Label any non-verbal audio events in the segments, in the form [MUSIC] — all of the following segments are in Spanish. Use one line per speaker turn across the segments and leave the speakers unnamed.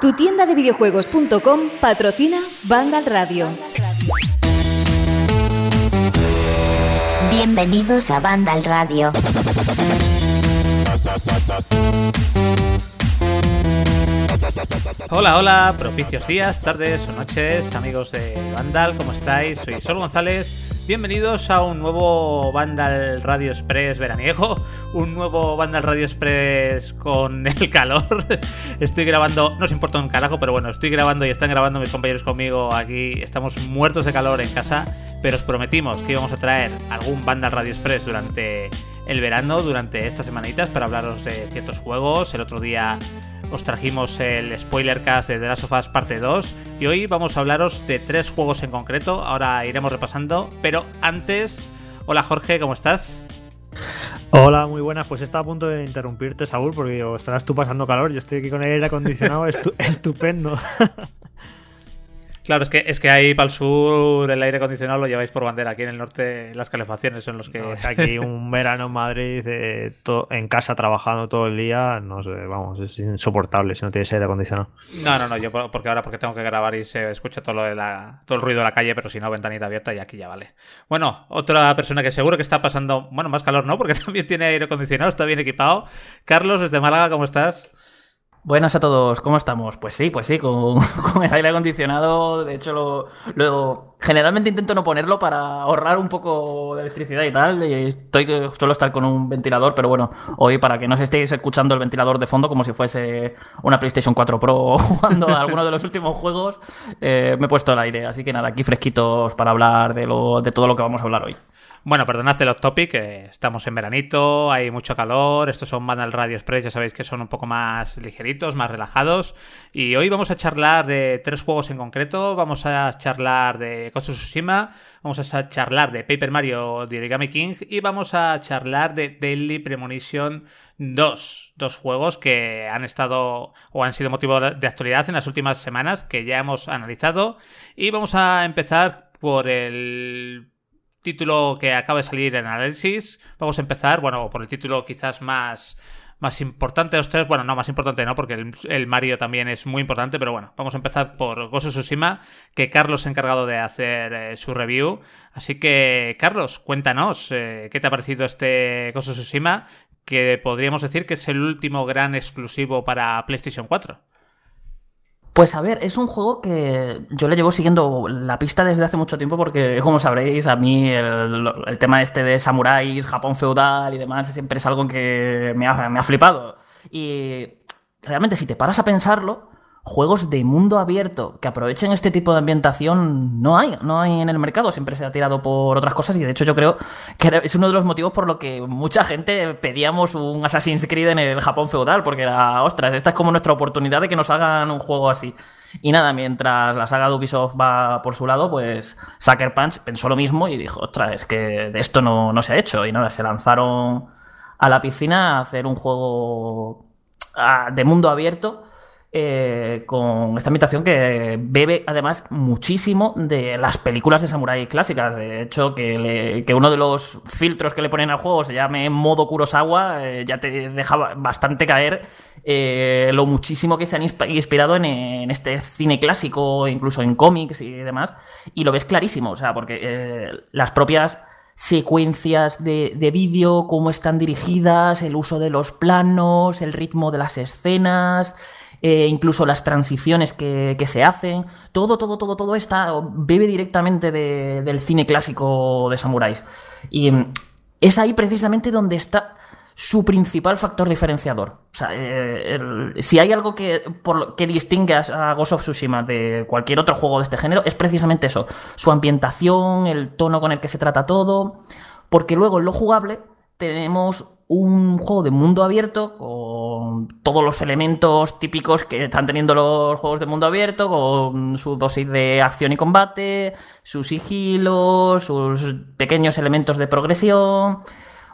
Tu tienda de videojuegos.com patrocina Vandal Radio.
Bienvenidos a Vandal Radio.
Hola, hola, propicios días, tardes o noches, amigos de Vandal, ¿cómo estáis? Soy Sol González. Bienvenidos a un nuevo Vandal Radio Express veraniego, un nuevo Vandal Radio Express con [LAUGHS] el calor. Estoy grabando, no os importa un carajo, pero bueno, estoy grabando y están grabando mis compañeros conmigo aquí. Estamos muertos de calor en casa, pero os prometimos que íbamos a traer algún Vandal Radio Express durante el verano, durante estas semanitas, para hablaros de ciertos juegos. El otro día os trajimos el spoiler cast de The Last of Us parte 2 y hoy vamos a hablaros de tres juegos en concreto, ahora iremos repasando, pero antes, hola Jorge, ¿cómo estás?
Hola, muy buenas. Pues estaba a punto de interrumpirte, Saúl, porque estarás tú pasando calor. Yo estoy aquí con el aire acondicionado [LAUGHS] estupendo.
Claro, es que, es que ahí para el sur el aire acondicionado lo lleváis por bandera. Aquí en el norte las calefacciones son los que. [LAUGHS]
aquí un verano en Madrid, eh, en casa trabajando todo el día, no sé, vamos, es insoportable si no tienes aire acondicionado.
No, no, no, yo porque ahora porque tengo que grabar y se escucha todo, lo de la, todo el ruido de la calle, pero si no, ventanita abierta y aquí ya vale. Bueno, otra persona que seguro que está pasando, bueno, más calor no, porque [LAUGHS] también tiene aire acondicionado, está bien equipado. Carlos, desde Málaga, ¿cómo estás?
Buenas a todos, ¿cómo estamos? Pues sí, pues sí, con, [LAUGHS] el aire acondicionado, de hecho lo, generalmente intento no ponerlo para ahorrar un poco de electricidad y tal, y estoy suelo estar con un ventilador, pero bueno, hoy para que no os estéis escuchando el ventilador de fondo como si fuese una PlayStation 4 Pro [LAUGHS] jugando a alguno de los últimos juegos, eh, me he puesto el aire, así que nada, aquí fresquitos para hablar de, lo, de todo lo que vamos a hablar hoy.
Bueno, perdonad el off topic, estamos en veranito, hay mucho calor, estos son Vandal Radio Express, ya sabéis que son un poco más ligeritos, más relajados. Y hoy vamos a charlar de tres juegos en concreto, vamos a charlar de Ghost Tsushima, vamos a charlar de Paper Mario de King y vamos a charlar de Daily Premonition 2. Dos juegos que han estado o han sido motivo de actualidad en las últimas semanas que ya hemos analizado. Y vamos a empezar por el título que acaba de salir en análisis. Vamos a empezar, bueno, por el título quizás más, más importante de los tres. Bueno, no, más importante no, porque el, Mario también es muy importante, pero bueno, vamos a empezar por of Tsushima, que Carlos se ha encargado de hacer eh, su review. Así que, Carlos, cuéntanos, eh, ¿qué te ha parecido este of Tsushima? Que podríamos decir que es el último gran exclusivo para PlayStation 4.
Pues a ver, es un juego que yo le llevo siguiendo la pista desde hace mucho tiempo porque, como sabréis, a mí el, tema este de samuráis, Japón feudal y demás siempre es algo que me ha, me ha flipado. Y realmente si te paras a pensarlo, juegos de mundo abierto que aprovechen este tipo de ambientación no hay, no hay en el mercado, siempre se ha tirado por otras cosas y de hecho yo creo que es uno de los motivos por lo que mucha gente pedíamos un Assassin's Creed en el Japón feudal, porque era, ostras, esta es como nuestra oportunidad de que nos hagan un juego así. Y nada, mientras la saga de Ubisoft va por su lado, pues Sucker Punch pensó lo mismo y dijo, ostras, es que de esto no, no se ha hecho. Y nada, se lanzaron a la piscina a hacer un juego ah, de mundo abierto eh, con esta ambientación que bebe además muchísimo de las películas de samurai clásicas. De hecho, que, uno de los filtros que le ponen al juego se llame modo Kurosawa, eh, ya te deja bastante caer eh, lo muchísimo que se han inspirado en, este cine clásico, incluso en cómics y demás. Y lo ves clarísimo, o sea, porque las propias secuencias de, de vídeo, cómo están dirigidas, el uso de los planos, el ritmo de las escenas, eh, incluso las transiciones que, se hacen, todo, todo, todo, todo está, bebe directamente del cine clásico de samuráis. Y mm, es ahí precisamente donde está su principal factor diferenciador. O sea, eh, si hay algo que, por, que distingue a Ghost of Tsushima de cualquier otro juego de este género, es precisamente eso. Su ambientación, el tono con el que se trata todo. Porque luego en lo jugable tenemos un juego de mundo abierto con todos los elementos típicos que están teniendo los juegos de mundo abierto, con su dosis de acción y combate, sus sigilos, sus pequeños elementos de progresión.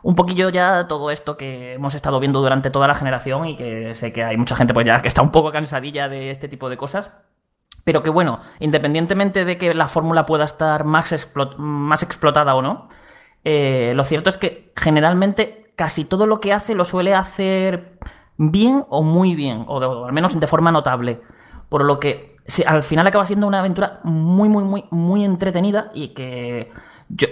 Un poquillo ya todo esto que hemos estado viendo durante toda la generación y que sé que hay mucha gente pues ya que está un poco cansadilla de este tipo de cosas. Pero que bueno, independientemente de que la fórmula pueda estar más, explotada o no, eh, lo cierto es que generalmente casi todo lo que hace lo suele hacer bien o muy bien, o, al menos de forma notable. Por lo que al final acaba siendo una aventura muy, muy, muy, muy entretenida y que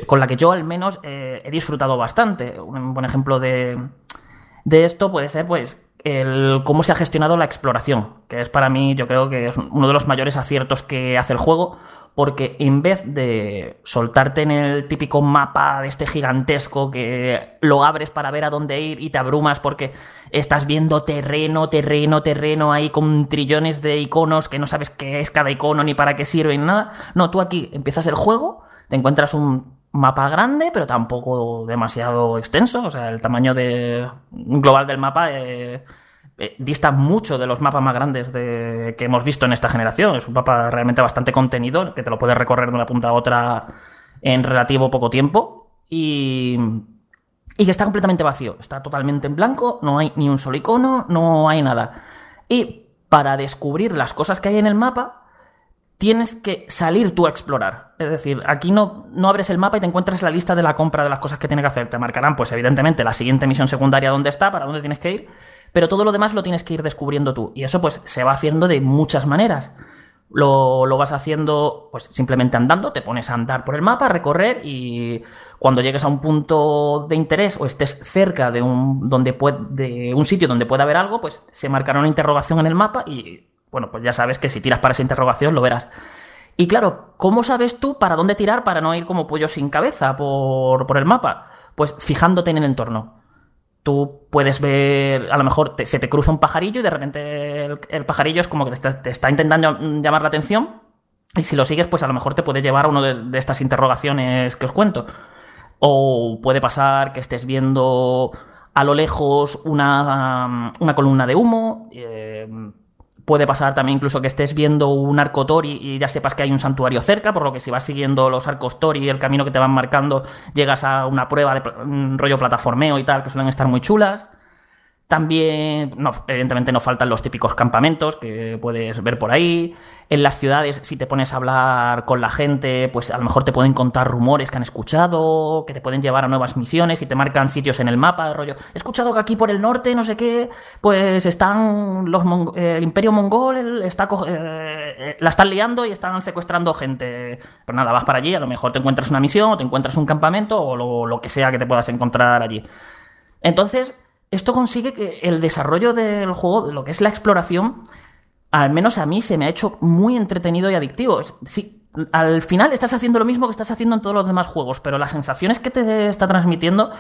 con la que yo al menos eh, he disfrutado bastante. Un buen ejemplo de, de esto puede ser, pues, el cómo se ha gestionado la exploración, que es para mí, yo creo que es uno de los mayores aciertos que hace el juego, porque en vez de soltarte en el típico mapa de este gigantesco que lo abres para ver a dónde ir y te abrumas porque estás viendo terreno, terreno, terreno ahí con trillones de iconos que no sabes qué es cada icono ni para qué sirve ni nada. No, tú aquí empiezas el juego, te encuentras un mapa grande, pero tampoco demasiado extenso. O sea, el tamaño de, global del mapa eh, eh, dista mucho de los mapas más grandes de, que hemos visto en esta generación. Es un mapa realmente bastante contenido, que te lo puedes recorrer de una punta a otra en relativo poco tiempo. Y, y que está completamente vacío. Está totalmente en blanco, no hay ni un solo icono, no hay nada. Y para descubrir las cosas que hay en el mapa, tienes que salir tú a explorar. Es decir, aquí no, no abres el mapa y te encuentras la lista de la compra de las cosas que tienes que hacer. Te marcarán, pues evidentemente, la siguiente misión secundaria dónde está, para dónde tienes que ir, pero todo lo demás lo tienes que ir descubriendo tú. Y eso pues se va haciendo de muchas maneras. Lo, lo vas haciendo pues simplemente andando, te pones a andar por el mapa, a recorrer y cuando llegues a un punto de interés o estés cerca de un, donde puede, de un sitio donde pueda haber algo, pues se marcará una interrogación en el mapa y bueno, pues ya sabes que si tiras para esa interrogación lo verás. Y claro, ¿cómo sabes tú para dónde tirar para no ir como pollo sin cabeza por, por el mapa? Pues fijándote en el entorno. Tú puedes ver, a lo mejor se te cruza un pajarillo y de repente el, pajarillo es como que te está, te está intentando llamar la atención y si lo sigues, pues a lo mejor te puede llevar a una de, de estas interrogaciones que os cuento. O puede pasar que estés viendo a lo lejos una, una columna de humo. eh, puede pasar también incluso que estés viendo un arco Tori y ya sepas que hay un santuario cerca, por lo que si vas siguiendo los arcos Tori y el camino que te van marcando, llegas a una prueba de rollo plataformeo y tal, que suelen estar muy chulas. También, no, evidentemente, no faltan los típicos campamentos que puedes ver por ahí. En las ciudades, si te pones a hablar con la gente, pues a lo mejor te pueden contar rumores que han escuchado, que te pueden llevar a nuevas misiones y te marcan sitios en el mapa. Rollo, he escuchado que aquí por el norte, no sé qué, pues están los eh, el Imperio Mongol, está eh, eh, la están liando y están secuestrando gente. Pero nada, vas para allí, a lo mejor te encuentras una misión, o te encuentras un campamento o lo- lo que sea que te puedas encontrar allí. Entonces, esto consigue que el desarrollo del juego, lo que es la exploración, al menos a mí se me ha hecho muy entretenido y adictivo. Sí, al final estás haciendo lo mismo que estás haciendo en todos los demás juegos, pero las sensaciones que te está transmitiendo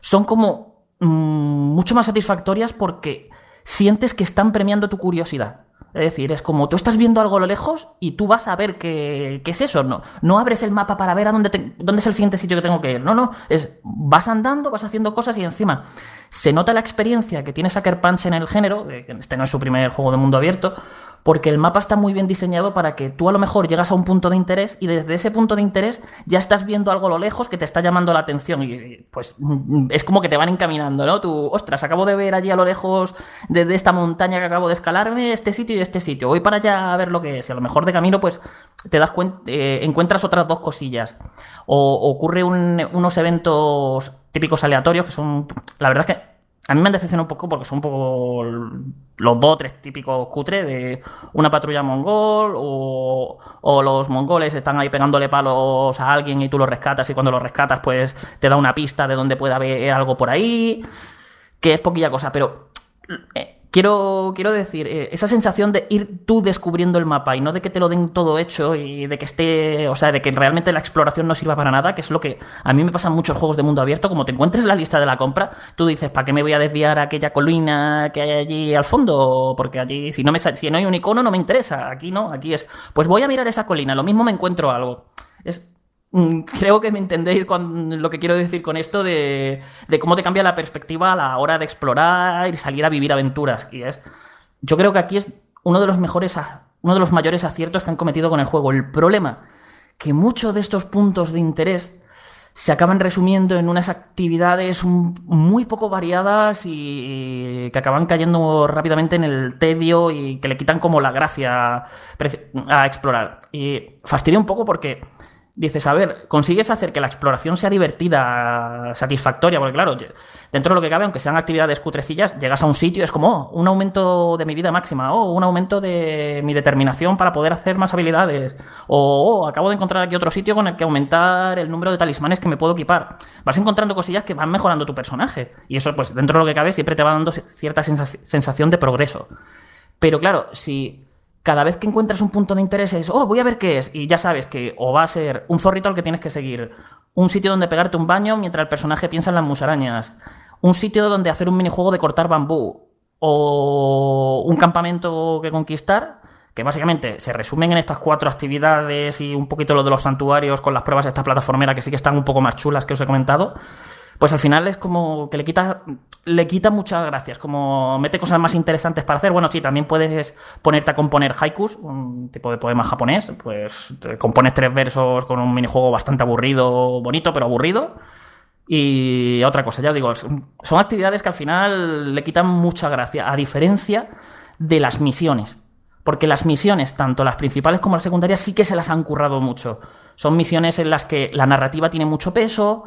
son como mm, mucho más satisfactorias porque sientes que están premiando tu curiosidad. Es decir, es como tú estás viendo algo a lo lejos y tú vas a ver qué, qué es eso. No, no abres el mapa para ver a dónde, te- dónde es el siguiente sitio que tengo que ir. No, no. Es, vas andando, vas haciendo cosas y encima se nota la experiencia que tiene Sucker Punch en el género, eh, este no es su primer juego de mundo abierto, porque el mapa está muy bien diseñado para que tú a lo mejor llegas a un punto de interés y desde ese punto de interés ya estás viendo algo a lo lejos que te está llamando la atención y pues mm, es como que te van encaminando, ¿no? Tú, ostras, acabo de ver allí a lo lejos desde esta montaña que acabo de escalarme este sitio y este sitio, voy para allá a ver lo que es y a lo mejor de camino pues te das cuenta, encuentras otras dos cosillas o ocurre un- unos eventos típicos aleatorios que son, la verdad es que a mí me han decepcionado un poco porque son un poco los dos tres típicos cutre de una patrulla mongol o, o los mongoles están ahí pegándole palos a alguien y tú los rescatas y cuando los rescatas pues te da una pista de dónde puede haber algo por ahí, que es poquilla cosa, pero eh, quiero, quiero decir, eh, esa sensación de ir tú descubriendo el mapa y no de que te lo den todo hecho y de que esté, o sea, de que realmente la exploración no sirva para nada, que es lo que a mí me pasa en muchos juegos de mundo abierto, como te encuentres la lista de la compra, tú dices, ¿para qué me voy a desviar a aquella colina que hay allí al fondo? Porque allí, si no, me, si no hay un icono, no me interesa, aquí no, aquí es, pues voy a mirar esa colina, lo mismo me encuentro algo. Es, Creo que me entendéis lo que quiero decir con esto de, de cómo te cambia la perspectiva a la hora de explorar y salir a vivir aventuras. Y es, yo creo que aquí es uno de los mejores, uno de los mayores aciertos que han cometido con el juego. El problema que muchos de estos puntos de interés se acaban resumiendo en unas actividades muy poco variadas y que acaban cayendo rápidamente en el tedio y que le quitan como la gracia a explorar. Y fastidia un poco porque dices, a ver, consigues hacer que la exploración sea divertida, satisfactoria, porque claro, dentro de lo que cabe, aunque sean actividades cutrecillas, llegas a un sitio, es como oh, un aumento de mi vida máxima, o oh, un aumento de mi determinación para poder hacer más habilidades, o oh, acabo de encontrar aquí otro sitio con el que aumentar el número de talismanes que me puedo equipar. Vas encontrando cosillas que van mejorando tu personaje, y eso, pues, dentro de lo que cabe, siempre te va dando cierta sensación de progreso. Pero claro, si cada vez que encuentras un punto de interés es, oh, voy a ver qué es, y ya sabes que o va a ser un zorrito al que tienes que seguir, un sitio donde pegarte un baño mientras el personaje piensa en las musarañas, un sitio donde hacer un minijuego de cortar bambú, o un campamento que conquistar, que básicamente se resumen en estas cuatro actividades y un poquito lo de los santuarios con las pruebas de esta plataformera que sí que están un poco más chulas que os he comentado, pues al final es como que le quita, le quita muchas gracias, como mete cosas más interesantes para hacer. Bueno, sí, también puedes ponerte a componer haikus, un tipo de poema japonés, pues te compones tres versos con un minijuego bastante aburrido, bonito, pero aburrido. Y otra cosa, ya os digo, son actividades que al final le quitan mucha gracia, a diferencia de las misiones. Porque las misiones, tanto las principales como las secundarias, sí que se las han currado mucho. Son misiones en las que la narrativa tiene mucho peso,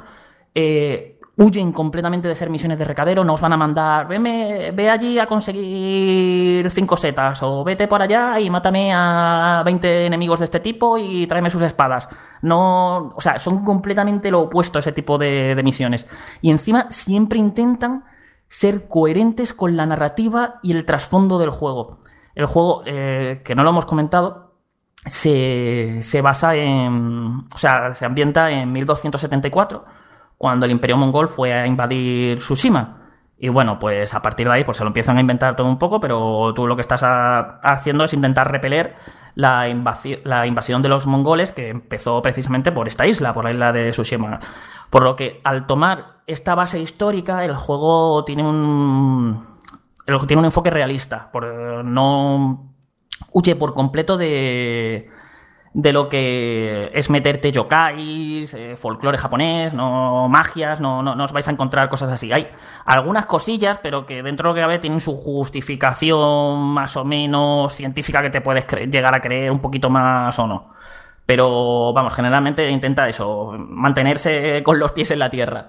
eh, huyen completamente de ser misiones de recadero, nos van a mandar, ve allí a conseguir cinco setas, o vete por allá y mátame a 20 enemigos de este tipo y tráeme sus espadas. No, o sea, son completamente lo opuesto a ese tipo de, misiones. Y encima siempre intentan ser coherentes con la narrativa y el trasfondo del juego. El juego, eh, que no lo hemos comentado, se, se basa en. O sea, se ambienta en 1274 cuando el Imperio Mongol fue a invadir Tsushima. Y bueno, pues a partir de ahí pues se lo empiezan a inventar todo un poco, pero tú lo que estás haciendo es intentar repeler la, invasión de los mongoles que empezó precisamente por esta isla, por la isla de Tsushima. Por lo que al tomar esta base histórica, el juego tiene un, tiene un enfoque realista, por, no huye por completo de, de lo que es meterte yokais, eh, folclore japonés, no magias, no, no, os vais a encontrar cosas así. Hay algunas cosillas, pero que dentro de lo que cabe tienen su justificación más o menos científica que te puedes llegar a creer un poquito más o no. Pero vamos, generalmente intenta eso, mantenerse con los pies en la tierra.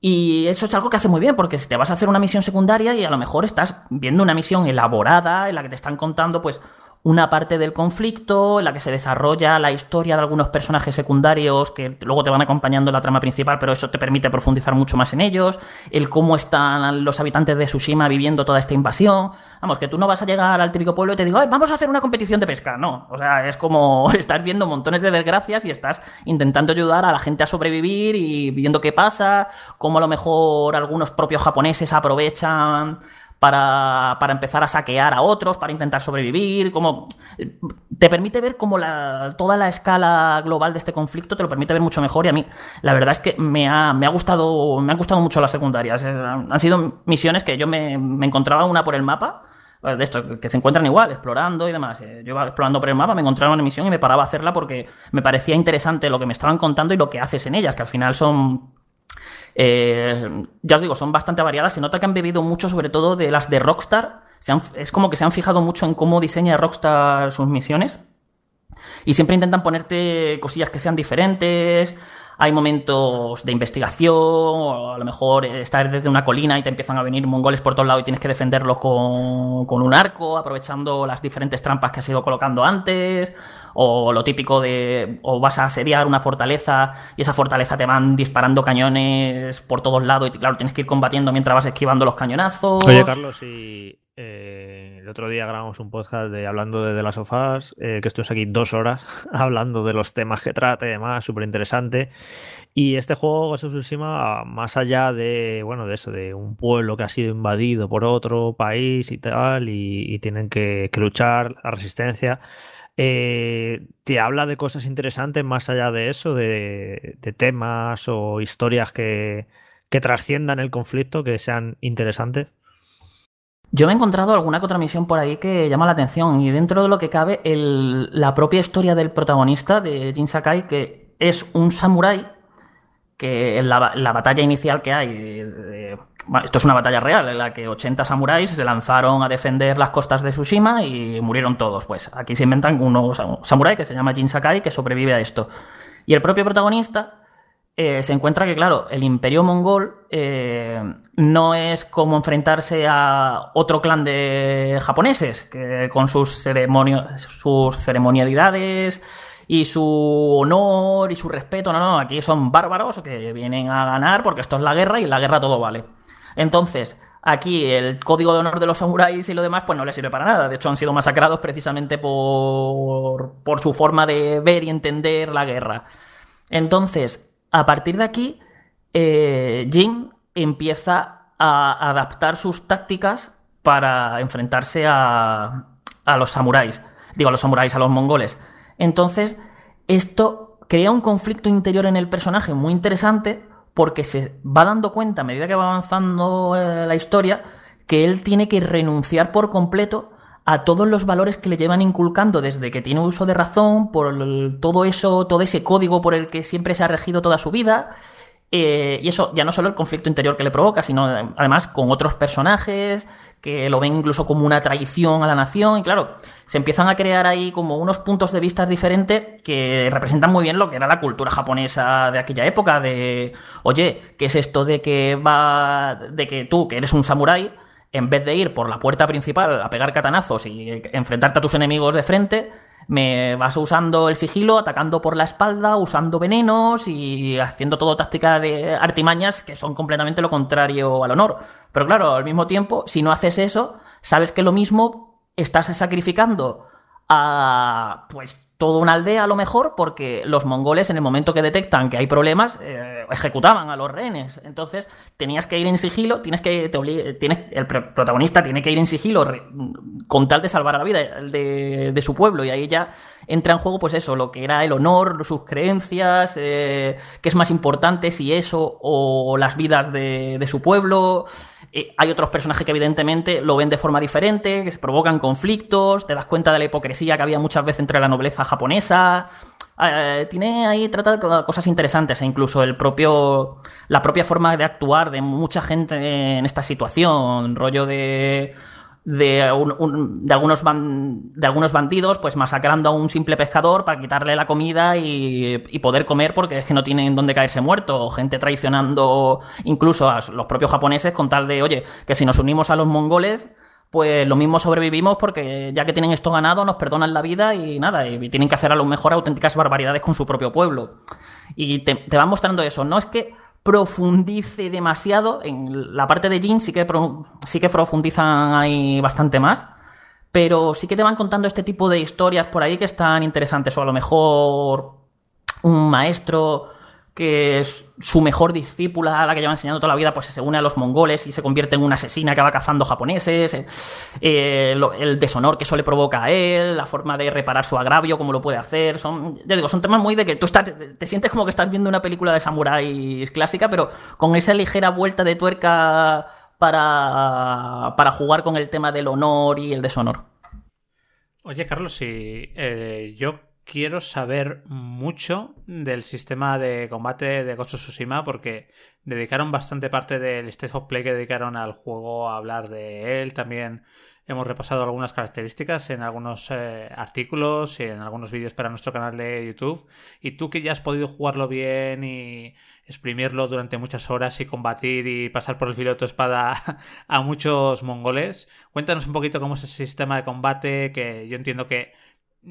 Y eso es algo que hace muy bien, porque si te vas a hacer una misión secundaria y a lo mejor estás viendo una misión elaborada en la que te están contando, pues, una parte del conflicto en la que se desarrolla la historia de algunos personajes secundarios que luego te van acompañando en la trama principal, pero eso te permite profundizar mucho más en ellos, el cómo están los habitantes de Tsushima viviendo toda esta invasión. Vamos, que tú no vas a llegar al típico pueblo y te digo, vamos a hacer una competición de pesca. No, o sea, es como [LAUGHS] estás viendo montones de desgracias y estás intentando ayudar a la gente a sobrevivir y viendo qué pasa, cómo a lo mejor algunos propios japoneses aprovechan para, para, empezar a saquear a otros, para intentar sobrevivir, como te permite ver como la, toda la escala global de este conflicto te lo permite ver mucho mejor y a mí la verdad es que me ha, me ha gustado me han gustado mucho las secundarias, eh, han sido misiones que yo me, me encontraba una por el mapa eh, de esto, que se encuentran igual, explorando y demás. Eh, yo iba explorando por el mapa, me encontraba una misión y me paraba a hacerla porque me parecía interesante lo que me estaban contando y lo que haces en ellas, que al final son eh, ya os digo, son bastante variadas. Se nota que han bebido mucho, sobre todo de las de Rockstar. es como que se han fijado mucho en cómo diseña Rockstar sus misiones. Y siempre intentan ponerte cosillas que sean diferentes. Hay momentos de investigación, a lo mejor estás desde una colina y te empiezan a venir mongoles por todos lados y tienes que defenderlos con, con un arco, aprovechando las diferentes trampas que has ido colocando antes o lo típico de o vas a asediar una fortaleza y esa fortaleza te van disparando cañones por todos lados y claro, tienes que ir combatiendo mientras vas esquivando los cañonazos.
Oye, Carlos, y eh, el otro día grabamos un podcast de hablando de, las sofás, eh, que estuvimos aquí dos horas [LAUGHS] hablando de los temas que trata y demás, súper interesante. Y este juego, Ghost of Tsushima, más allá de, bueno, de eso, de un pueblo que ha sido invadido por otro país y tal, y, tienen que, que luchar la resistencia, eh, te habla de cosas interesantes más allá de eso, de, temas o historias que, trasciendan el conflicto, que sean interesantes.
Yo me he encontrado alguna otra misión por ahí que llama la atención y dentro de lo que cabe la propia historia del protagonista de Jin Sakai que es un samurái que en la, batalla inicial que hay, esto es una batalla real en la que 80 samuráis se lanzaron a defender las costas de Tsushima y murieron todos. Pues aquí se inventan unos samuráis que se llama Jin Sakai que sobrevive a esto. Y el propio protagonista eh, se encuentra que, claro, el imperio mongol eh, no es como enfrentarse a otro clan de japoneses, que con sus, sus ceremonialidades y su honor y su respeto, no, no, aquí son bárbaros que vienen a ganar porque esto es la guerra y la guerra todo vale. Entonces, aquí el código de honor de los samuráis y lo demás, pues no les sirve para nada. De hecho, han sido masacrados precisamente por, por su forma de ver y entender la guerra. Entonces, a partir de aquí, eh, Jin empieza a adaptar sus tácticas para enfrentarse a, a los samuráis. Digo, a los samuráis, a los mongoles. Entonces, esto crea un conflicto interior en el personaje muy interesante porque se va dando cuenta a medida que va avanzando eh, la historia que él tiene que renunciar por completo a todos los valores que le llevan inculcando desde que tiene uso de razón, por todo eso, todo ese código por el que siempre se ha regido toda su vida. Eh, y eso ya no solo el conflicto interior que le provoca, sino además con otros personajes que lo ven incluso como una traición a la nación. Y claro, se empiezan a crear ahí como unos puntos de vista diferentes que representan muy bien lo que era la cultura japonesa de aquella época. De, oye, ¿qué es esto de que va. de que tú, que eres un samurái, en vez de ir por la puerta principal a pegar catanazos y enfrentarte a tus enemigos de frente, me vas usando el sigilo, atacando por la espalda, usando venenos y haciendo todo táctica de artimañas que son completamente lo contrario al honor. Pero claro, al mismo tiempo, si no haces eso, sabes que lo mismo estás sacrificando a pues toda una aldea a lo mejor, porque los mongoles en el momento que detectan que hay problemas, eh, ejecutaban a los rehenes. Entonces tenías que ir en sigilo, tienes que, tienes, el protagonista tiene que ir en sigilo con tal de salvar la vida de, su pueblo. Y ahí ya entra en juego, pues eso, lo que era el honor, sus creencias, eh, qué es más importante, si eso o las vidas de, de su pueblo. Eh, hay otros personajes que evidentemente lo ven de forma diferente, que se provocan conflictos, te das cuenta de la hipocresía que había muchas veces entre la nobleza japonesa. Eh, tiene ahí trata cosas interesantes e incluso el propio la propia forma de actuar de mucha gente en esta situación, rollo de de, algunos de algunos bandidos, pues masacrando a un simple pescador para quitarle la comida y, poder comer porque es que no tienen dónde caerse muerto. O gente traicionando incluso a los propios japoneses con tal de, oye, que si nos unimos a los mongoles, pues lo mismo sobrevivimos porque ya que tienen esto ganado nos perdonan la vida y nada, y tienen que hacer a lo mejor auténticas barbaridades con su propio pueblo. Y te van mostrando eso. No es que profundice demasiado. En la parte de Jin sí que, sí que profundizan ahí bastante más. Pero sí que te van contando este tipo de historias por ahí que están interesantes. O a lo mejor un maestro que es su mejor discípula, la que lleva enseñando toda la vida, pues se une a los mongoles y se convierte en una asesina que va cazando japoneses, eh, eh, el deshonor que eso le provoca a él, la forma de reparar su agravio, cómo lo puede hacer, son, ya digo, son temas muy de que tú te sientes como que estás viendo una película de samuráis clásica, pero con esa ligera vuelta de tuerca para, para jugar con el tema del honor y el deshonor.
Oye, Carlos, si eh, yo quiero saber mucho del sistema de combate de Ghost of Tsushima porque dedicaron bastante parte del State of Play que dedicaron al juego a hablar de él. También hemos repasado algunas características en algunos eh, artículos y en algunos vídeos para nuestro canal de YouTube. Y tú que ya has podido jugarlo bien y exprimirlo durante muchas horas y combatir y pasar por el filo de tu espada [LAUGHS] a muchos mongoles, cuéntanos un poquito cómo es ese sistema de combate que yo entiendo que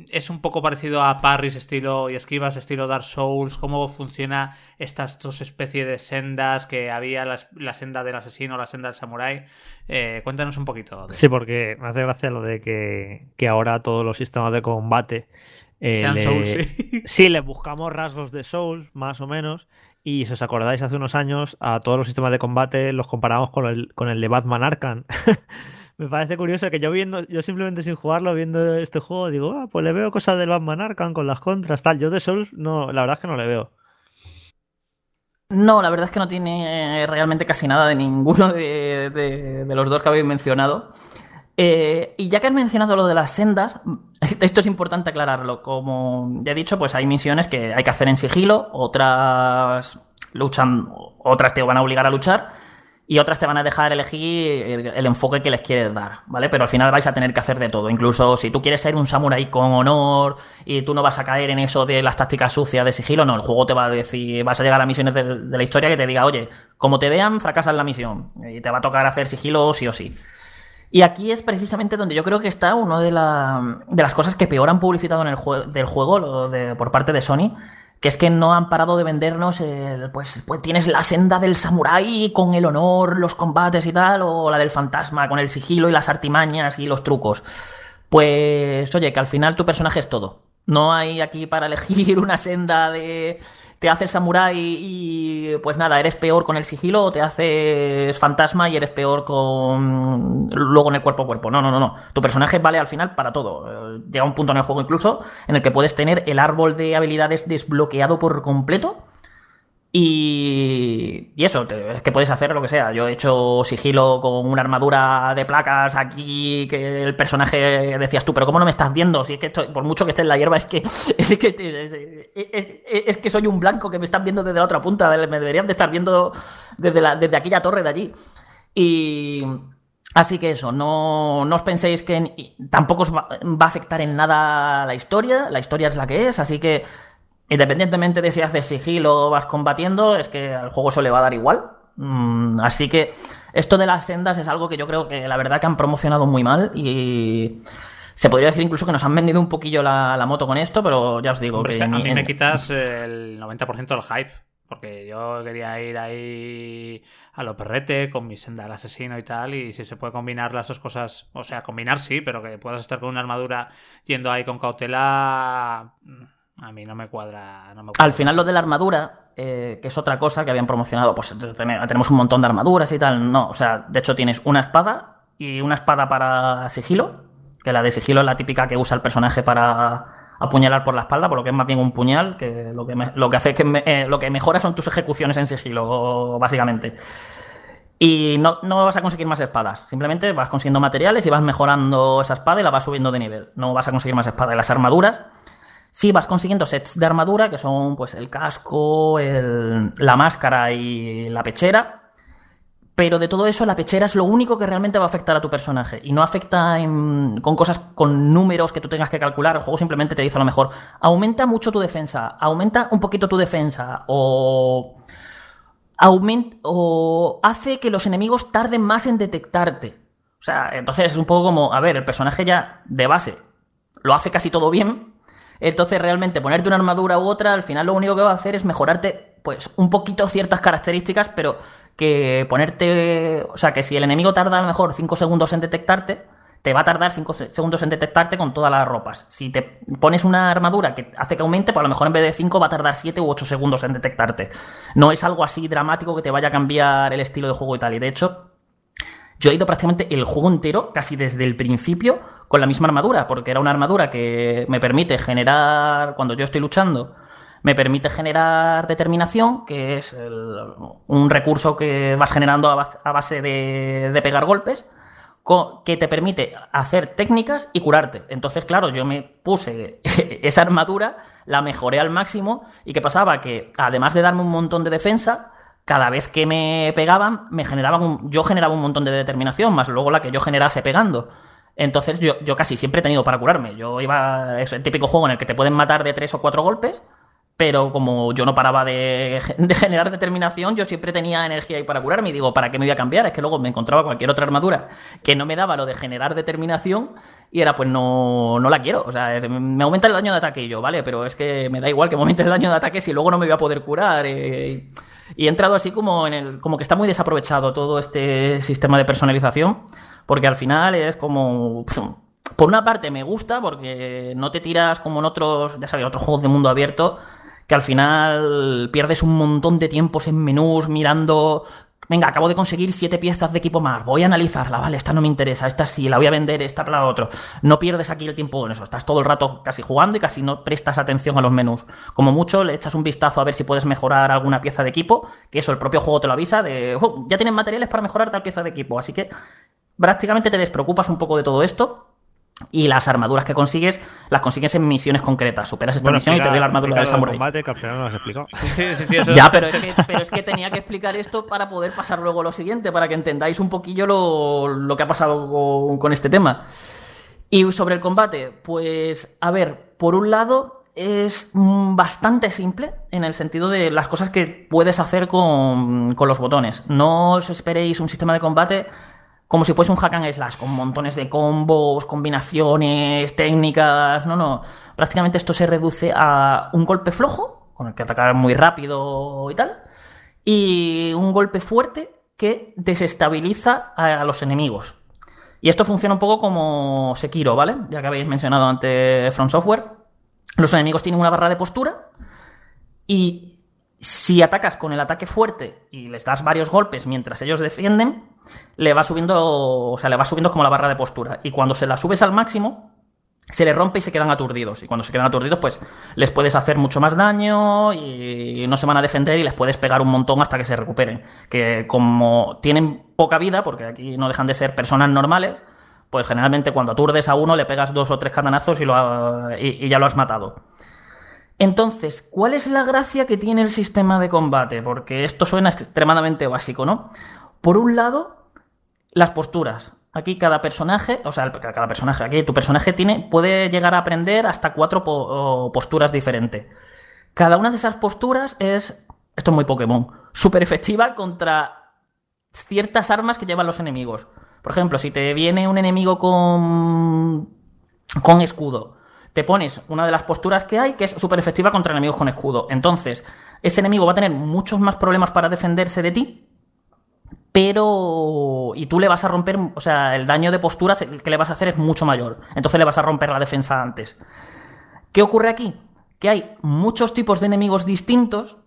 es un poco parecido a Parris estilo y esquivas estilo Dark Souls, cómo funciona estas dos especies de sendas que había la, senda del asesino, la senda del samurái. Eh, cuéntanos un poquito.
Sí, porque me hace gracia lo de que, ahora todos los sistemas de combate
eh, Sean Souls, sí. [LAUGHS]
sí, le buscamos rasgos de Souls, más o menos. Y si os acordáis, hace unos años a todos los sistemas de combate los comparamos con el, con el de Batman Arkham. [LAUGHS] Me parece curioso que yo viendo, yo simplemente sin jugarlo, viendo este juego, digo, ah, pues le veo cosas del Batman Arkham con las contras, tal. Yo de Souls, no, la verdad es que no le veo.
No, la verdad es que no tiene realmente casi nada de ninguno de, los dos que habéis mencionado. Eh, y ya que has mencionado lo de las sendas, [LAUGHS] esto es importante aclararlo. Como ya he dicho, pues hay misiones que hay que hacer en sigilo, otras luchan, otras te van a obligar a luchar. Y otras te van a dejar elegir el, enfoque que les quieres dar, ¿vale? Pero al final vais a tener que hacer de todo. Incluso si tú quieres ser un samurái con honor y tú no vas a caer en eso de las tácticas sucias de sigilo, no, el juego te va a decir, vas a llegar a misiones de, de la historia que te diga, oye, como te vean, fracasas la misión y te va a tocar hacer sigilo sí o sí. Y aquí es precisamente donde yo creo que está una de, la, de las cosas que peor han publicitado en el jue del juego lo de, por parte de Sony, que es que no han parado de vendernos, el, pues, pues tienes la senda del samurái con el honor, los combates y tal, o la del fantasma con el sigilo y las artimañas y los trucos. Pues oye, que al final tu personaje es todo. No hay aquí para elegir [LAUGHS] una senda de te haces samurái y pues nada, eres peor con el sigilo o te haces fantasma y eres peor con luego en el cuerpo a cuerpo. No, no, no, no. Tu personaje vale al final para todo. Llega un punto en el juego incluso en el que puedes tener el árbol de habilidades desbloqueado por completo y, y, eso, es que puedes hacer lo que sea. Yo he hecho sigilo con una armadura de placas aquí que el personaje decías tú, pero ¿cómo no me estás viendo? Si es que estoy, por mucho que esté en la hierba, es que [LAUGHS] es que, es, es, es que soy un blanco que me están viendo desde la otra punta. Me deberían de estar viendo desde, desde aquella torre de allí. Y, Así que eso, no, no os penséis que tampoco os va, a afectar en nada la historia, la historia es la que es, así que Independientemente de si haces sigilo o vas combatiendo, es que al juego se le va a dar igual. Mm, así que esto de las sendas es algo que yo creo que la verdad que han promocionado muy mal y se podría decir incluso que nos han vendido un poquillo la, la moto con esto, pero ya os digo
Hombre,
que...
Es que a mí me quitas el 90% del hype, porque yo quería ir ahí a lo perrete con mi senda al asesino y tal, y si se puede combinar las dos cosas, o sea, combinar sí, pero que puedas estar con una armadura yendo ahí con cautela a mí no me cuadra. No me cuadra.
Al final, lo de la armadura, eh, que es otra cosa que habían promocionado, pues tenemos un montón de armaduras y tal. No, o sea, de hecho tienes una espada y una espada para sigilo, que la de sigilo es la típica que usa el personaje para apuñalar por la espalda, por lo que es más bien un puñal, que lo que, me, lo que hace es que me, eh, lo que mejora son tus ejecuciones en sigilo, básicamente. Y no, no, vas a conseguir más espadas. Simplemente vas consiguiendo materiales y vas mejorando esa espada y la vas subiendo de nivel. No vas a conseguir más espadas. Y las armaduras Sí, vas consiguiendo sets de armadura, que son pues el casco, el, la máscara y la pechera. Pero de todo eso, la pechera es lo único que realmente va a afectar a tu personaje. Y no afecta con cosas, con números que tú tengas que calcular. El juego simplemente te dice a lo mejor, aumenta mucho tu defensa, aumenta un poquito tu defensa, o, aumenta, o hace que los enemigos tarden más en detectarte. O sea, entonces es un poco como, a ver, el personaje ya de base lo hace casi todo bien, entonces, realmente, ponerte una armadura u otra, al final lo único que va a hacer es mejorarte, pues, un poquito ciertas características, pero que ponerte. O sea, que si el enemigo tarda a lo mejor 5 segundos en detectarte, te va a tardar 5 segundos en detectarte con todas las ropas. Si te pones una armadura que hace que aumente, pues a lo mejor en vez de 5 va a tardar 7 u 8 segundos en detectarte. No es algo así dramático que te vaya a cambiar el estilo de juego y tal. Y de hecho, yo he ido prácticamente el juego entero, casi desde el principio, con la misma armadura, porque era una armadura que me permite generar, cuando yo estoy luchando, me permite generar determinación, que es un recurso que vas generando a base, de, de, pegar golpes, que te permite hacer técnicas y curarte. Entonces, claro, yo me puse [LAUGHS] esa armadura, la mejoré al máximo, y ¿qué pasaba? Que además de darme un montón de defensa, cada vez que me pegaban, me generaban un, yo generaba un montón de determinación, más luego la que yo generase pegando. Entonces yo, yo casi siempre he tenido para curarme. Yo iba. Es el típico juego en el que te pueden matar de tres o cuatro golpes. Pero como yo no paraba de, generar determinación, yo siempre tenía energía ahí para curarme. Y digo, ¿para qué me voy a cambiar? Es que luego me encontraba cualquier otra armadura que no me daba lo de generar determinación. Y era, pues no, no la quiero. O sea, me aumenta el daño de ataque y yo, ¿vale? Pero es que me da igual que me aumente el daño de ataque si luego no me voy a poder curar. Eh, y he entrado así como en el. como que está muy desaprovechado todo este sistema de personalización. Porque al final es como. Por una parte me gusta porque no te tiras como en otros, ya sabes, otros juegos de mundo abierto, que al final pierdes un montón de tiempos en menús mirando venga, acabo de conseguir siete piezas de equipo más, voy a analizarla, vale, esta no me interesa, esta sí, la voy a vender, esta la otro. No pierdes aquí el tiempo en eso, estás todo el rato casi jugando y casi no prestas atención a los menús. Como mucho le echas un vistazo a ver si puedes mejorar alguna pieza de equipo, que eso el propio juego te lo avisa de, oh, ya tienes materiales para mejorar tal pieza de equipo, así que prácticamente te despreocupas un poco de todo esto Y las armaduras que consigues, las consigues en misiones concretas. Superas esta
Bueno,
misión y te doy la armadura del samurai.
combate, que al final no lo has explicado. [LAUGHS]
Sí, sí, sí, eso-
Ya, pero es, que, pero es que tenía que explicar esto para poder pasar luego a lo siguiente, para que entendáis un poquillo lo, lo que ha pasado con, con este tema. Y sobre el combate, pues, a ver, por un lado es bastante simple en el sentido de las cosas que puedes hacer con, con los botones. No os esperéis un sistema de combate como si fuese un hack and slash, con montones de combos, combinaciones, técnicas. No, no. Prácticamente esto se reduce a un golpe flojo, con el que atacar muy rápido y tal, y un golpe fuerte que desestabiliza a, los enemigos. Y esto funciona un poco como Sekiro, ¿vale? Ya que habéis mencionado antes From Software. Los enemigos tienen una barra de postura y si atacas con el ataque fuerte y les das varios golpes mientras ellos defienden, le va subiendo, o sea, le va subiendo como la barra de postura. Y cuando se la subes al máximo, se le rompe y se quedan aturdidos. Y cuando se quedan aturdidos, pues les puedes hacer mucho más daño y no se van a defender y les puedes pegar un montón hasta que se recuperen. Que como tienen poca vida, porque aquí no dejan de ser personas normales, pues generalmente cuando aturdes a uno le pegas dos o tres catanazos y, y ya lo has matado. Entonces, ¿cuál es la gracia que tiene el sistema de combate? Porque esto suena extremadamente básico, ¿no? Por un lado, las posturas. Aquí cada personaje, o sea, cada personaje, aquí tu personaje tiene, puede llegar a aprender hasta cuatro posturas diferentes. Cada una de esas posturas es, esto es muy Pokémon, súper efectiva contra ciertas armas que llevan los enemigos. Por ejemplo, si te viene un enemigo con, con escudo, te pones una de las posturas que hay que es súper efectiva contra enemigos con escudo. Entonces, ese enemigo va a tener muchos más problemas para defenderse de ti, pero. Y tú le vas a romper. O sea, el daño de posturas que le vas a hacer es mucho mayor. Entonces le vas a romper la defensa antes. ¿Qué ocurre aquí? Que hay muchos tipos de enemigos distintos,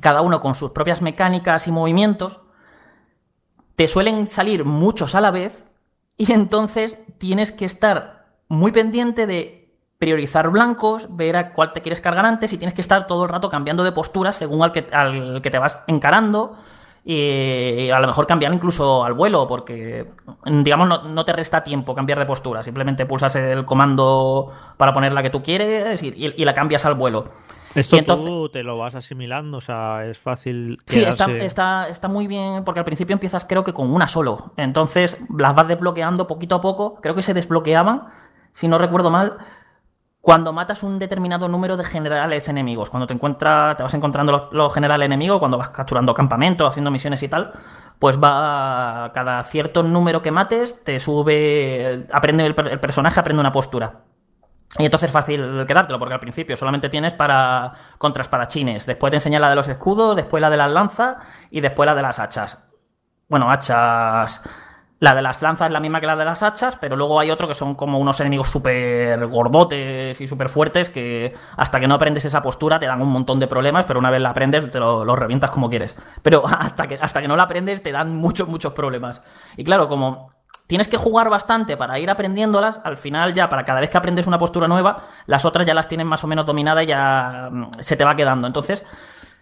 cada uno con sus propias mecánicas y movimientos. Te suelen salir muchos a la vez, y entonces tienes que estar muy pendiente de priorizar blancos, ver a cuál te quieres cargar antes, y tienes que estar todo el rato cambiando de postura según al que, al que te vas encarando. Y a lo mejor cambiar incluso al vuelo, porque, digamos, no, no te resta tiempo cambiar de postura. Simplemente pulsas el comando para poner la que tú quieres y, y- y la cambias al vuelo.
Esto
entonces-
tú te lo vas asimilando, o sea, es fácil.
Sí, está, está, está muy bien, porque al principio empiezas creo que con una solo. Entonces las vas desbloqueando poquito a poco. Creo que se desbloqueaban, si no recuerdo mal, cuando matas un determinado número de generales enemigos. Cuando te encuentras, te vas encontrando los, generales enemigos, cuando vas capturando campamentos, haciendo misiones y tal, pues va cada cierto número que mates, te sube, aprende el, el personaje, aprende una postura. Y entonces es fácil quedártelo, porque al principio solamente tienes para contra espadachines. Después te enseña la de los escudos, después la de las lanzas y después la de las hachas. Bueno, hachas. La de las lanzas es la misma que la de las hachas, pero luego hay otro que son como unos enemigos súper gordotes y súper fuertes que hasta que no aprendes esa postura te dan un montón de problemas, pero una vez la aprendes te lo, revientas como quieres. Pero [LAUGHS] hasta que, hasta que no la aprendes te dan muchos, muchos problemas. Y claro, como tienes que jugar bastante para ir aprendiéndolas, al final ya para cada vez que aprendes una postura nueva, las otras ya las tienes más o menos dominadas y ya mm, se te va quedando. Entonces,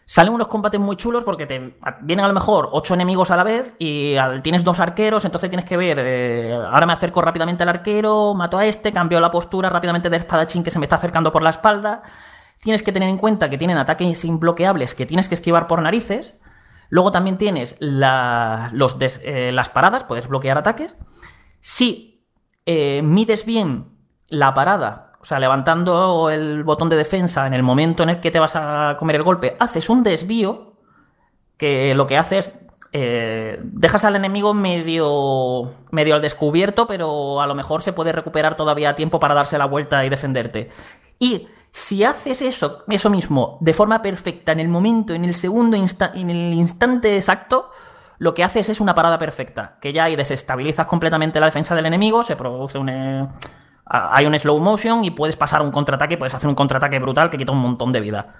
salen unos combates muy chulos porque te vienen a lo mejor ocho enemigos a la vez y tienes dos arqueros, entonces tienes que ver, eh, ahora me acerco rápidamente al arquero, mato a este, cambio la postura rápidamente del espadachín que se me está acercando por la espalda. Tienes que tener en cuenta que tienen ataques imbloqueables que tienes que esquivar por narices. Luego también tienes eh, las paradas, puedes bloquear ataques. Si eh, mides bien la parada, o sea, levantando el botón de defensa en el momento en el que te vas a comer el golpe, haces un desvío que lo que hace es eh, dejas al enemigo medio, medio al descubierto, pero a lo mejor se puede recuperar todavía tiempo para darse la vuelta y defenderte. Y si haces eso, eso mismo, de forma perfecta, en el momento, en el segundo insta- en el instante exacto, lo que haces es una parada perfecta, que ya ahí desestabilizas completamente la defensa del enemigo, se produce un... eh, hay un slow motion y puedes pasar un contraataque, puedes hacer un contraataque brutal que quita un montón de vida.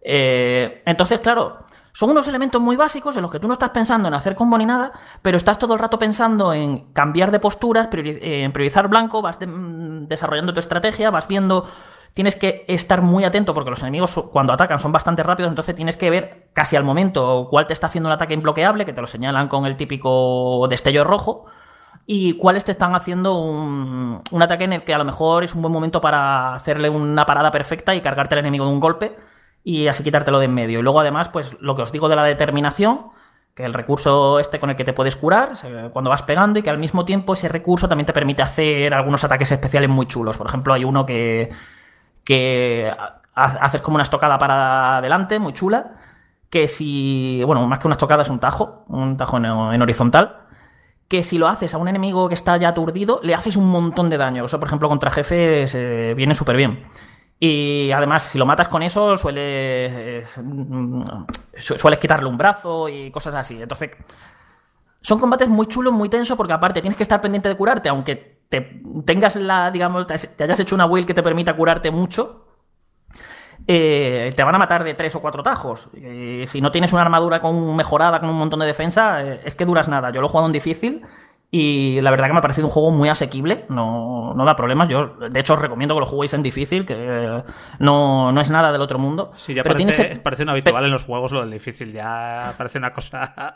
Eh, entonces, claro, son unos elementos muy básicos en los que tú no estás pensando en hacer combo ni nada, pero estás todo el rato pensando en cambiar de posturas, eh, en priorizar blanco, vas mm, desarrollando tu estrategia, vas viendo. Tienes que estar muy atento porque los enemigos cuando atacan son bastante rápidos, entonces tienes que ver casi al momento cuál te está haciendo un ataque imbloqueable, que te lo señalan con el típico destello rojo. Y cuáles te están haciendo un, un ataque en el que a lo mejor es un buen momento para hacerle una parada perfecta y cargarte al enemigo de un golpe y así quitártelo de en medio. Y luego además, pues lo que os digo de la determinación, que el recurso este con el que te puedes curar cuando vas pegando y que al mismo tiempo ese recurso también te permite hacer algunos ataques especiales muy chulos. Por ejemplo, hay uno que, que haces como una estocada para adelante, muy chula, que si, bueno, más que una estocada es un tajo, un tajo en, en horizontal, que si lo haces a un enemigo que está ya aturdido, le haces un montón de daño. Eso, por ejemplo, contra jefes eh, viene súper bien. Y además, si lo matas con eso, sueles, sueles quitarle un brazo y cosas así. Entonces, son combates muy chulos, muy tensos, porque aparte tienes que estar pendiente de curarte, aunque te tengas la, digamos, te hayas hecho una build que te permita curarte mucho. Eh, te van a matar de tres o cuatro tajos. Si no tienes una armadura con mejorada, con un montón de defensa, eh, es que duras nada. Yo lo he jugado en difícil y la verdad que me ha parecido un juego muy asequible, no, no da problemas. Yo, de hecho, os recomiendo que lo juguéis en difícil, que no, no es nada del otro mundo.
Sí, ya pero parece, tiene parece un habitual en los juegos lo del difícil, ya parece una cosa...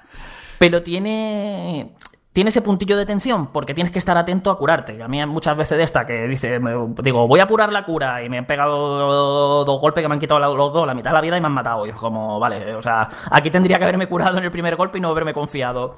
Pero tiene tiene ese puntillo de tensión porque tienes que estar atento a curarte. A mí muchas veces de esta que dice, digo, voy a apurar la cura y me han pegado dos golpes que me han quitado los dos, la mitad de la vida y me han matado. Y es como, vale, o sea, aquí tendría que haberme curado en el primer golpe y no haberme confiado.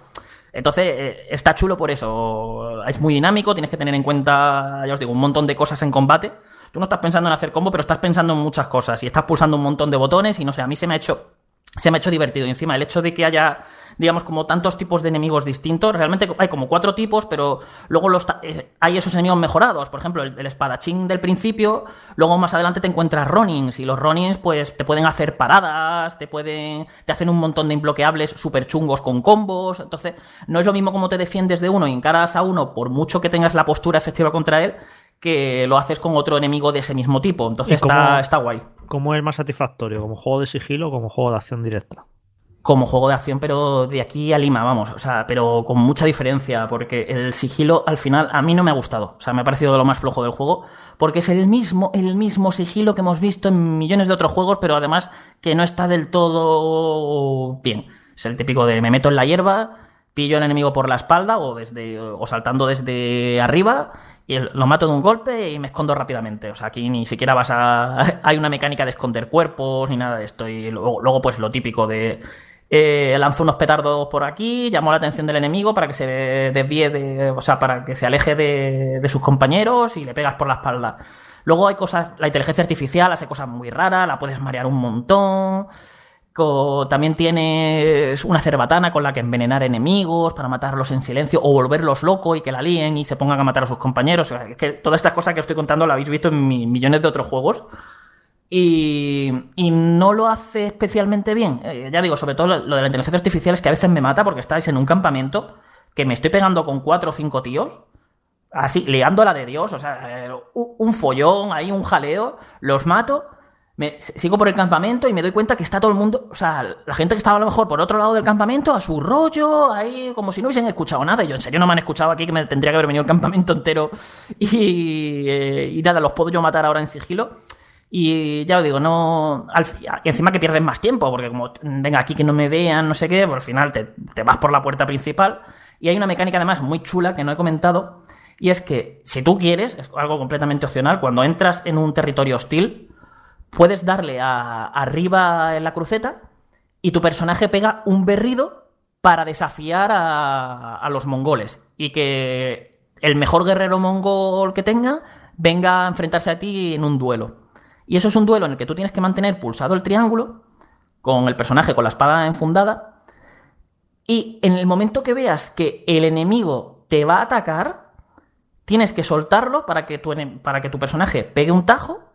Entonces, eh, está chulo por eso. Es muy dinámico, tienes que tener en cuenta, ya os digo, un montón de cosas en combate. Tú no estás pensando en hacer combo, pero estás pensando en muchas cosas y estás pulsando un montón de botones y no sé, a mí se me ha hecho se me ha hecho divertido. Y encima, el hecho de que haya, digamos, como tantos tipos de enemigos distintos, realmente hay como cuatro tipos, pero luego los eh, hay esos enemigos mejorados. Por ejemplo, el, espadachín del principio, luego más adelante te encuentras Ronins, y los Ronins, pues, te pueden hacer paradas, te pueden. te hacen un montón de imbloqueables súper chungos con combos. Entonces, no es lo mismo como te defiendes de uno y encaras a uno, por mucho que tengas la postura efectiva contra él, que lo haces con otro enemigo de ese mismo tipo. Entonces está, está guay.
¿Cómo es más satisfactorio? ¿Como juego de sigilo o como juego de acción directa?
Como juego de acción, pero de aquí a Lima, vamos. O sea, pero con mucha diferencia, porque el sigilo al final a mí no me ha gustado. O sea, me ha parecido de lo más flojo del juego, porque es el mismo, el mismo sigilo que hemos visto en millones de otros juegos, pero además que no está del todo bien. Es el típico de me meto en la hierba, pillo al enemigo por la espalda o desde o saltando desde arriba y lo mato de un golpe y me escondo rápidamente. O sea, aquí ni siquiera vas a... [LAUGHS] hay una mecánica de esconder cuerpos ni nada de esto. Y luego, pues lo típico de... Eh, lanzo unos petardos por aquí, llamo la atención del enemigo para que se desvíe de... O sea, para que se aleje de, de sus compañeros y le pegas por la espalda. Luego hay cosas... La inteligencia artificial hace cosas muy raras, la puedes marear un montón también tienes una cerbatana con la que envenenar enemigos para matarlos en silencio o volverlos locos y que la líen y se pongan a matar a sus compañeros. es que todas estas cosas que estoy contando la habéis visto en millones de otros juegos. Y, no lo hace especialmente bien. Eh, ya digo, sobre todo lo, de la inteligencia artificial es que a veces me mata porque estáis en un campamento que me estoy pegando con cuatro o cinco tíos. Así, liándola de Dios, o sea, eh, un follón, ahí un jaleo, los mato me, sigo por el campamento y me doy cuenta que está todo el mundo, o sea, la gente que estaba a lo mejor por otro lado del campamento, a su rollo, ahí como si no hubiesen escuchado nada. Y yo, en serio, no me han escuchado aquí, que me tendría que haber venido el campamento entero. Y, eh, y nada, los puedo yo matar ahora en sigilo. Y ya os digo, no. y encima que pierdes más tiempo, porque como venga aquí que no me vean, no sé qué, pues al final te, te vas por la puerta principal. Y hay una mecánica además muy chula que no he comentado. Y es que si tú quieres, es algo completamente opcional, cuando entras en un territorio hostil, puedes darle a, arriba en la cruceta y tu personaje pega un berrido para desafiar a, los mongoles y que el mejor guerrero mongol que tenga venga a enfrentarse a ti en un duelo. Y eso es un duelo en el que tú tienes que mantener pulsado el triángulo con el personaje con la espada enfundada y en el momento que veas que el enemigo te va a atacar, tienes que soltarlo para que tu, para que tu personaje pegue un tajo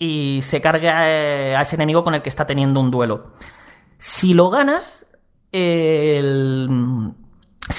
y se carga eh, a ese enemigo con el que está teniendo un duelo. Si lo ganas, si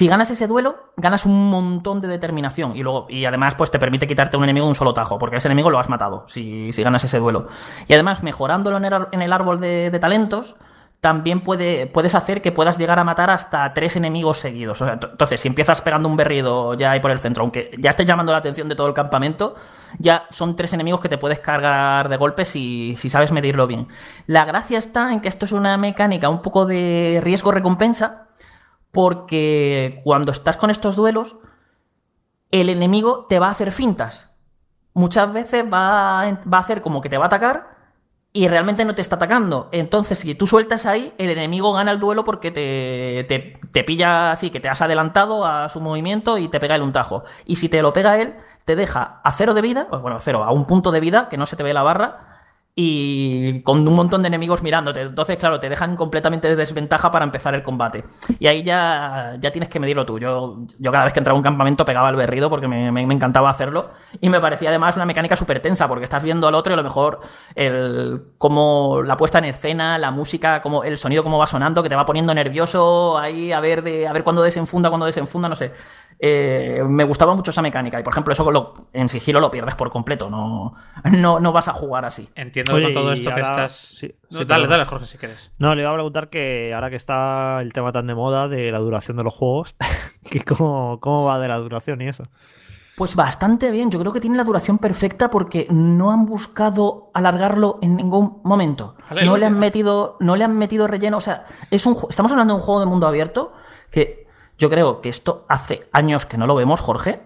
ganas ese duelo, ganas un montón de determinación y luego y además pues te permite quitarte un enemigo de un solo tajo, porque ese enemigo lo has matado si, si ganas ese duelo. Y además mejorándolo en el, árbol de talentos, también puede, puedes hacer que puedas llegar a matar hasta tres enemigos seguidos. entonces, si empiezas pegando un berrido ya ahí por el centro, aunque ya estés llamando la atención de todo el campamento, ya son tres enemigos que te puedes cargar de golpes si, si sabes medirlo bien. La gracia está en que esto es una mecánica un poco de riesgo-recompensa, porque cuando estás con estos duelos, el enemigo te va a hacer fintas. Muchas veces va a, va a hacer como que te va a atacar y realmente no te está atacando. Entonces, si tú sueltas ahí, el enemigo gana el duelo porque te, te, te, pilla así, que te has adelantado a su movimiento y te pega el un tajo. Y si te lo pega él, te deja a cero de vida, bueno, a cero, a un punto de vida, que no se te ve la barra, y con un montón de enemigos mirándote. Entonces, claro, te dejan completamente de desventaja para empezar el combate. Y ahí ya, ya tienes que medirlo tú. Yo, yo cada vez que entraba a un campamento pegaba el berrido porque me, me, encantaba hacerlo. Y me parecía además una mecánica súper tensa porque estás viendo al otro y a lo mejor el, como la puesta en escena, la música, como el sonido como va sonando, que te va poniendo nervioso ahí a ver, de, a ver cuándo desenfunda, cuándo desenfunda, no sé. Eh, me gustaba mucho esa mecánica y por ejemplo eso lo, en sigilo lo pierdes por completo, no, no, no vas a jugar así.
Entiendo Oye, con todo esto que estás... Sí, no, sí, dale, dale Jorge si quieres.
No, le iba a preguntar que ahora que está el tema tan de moda de la duración de los juegos, [LAUGHS] que cómo, cómo va de la duración y eso.
Pues bastante bien, yo creo que tiene la duración perfecta porque no han buscado alargarlo en ningún momento. No le han metido, no le han metido relleno, o sea, es un estamos hablando de un juego de mundo abierto que yo creo que esto hace años que no lo vemos, Jorge,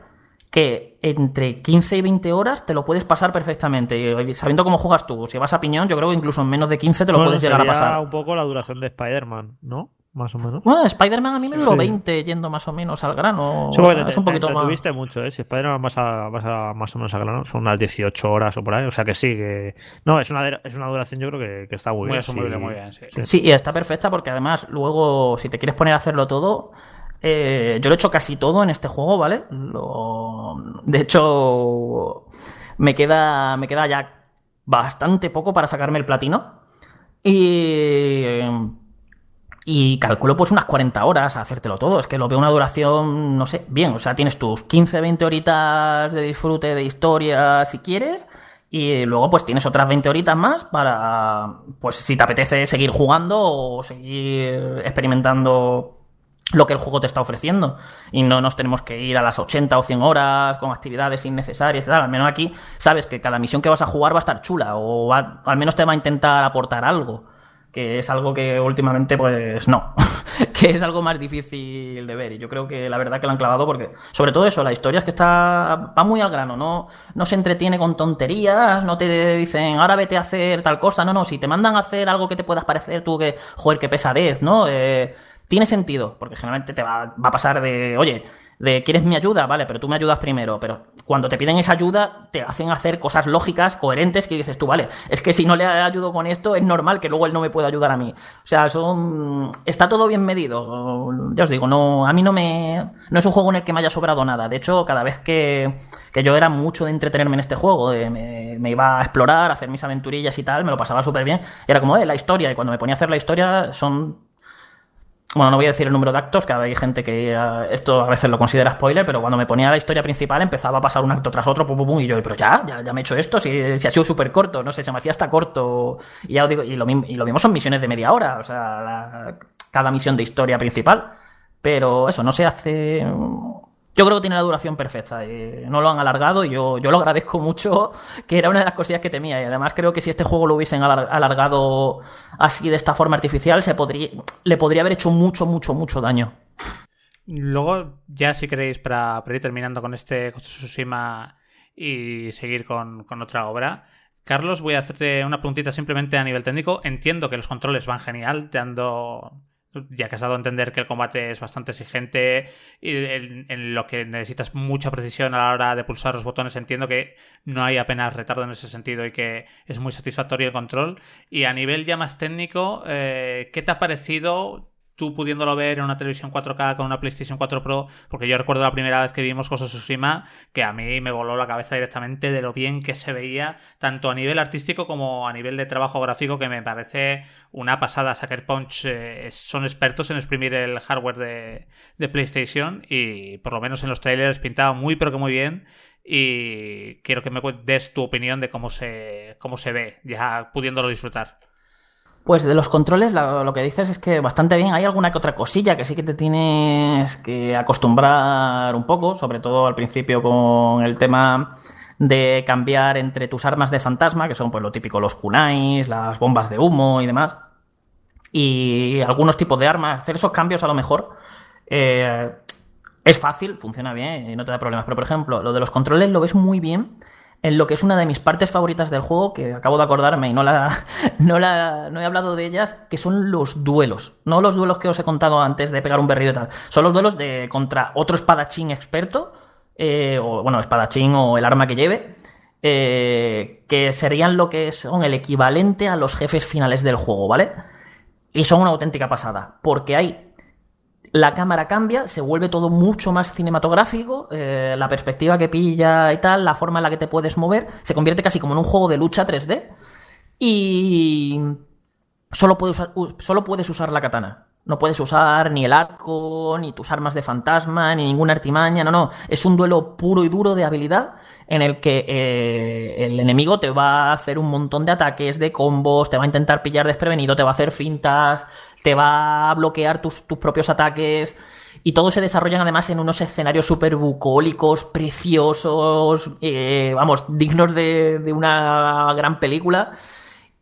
que entre 15 y 20 horas te lo puedes pasar perfectamente. Sabiendo cómo juegas tú, si vas a piñón, yo creo que incluso en menos de 15 te lo
bueno,
puedes llegar a pasar.
un poco la duración de Spider-Man, ¿no? Más o menos.
Bueno, Spider-Man a mí me duró sí. 20 yendo más o menos al grano.
Sí, o sea, es un poquito más. tuviste mucho, ¿eh? Si Spider-Man vas, a, vas a más o menos al grano, son unas 18 horas o por ahí. O sea que sí, que. No, es una, es una duración, yo creo que, que está muy,
muy
bien.
Asumible, sí. muy bien, sí.
sí. y está perfecta porque además, luego, si te quieres poner a hacerlo todo, eh, yo lo he hecho casi todo en este juego, ¿vale? De hecho, me queda, me queda ya bastante poco para sacarme el platino. Y, y calculo pues unas 40 horas a hacértelo todo. Es que lo veo una duración, no sé, bien. O sea, tienes tus 15, 20 horitas de disfrute de historia si quieres. Y luego pues tienes otras 20 horitas más para, pues si te apetece seguir jugando o seguir experimentando lo que el juego te está ofreciendo. Y no nos tenemos que ir a las 80 o 100 horas con actividades innecesarias tal. Al menos aquí sabes que cada misión que vas a jugar va a estar chula o va, al menos te va a intentar aportar algo. Que es algo que últimamente, pues no. [LAUGHS] que es algo más difícil de ver. Y yo creo que la verdad que lo han clavado porque, sobre todo eso, la historia es que está. va muy al grano. No, no se entretiene con tonterías. No te dicen, ahora vete a hacer tal cosa. No, no. Si te mandan a hacer algo que te puedas parecer tú que, joder, qué pesadez, ¿no? Eh, tiene sentido, porque generalmente te va, a pasar de, oye, de ¿quieres mi ayuda? Vale, pero tú me ayudas primero. Pero cuando te piden esa ayuda, te hacen hacer cosas lógicas, coherentes, que dices tú, vale, es que si no le ayudo con esto, es normal que luego él no me pueda ayudar a mí. O sea, son, está todo bien medido. Ya os digo, no, a mí no me. No es un juego en el que me haya sobrado nada. De hecho, cada vez que, que yo era mucho de entretenerme en este juego, de, me, me, iba a explorar, a hacer mis aventurillas y tal, me lo pasaba súper bien. Y era como, eh, la historia. Y cuando me ponía a hacer la historia, son bueno, no voy a decir el número de actos, que hay gente que esto a veces lo considera spoiler, pero cuando me ponía la historia principal empezaba a pasar un acto tras otro, pum, pum, pum, y yo, pero ya, ya, me he hecho esto, si, si ha sido súper corto, no sé, se me hacía hasta corto, y ya os digo, y lo, y lo mismo son misiones de media hora, o sea, cada misión de historia principal, pero eso no se hace yo creo que tiene la duración perfecta. Eh, no lo han alargado y yo, yo lo agradezco mucho, [LAUGHS] que era una de las cosillas que temía. Y además creo que si este juego lo hubiesen alargado así de esta forma artificial, se podría, le podría haber hecho mucho, mucho, mucho daño.
Luego, ya si queréis, para, ir terminando con este Ghost Tsushima y seguir con, con otra obra, Carlos, voy a hacerte una puntita simplemente a nivel técnico. Entiendo que los controles van genial, te ando ya que has dado a entender que el combate es bastante exigente y en, en, lo que necesitas mucha precisión a la hora de pulsar los botones, entiendo que no hay apenas retardo en ese sentido y que es muy satisfactorio el control. Y a nivel ya más técnico, eh, ¿qué te ha parecido tú pudiéndolo ver en una televisión 4K con una PlayStation 4 Pro, porque yo recuerdo la primera vez que vimos Ghost of que a mí me voló la cabeza directamente de lo bien que se veía, tanto a nivel artístico como a nivel de trabajo gráfico, que me parece una pasada. Sucker Punch eh, son expertos en exprimir el hardware de, de PlayStation y por lo menos en los trailers pintaba muy pero que muy bien y quiero que me des tu opinión de cómo se, cómo se ve, ya pudiéndolo disfrutar.
Pues de los controles lo, que dices es que bastante bien. Hay alguna que otra cosilla que sí que te tienes que acostumbrar un poco, sobre todo al principio con el tema de cambiar entre tus armas de fantasma, que son pues lo típico, los kunais, las bombas de humo y demás, y algunos tipos de armas. Hacer esos cambios a lo mejor eh, es fácil, funciona bien y no te da problemas. Pero, por ejemplo, lo de los controles lo ves muy bien en lo que es una de mis partes favoritas del juego, que acabo de acordarme y no la, [LAUGHS] no la no he hablado de ellas, que son los duelos. No los duelos que os he contado antes de pegar un berrido y tal. Son los duelos de contra otro espadachín experto, eh, o bueno, espadachín o el arma que lleve. Eh, que serían lo que son el equivalente a los jefes finales del juego, ¿vale? Y son una auténtica pasada, porque hay la cámara cambia, se vuelve todo mucho más cinematográfico, eh, la perspectiva que pilla y tal, la forma en la que te puedes mover, se convierte casi como en un juego de lucha 3D y solo puedes solo puedes usar la katana. No puedes usar ni el arco, ni tus armas de fantasma, ni ninguna artimaña, no, no. Es un duelo puro y duro de habilidad en el que eh, el enemigo te va a hacer un montón de ataques, de combos, te va a intentar pillar desprevenido, te va a hacer fintas, te va a bloquear tus, tus propios ataques. Y todos se desarrollan además en unos escenarios súper bucólicos, preciosos, eh, vamos, dignos de, de una gran película.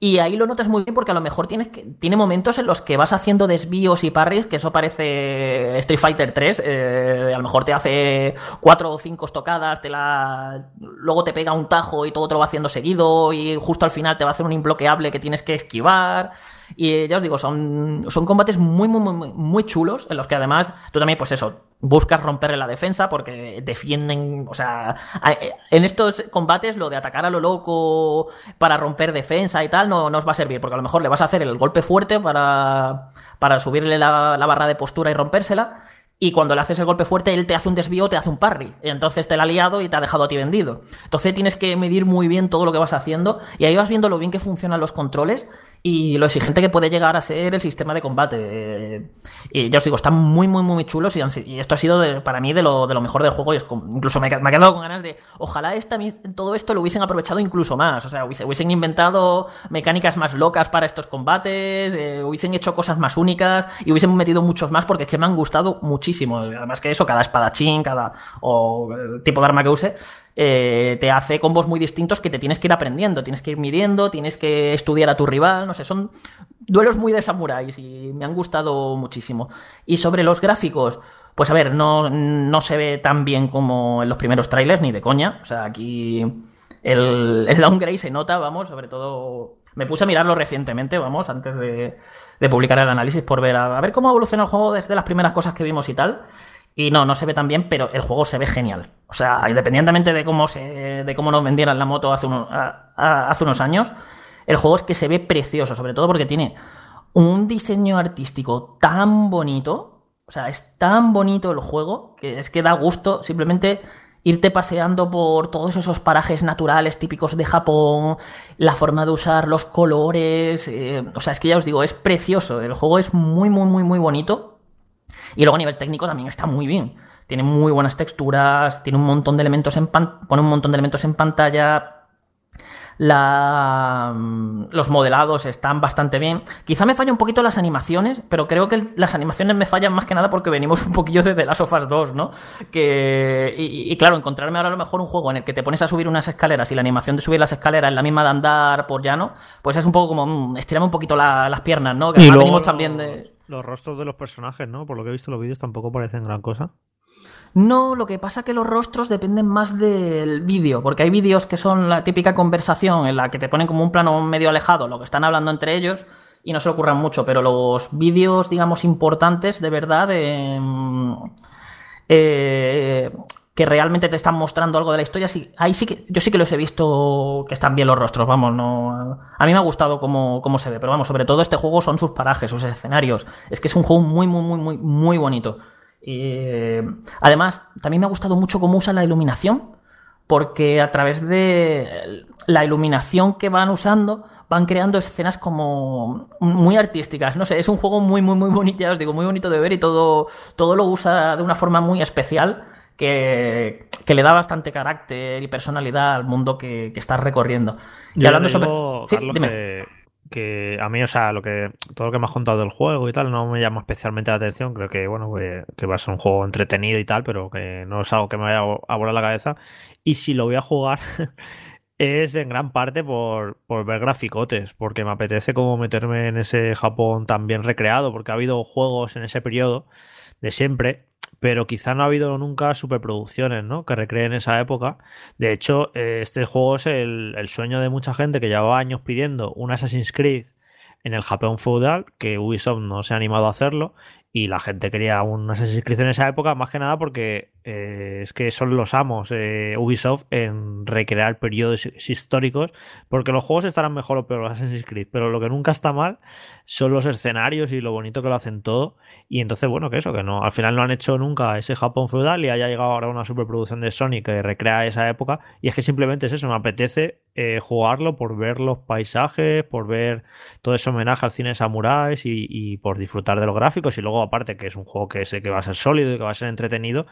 Y ahí lo notas muy bien porque a lo mejor tienes tiene momentos en los que vas haciendo desvíos y parries, que eso parece Street Fighter 3. Eh, a lo mejor te hace cuatro o cinco estocadas, te la, luego te pega un tajo y todo te lo va haciendo seguido. Y justo al final te va a hacer un imbloqueable que tienes que esquivar. Y ya os digo, son, son combates muy, muy, muy, muy chulos. En los que además tú también, pues eso, buscas romperle la defensa porque defienden, o sea, en estos combates lo de atacar a lo loco para romper defensa y tal no, no os va a servir, porque a lo mejor le vas a hacer el golpe fuerte para, para subirle la, la barra de postura y rompérsela, y cuando le haces el golpe fuerte, él te hace un desvío, te hace un parry. Y entonces te la ha liado y te ha dejado a ti vendido. Entonces tienes que medir muy bien todo lo que vas haciendo. Y ahí vas viendo lo bien que funcionan los controles y lo exigente que puede llegar a ser el sistema de combate. Y ya os digo, están muy, muy, muy chulos. Y, esto ha sido para mí de lo, de lo, mejor del juego. Y es como, incluso me, me, ha quedado con ganas de. Ojalá esta, todo esto lo hubiesen aprovechado incluso más. O sea, hubiesen inventado mecánicas más locas para estos combates. Eh, hubiesen hecho cosas más únicas. Y hubiesen metido muchos más porque es que me han gustado muchísimo. Además que eso, cada espadachín, cada. o tipo de arma que use eh, te hace combos muy distintos que te tienes que ir aprendiendo, tienes que ir midiendo, tienes que estudiar a tu rival, no sé, son duelos muy de samuráis y me han gustado muchísimo. Y sobre los gráficos, pues a ver, no, no se ve tan bien como en los primeros trailers, ni de coña, o sea, aquí el, el downgrade se nota, vamos, sobre todo... Me puse a mirarlo recientemente, vamos, antes de, publicar el análisis por ver a, a ver cómo evoluciona el juego desde las primeras cosas que vimos y tal. Y no, no se ve tan bien, pero el juego se ve genial. O sea, independientemente de cómo, se, de cómo nos vendieran la moto hace, uno, hace unos años, el juego es que se ve precioso, sobre todo porque tiene un diseño artístico tan bonito. O sea, es tan bonito el juego que es que da gusto simplemente irte paseando por todos esos parajes naturales típicos de Japón, la forma de usar los colores. Eh, o sea, es que ya os digo, es precioso. El juego es muy, muy, muy, muy bonito. Y luego a nivel técnico también está muy bien. Tiene muy buenas texturas, tiene un montón de elementos en pone un montón de elementos en pantalla. La, los modelados están bastante bien. Quizá me falla un poquito las animaciones, pero creo que las animaciones me fallan más que nada porque venimos un poquillo de The Last of Us 2, ¿no? Que, y, y, claro, encontrarme ahora a lo mejor un juego en el que te pones a subir unas escaleras y la animación de subir las escaleras es la misma de andar por llano, pues es un poco como mmm, estirame un poquito la, las piernas, ¿no? Que
y luego
venimos también de.
Los rostros de los personajes, ¿no? Por lo que he visto los vídeos tampoco parecen gran cosa.
No, lo que pasa es que los rostros dependen más del vídeo, porque hay vídeos que son la típica conversación en la que te ponen como un plano medio alejado, lo que están hablando entre ellos, y no se le ocurran mucho, pero los vídeos, digamos, importantes, de verdad, eh, eh, que realmente te están mostrando algo de la historia, sí, ahí sí que yo sí que los he visto que están bien los rostros, vamos, no a mí me ha gustado cómo, cómo se ve, pero vamos, sobre todo este juego son sus parajes, sus escenarios, es que es un juego muy muy muy muy muy bonito. Y, además, también me ha gustado mucho cómo usa la iluminación, porque a través de la iluminación que van usando van creando escenas como muy artísticas. No sé, es un juego muy, muy, muy bonito, ya os digo, muy bonito de ver y todo, todo lo usa de una forma muy especial que, que, le da bastante carácter y personalidad al mundo que, que estás recorriendo. Y
Yo
hablando
digo,
sobre. Sí,
Carlos,
dime.
que, a mí, o sea, lo que todo lo que me has contado del juego y tal no me llama especialmente la atención. Creo que, bueno, que va a ser un juego entretenido y tal, pero que no es algo que me vaya a volar la cabeza. Y si lo voy a jugar. [LAUGHS] es en gran parte por, por, ver graficotes, porque me apetece como meterme en ese Japón tan bien recreado, porque ha habido juegos en ese periodo de siempre pero quizá no ha habido nunca superproducciones, ¿no? Que recreen esa época. De hecho, eh, este juego es el, el, sueño de mucha gente que llevaba años pidiendo un Assassin's Creed en el Japón feudal, que Ubisoft no se ha animado a hacerlo, y la gente quería un Assassin's Creed en esa época, más que nada porque eh, es que son los amos eh, Ubisoft en recrear periodos históricos, porque los juegos estarán mejor o peor los Assassin's Creed, pero lo que nunca está mal son los escenarios y lo bonito que lo hacen todo. Y entonces, bueno, que eso, que no, al final no han hecho nunca ese Japón feudal y haya llegado ahora una superproducción de Sony que recrea esa época. Y es que simplemente es eso, me apetece eh, jugarlo por ver los paisajes, por ver todo ese homenaje al cine samuráis y por disfrutar de los gráficos y luego aparte que es un juego que sé que va a ser sólido y que va a ser entretenido,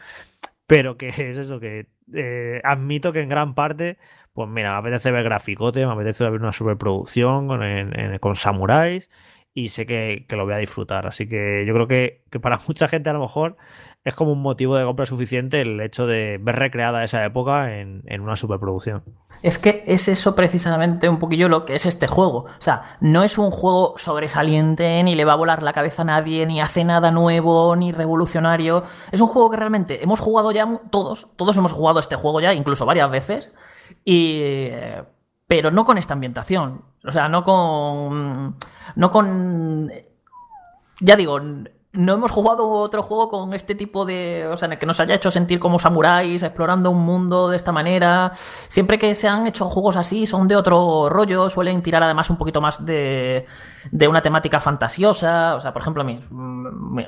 pero que [LAUGHS] es eso, que eh, admito que en gran parte, pues mira, me apetece ver graficote, me apetece ver una superproducción con, en, con samuráis y sé que, que, lo voy a disfrutar. Así que yo creo que, que, para [LAUGHS] mucha gente a lo mejor es como un motivo de compra suficiente el hecho de ver recreada esa época en, en una superproducción.
Es que es eso precisamente un poquillo lo que es este juego. O sea, no es un juego sobresaliente, ni le va a volar la cabeza a nadie, ni hace nada nuevo, ni revolucionario. Es un juego que realmente hemos jugado ya todos, todos hemos jugado este juego ya, incluso varias veces, y... pero no con esta ambientación. O sea, no con... No con... Ya digo, no hemos jugado otro juego con este tipo de. O sea, que nos haya hecho sentir como samuráis, explorando un mundo de esta manera. Siempre que se han hecho juegos así, son de otro rollo, suelen tirar además un poquito más de, de una temática fantasiosa. O sea, por ejemplo, mis,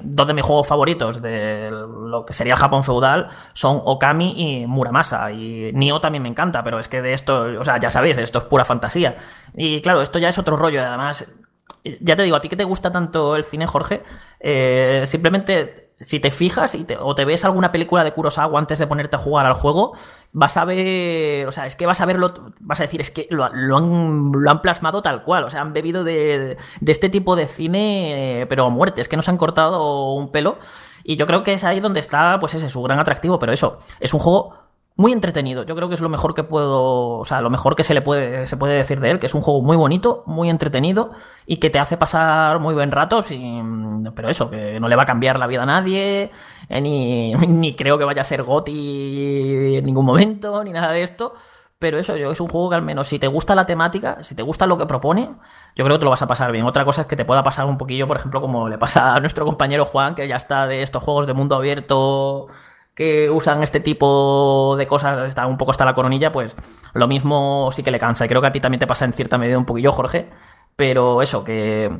dos de mis juegos favoritos de lo que sería el Japón feudal son Okami y Muramasa. Y Nioh también me encanta, pero es que de esto, o sea, ya sabéis, esto es pura fantasía. Y claro, esto ya es otro rollo, además ya te digo, a ti que te gusta tanto el cine, Jorge, eh, simplemente si te fijas y te, o te ves alguna película de Kurosawa antes de ponerte a jugar al juego, vas a ver, o sea, es que vas a verlo, vas a decir, es que lo, han, plasmado tal cual, o sea, han bebido de, este tipo de cine, pero a muerte, es que nos han cortado un pelo. Y yo creo que es ahí donde está, pues ese, su gran atractivo, pero eso, es un juego muy entretenido. Yo creo que es lo mejor que puedo, o sea, lo mejor que se le puede, se puede decir de él, que es un juego muy bonito, muy entretenido y que te hace pasar muy buen rato, sin, pero eso, que no le va a cambiar la vida a nadie, eh, ni, [LAUGHS] ni creo que vaya a ser Goti en ningún momento, ni nada de esto. Pero eso, yo es un juego que al menos si te gusta la temática, si te gusta lo que propone, yo creo que te lo vas a pasar bien. Otra cosa es que te pueda pasar un poquillo, por ejemplo, como le pasa a nuestro compañero Juan, que ya está de estos juegos de mundo abierto que usan este tipo de cosas, está un poco hasta la coronilla, pues lo mismo sí que le cansa. Y creo que a ti también te pasa en cierta medida un poquillo, Jorge. Pero eso, que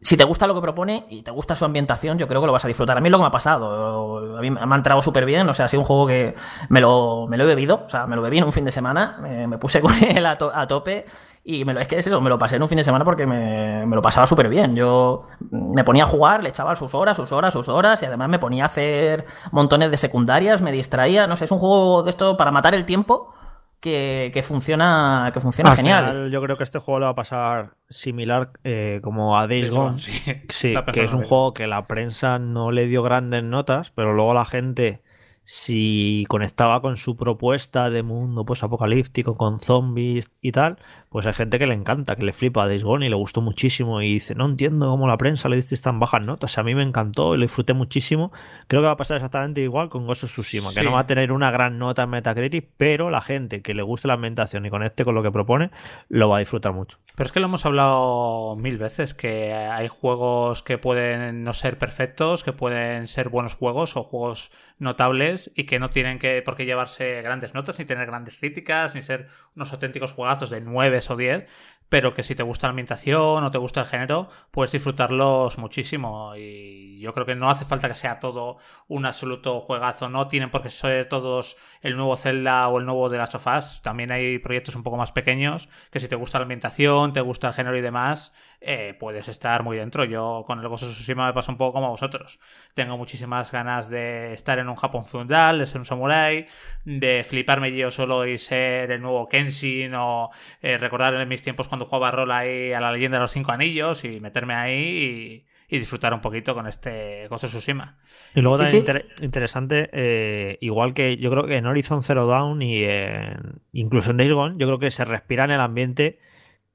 si te gusta lo que propone y te gusta su ambientación, yo creo que lo vas a disfrutar. A mí lo que me ha pasado, a mí me ha entrado súper bien, o sea, ha sido un juego que me lo, me lo he bebido, o sea, me lo bebí en un fin de semana, me, puse [LAUGHS] con él a, tope y me lo, es que es eso, me lo pasé en un fin de semana porque me, me lo pasaba súper bien. Yo me ponía a jugar, le echaba sus horas, sus horas, sus horas y además me ponía a hacer montones de secundarias, me distraía, no sé, es un juego de esto para matar el tiempo que, que, funciona, que funciona
Al
genial.
Final, yo creo que este juego le va a pasar similar eh, como a Days Gone.
Sí, [LAUGHS]
sí que es un juego que la prensa no le dio grandes notas, pero luego la gente, si conectaba con su propuesta de mundo pues apocalíptico, con zombies y tal, pues hay gente que le encanta, que le flipa a Days Gone y le gustó muchísimo y dice, no entiendo cómo la prensa le diste tan bajas notas, a mí me encantó y lo disfruté muchísimo. Creo que va a pasar exactamente igual con Ghost of Tsushima, sí. que no va a tener una gran nota en Metacritic, pero la gente que le guste la ambientación y conecte con lo que propone, lo va a disfrutar mucho.
Pero es que lo hemos hablado mil veces, que hay juegos que pueden no ser perfectos, que pueden ser buenos juegos o juegos notables y que no tienen que por qué llevarse grandes notas, ni tener grandes críticas, ni ser unos auténticos juegazos de 9 o 10, pero que si te gusta la ambientación o te gusta el género, puedes disfrutarlos muchísimo. Y yo creo que no hace falta que sea todo un absoluto juegazo, no tienen por qué ser todos el nuevo Zelda o el nuevo de las sofás. También hay proyectos un poco más pequeños que si te gusta la ambientación, te gusta el género y demás, eh, puedes estar muy dentro. Yo con el of Tsushima me pasa un poco como a vosotros. Tengo muchísimas ganas de estar en un Japón feudal, de ser un samurái, de fliparme yo solo y ser el nuevo Kenshin o eh, recordar en mis tiempos cuando jugaba rol ahí a la leyenda de los cinco anillos y meterme ahí y, disfrutar un poquito con este Ghost of Tsushima.
Y luego sí, también sí. Inter interesante, eh, igual que yo creo que en Horizon Zero Dawn y en, incluso en Days Gone, yo creo que se respira en el ambiente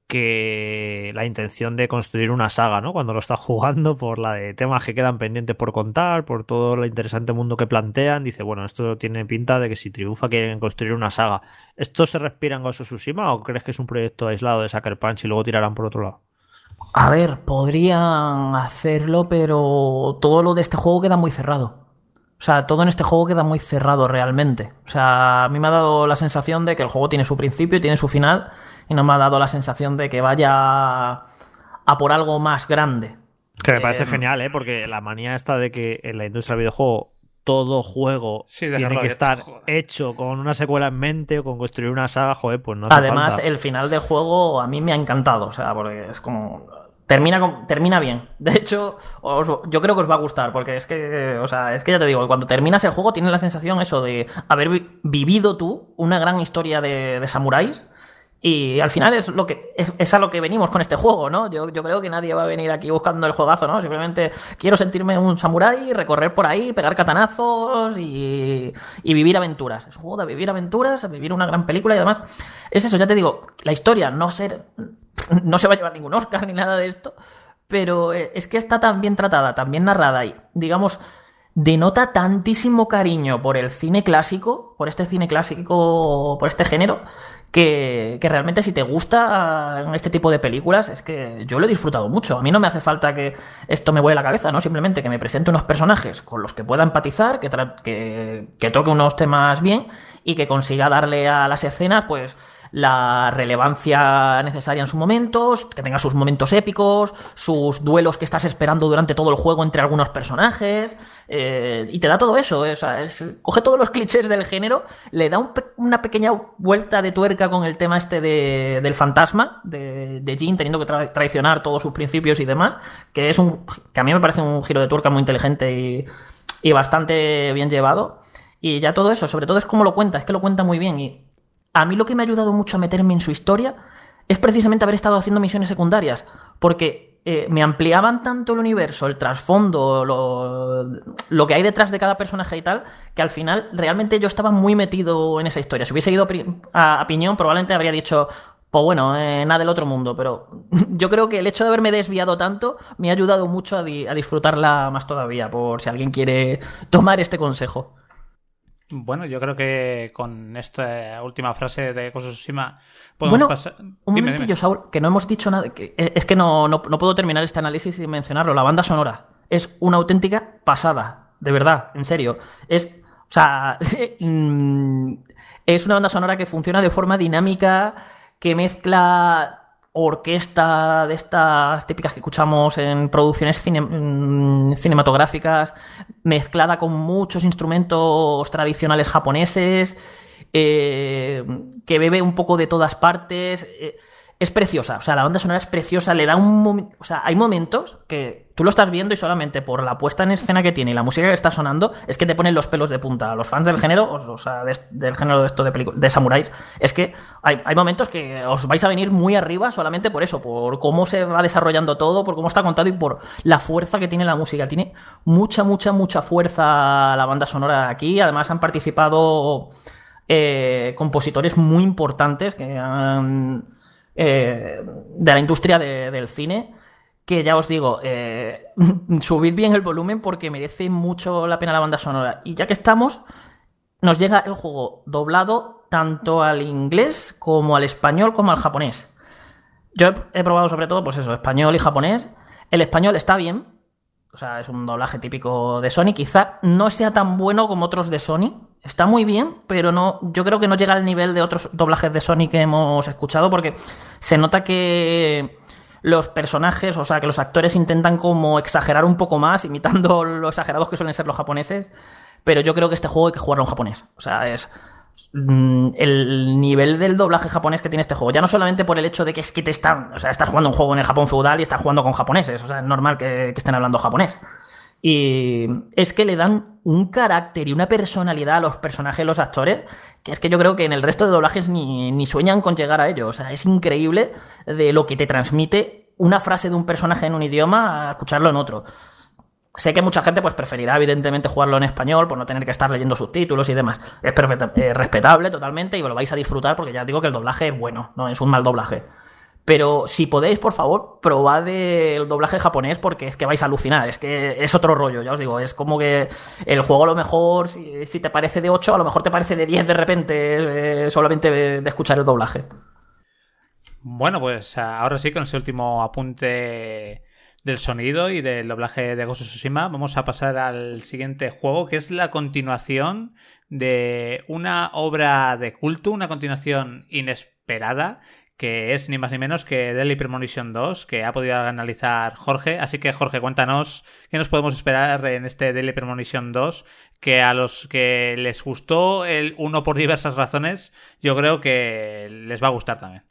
que la intención de construir una saga, ¿no? Cuando lo estás jugando, por la de temas que quedan pendientes por contar, por todo el interesante mundo que plantean, dice, bueno, esto tiene pinta de que si triunfa quieren construir una saga. ¿Esto se respira en Ghost of Tsushima o crees que es un proyecto aislado de Sucker Punch y luego tirarán por otro lado?
A ver, podrían hacerlo, pero todo lo de este juego queda muy cerrado. O sea, todo en este juego queda muy cerrado realmente. O sea, a mí me ha dado la sensación de que el juego tiene su principio y tiene su final, y no me ha dado la sensación de que vaya a por algo más grande.
Que me parece
Eh,
genial, ¿eh? Porque la manía está de que en la industria del videojuego todo juego
Sí,
tiene que estar hecho con una secuela en mente o con construir una saga, joder, pues no hace
Además,
falta.
el final del juego a mí me ha encantado, o sea, porque es como... Termina, termina bien. [LAUGHS] De hecho, os- yo creo que os va a gustar, porque es que, o sea, es que ya te digo, cuando terminas el juego tienes la sensación eso de haber vi- vivido tú una gran historia de, de samuráis. Y al final es lo que es, a lo que venimos con este juego, ¿no? Yo, yo creo que nadie va a venir aquí buscando el juegazo, ¿no? Simplemente quiero sentirme un samurái, recorrer por ahí, pegar katanazos y, y vivir aventuras. Es un juego de vivir aventuras, vivir una gran película y además es eso, ya te digo, la historia no, ser, no se va a llevar ningún Oscar ni nada de esto, pero eh, es que está tan bien tratada, tan bien narrada y, digamos, denota tantísimo cariño por el cine clásico, por este cine clásico, por este género, que, que realmente si te gusta este tipo de películas, es que yo lo he disfrutado mucho. A mí no me hace falta que esto me vuele la cabeza, ¿no? Simplemente que me presente unos personajes con los que pueda empatizar, que, que, que toque unos temas bien y que consiga darle a las escenas, pues, la relevancia necesaria en sus momentos, que tenga sus momentos épicos, sus duelos que estás esperando durante todo el juego entre algunos personajes, eh, y te da todo eso, eh, es- coge todos los clichés del género, le da una pequeña vuelta de tuerca con el tema este de- del fantasma, de, de Jin teniendo que tra- traicionar todos sus principios y demás, que es un que a mí me parece un giro de tuerca muy inteligente y, y bastante bien llevado. Y ya todo eso, sobre todo es cómo lo cuenta, es que lo cuenta muy bien. Y a mí lo que me ha ayudado mucho a meterme en su historia es precisamente haber estado haciendo misiones secundarias, porque eh, me ampliaban tanto el universo, el trasfondo, lo, que hay detrás de cada personaje y tal, que al final realmente yo estaba muy metido en esa historia. Si hubiese ido a, a piñón, probablemente habría dicho, pues bueno, eh, nada del otro mundo, pero [LAUGHS] yo creo que el hecho de haberme desviado tanto me ha ayudado mucho a disfrutarla más todavía, por si alguien quiere tomar este consejo.
Bueno, yo creo que con esta última frase de Tsushima podemos
Bueno,
pasar.
Un momentillo,
dime.
Saúl, que no hemos dicho nada. que- es que no, no- no puedo terminar este análisis sin mencionarlo. La banda sonora es una auténtica pasada. De verdad, en serio. Es. O sea. [LAUGHS] mm, es una banda sonora que funciona de forma dinámica, que mezcla orquesta de estas típicas que escuchamos en producciones mm, cinematográficas, mezclada con muchos instrumentos tradicionales japoneses, eh, que bebe un poco de todas partes. eh, es preciosa, o sea, la banda sonora es preciosa, le da un o sea, hay momentos que tú lo estás viendo y solamente por la puesta en escena que tiene y la música que está sonando es que te ponen los pelos de punta. A los fans del género, o, sea, de- del género de esto de, de samuráis, es que hay, momentos que os vais a venir muy arriba solamente por eso, por cómo se va desarrollando todo, por cómo está contado y por la fuerza que tiene la música. Tiene mucha, mucha, mucha fuerza la banda sonora aquí. Además han participado eh, compositores muy importantes que han, eh, de la industria de- del cine. Que ya os digo, eh, [LAUGHS] subid bien el volumen porque merece mucho la pena la banda sonora. Y ya que estamos, nos llega el juego doblado tanto al inglés como al español como al japonés. Yo he, probado sobre todo, pues eso, español y japonés. El español está bien. O sea, es un doblaje típico de Sony. Quizá no sea tan bueno como otros de Sony. Está muy bien, pero no. Yo creo que no llega al nivel de otros doblajes de Sony que hemos escuchado. Porque se nota que los personajes, o sea, que los actores intentan como exagerar un poco más, imitando [LAUGHS] lo exagerados que suelen ser los japoneses. Pero yo creo que este juego hay que jugarlo en japonés. O sea, es mm, el nivel del doblaje japonés que tiene este juego. Ya no solamente por el hecho de que es que te están. O sea, estás jugando un juego en el Japón feudal y estás jugando con japoneses. O sea, es normal que, que estén hablando japonés. Y es que le dan un carácter y una personalidad a los personajes, los actores, que es que yo creo que en el resto de doblajes ni, ni sueñan con llegar a ello. O sea, es increíble de lo que te transmite una frase de un personaje en un idioma a escucharlo en otro. Sé que mucha gente pues preferirá evidentemente jugarlo en español por no tener que estar leyendo subtítulos y demás. Es perfecta- eh, respetable totalmente y lo vais a disfrutar porque ya digo que el doblaje es bueno, no es un mal doblaje. Pero si podéis, por favor, probad el doblaje japonés porque es que vais a alucinar. Es que es otro rollo, ya os digo. Es como que el juego a lo mejor, si, te parece de 8, a lo mejor te parece de 10 de repente, eh, solamente de, escuchar el doblaje.
Bueno, pues ahora sí, con ese último apunte del sonido y del doblaje de of Tsushima, vamos a pasar al siguiente juego, que es la continuación de una obra de culto, una continuación inesperada que es ni más ni menos que Deadly Premonition 2, que ha podido analizar Jorge. Así que, Jorge, cuéntanos qué nos podemos esperar en este Deadly Premonition 2, que a los que les gustó el uno por diversas razones, yo creo que les va a gustar también.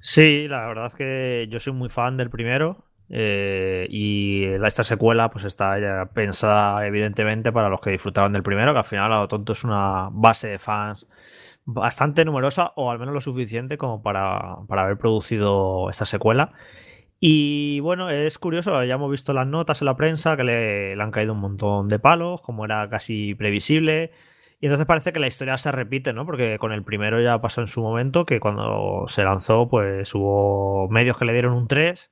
Sí, la verdad es que yo soy muy fan del primero. Eh, y esta secuela pues está ya pensada evidentemente para los que disfrutaban del primero, que al final a lo tonto es una base de fans bastante numerosa o al menos lo suficiente como para, para haber producido esta secuela. Y bueno, es curioso, ya hemos visto las notas en la prensa que le, han caído un montón de palos, como era casi previsible. Y entonces parece que la historia se repite, ¿no? Porque con el primero ya pasó en su momento que cuando se lanzó, pues hubo medios que le dieron un 3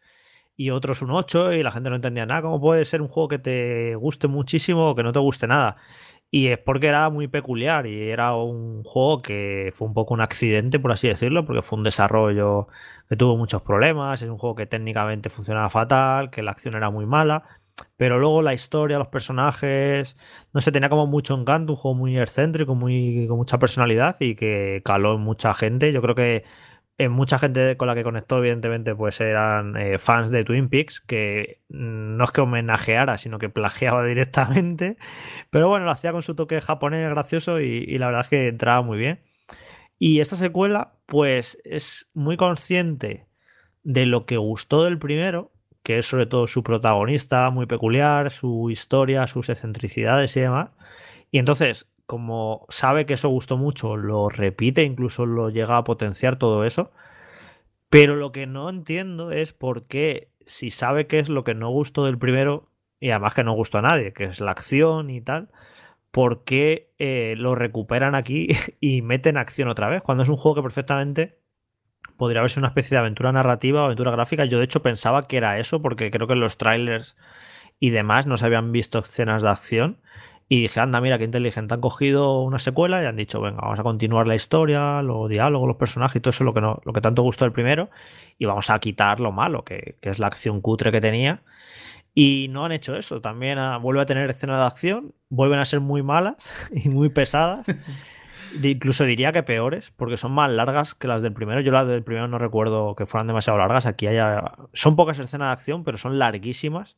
y otros un 8 y la gente no entendía nada. ¿Cómo puede ser un juego que te guste muchísimo o que no te guste nada? Y es porque era muy peculiar y era un juego que fue un poco un accidente, por así decirlo, porque fue un desarrollo que tuvo muchos problemas, es un juego que técnicamente funcionaba fatal, que la acción era muy mala, pero luego la historia, los personajes, no sé, tenía como mucho encanto, un juego muy excéntrico, muy, con mucha personalidad y que caló en mucha gente. Yo creo que en mucha gente con la que conectó, evidentemente, pues eran eh, fans de Twin Peaks, que no es que homenajeara, sino que plagiaba [LAUGHS] directamente. Pero bueno, lo hacía con su toque japonés gracioso y, la verdad es que entraba muy bien. Y esta secuela, pues es muy consciente de lo que gustó del primero, que es sobre todo su protagonista, muy peculiar, su historia, sus excentricidades y demás. Y entonces como sabe que eso gustó mucho, lo repite, incluso lo llega a potenciar todo eso. Pero lo que no entiendo es por qué, si sabe que es lo que no gustó del primero, y además que no gustó a nadie, que es la acción y tal, ¿por qué eh, lo recuperan aquí [LAUGHS] y meten acción otra vez? Cuando es un juego que perfectamente podría haberse una especie de aventura narrativa o aventura gráfica. Yo de hecho pensaba que era eso, porque creo que en los trailers y demás no se habían visto escenas de acción. Y dije, anda, mira qué inteligente. Han cogido una secuela y han dicho, venga, vamos a continuar la historia, los diálogos, los personajes todo eso, lo que, no, lo que tanto gustó el primero. Y vamos a quitar lo malo, que, es la acción cutre que tenía. Y no han hecho eso. También vuelve a tener escenas de acción, vuelven a ser muy malas [LAUGHS] y muy pesadas. incluso diría que peores, porque son más largas que las del primero. Yo las del primero no recuerdo que fueran demasiado largas. Aquí haya... son pocas escenas de acción, pero son larguísimas.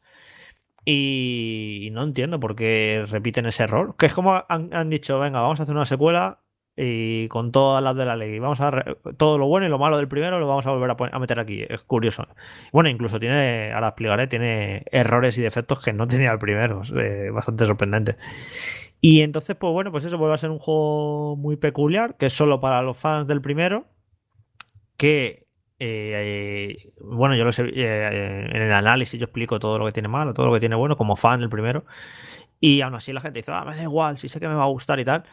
Y no entiendo por qué repiten ese error. Que es como han, dicho, venga, vamos a hacer una secuela y con todas las de la ley. Vamos a todo lo bueno y lo malo del primero lo vamos a volver a, meter aquí. Es curioso. Bueno, incluso tiene, ahora explicaré, tiene errores y defectos que no tenía el primero. Es bastante sorprendente. Y entonces, pues bueno, pues eso vuelve a ser un juego muy peculiar, que es solo para los fans del primero. Que eh, bueno, yo lo sé, eh, en el análisis yo explico todo lo que tiene malo, todo lo que tiene bueno, como fan del primero. Y aún así la gente dice, ah, me da igual, sí sé que me va a gustar y tal.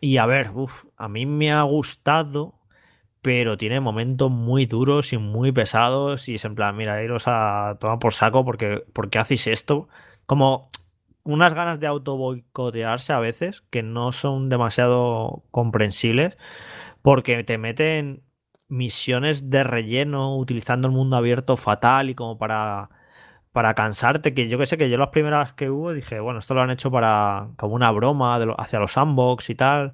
Y a ver, a mí me ha gustado, pero tiene momentos muy duros y muy pesados. Y es en plan, mira, iros a tomar por saco porque, porque hacéis esto. Como unas ganas de auto boicotearse a veces que no son demasiado comprensibles porque te meten misiones de relleno utilizando el mundo abierto fatal y como para, para cansarte, que yo que sé, que yo las primeras que hubo dije, bueno, esto lo han hecho para como una broma hacia los sandbox y tal,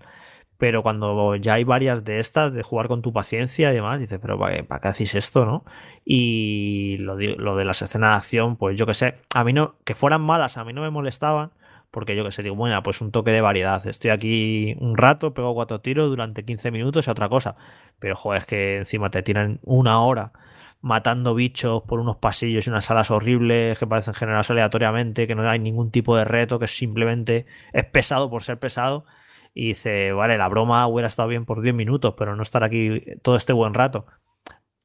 pero cuando ya hay varias de estas, de jugar con tu paciencia y demás, dices, pero ¿para qué, hacéis esto, no? Y lo de, lo de las escenas de acción, pues yo que sé, a mí no, que fueran malas, a mí no me molestaban, porque yo que sé, digo, bueno, pues un toque de variedad. Estoy aquí un rato, pego cuatro tiros durante 15 minutos y otra cosa. Pero joder, es que encima te tiran una hora matando bichos por unos pasillos y unas salas horribles que parecen generadas aleatoriamente, que no hay ningún tipo de reto, que simplemente es pesado por ser pesado. Y dice, vale, la broma hubiera estado bien por 10 minutos, pero no estar aquí todo este buen rato.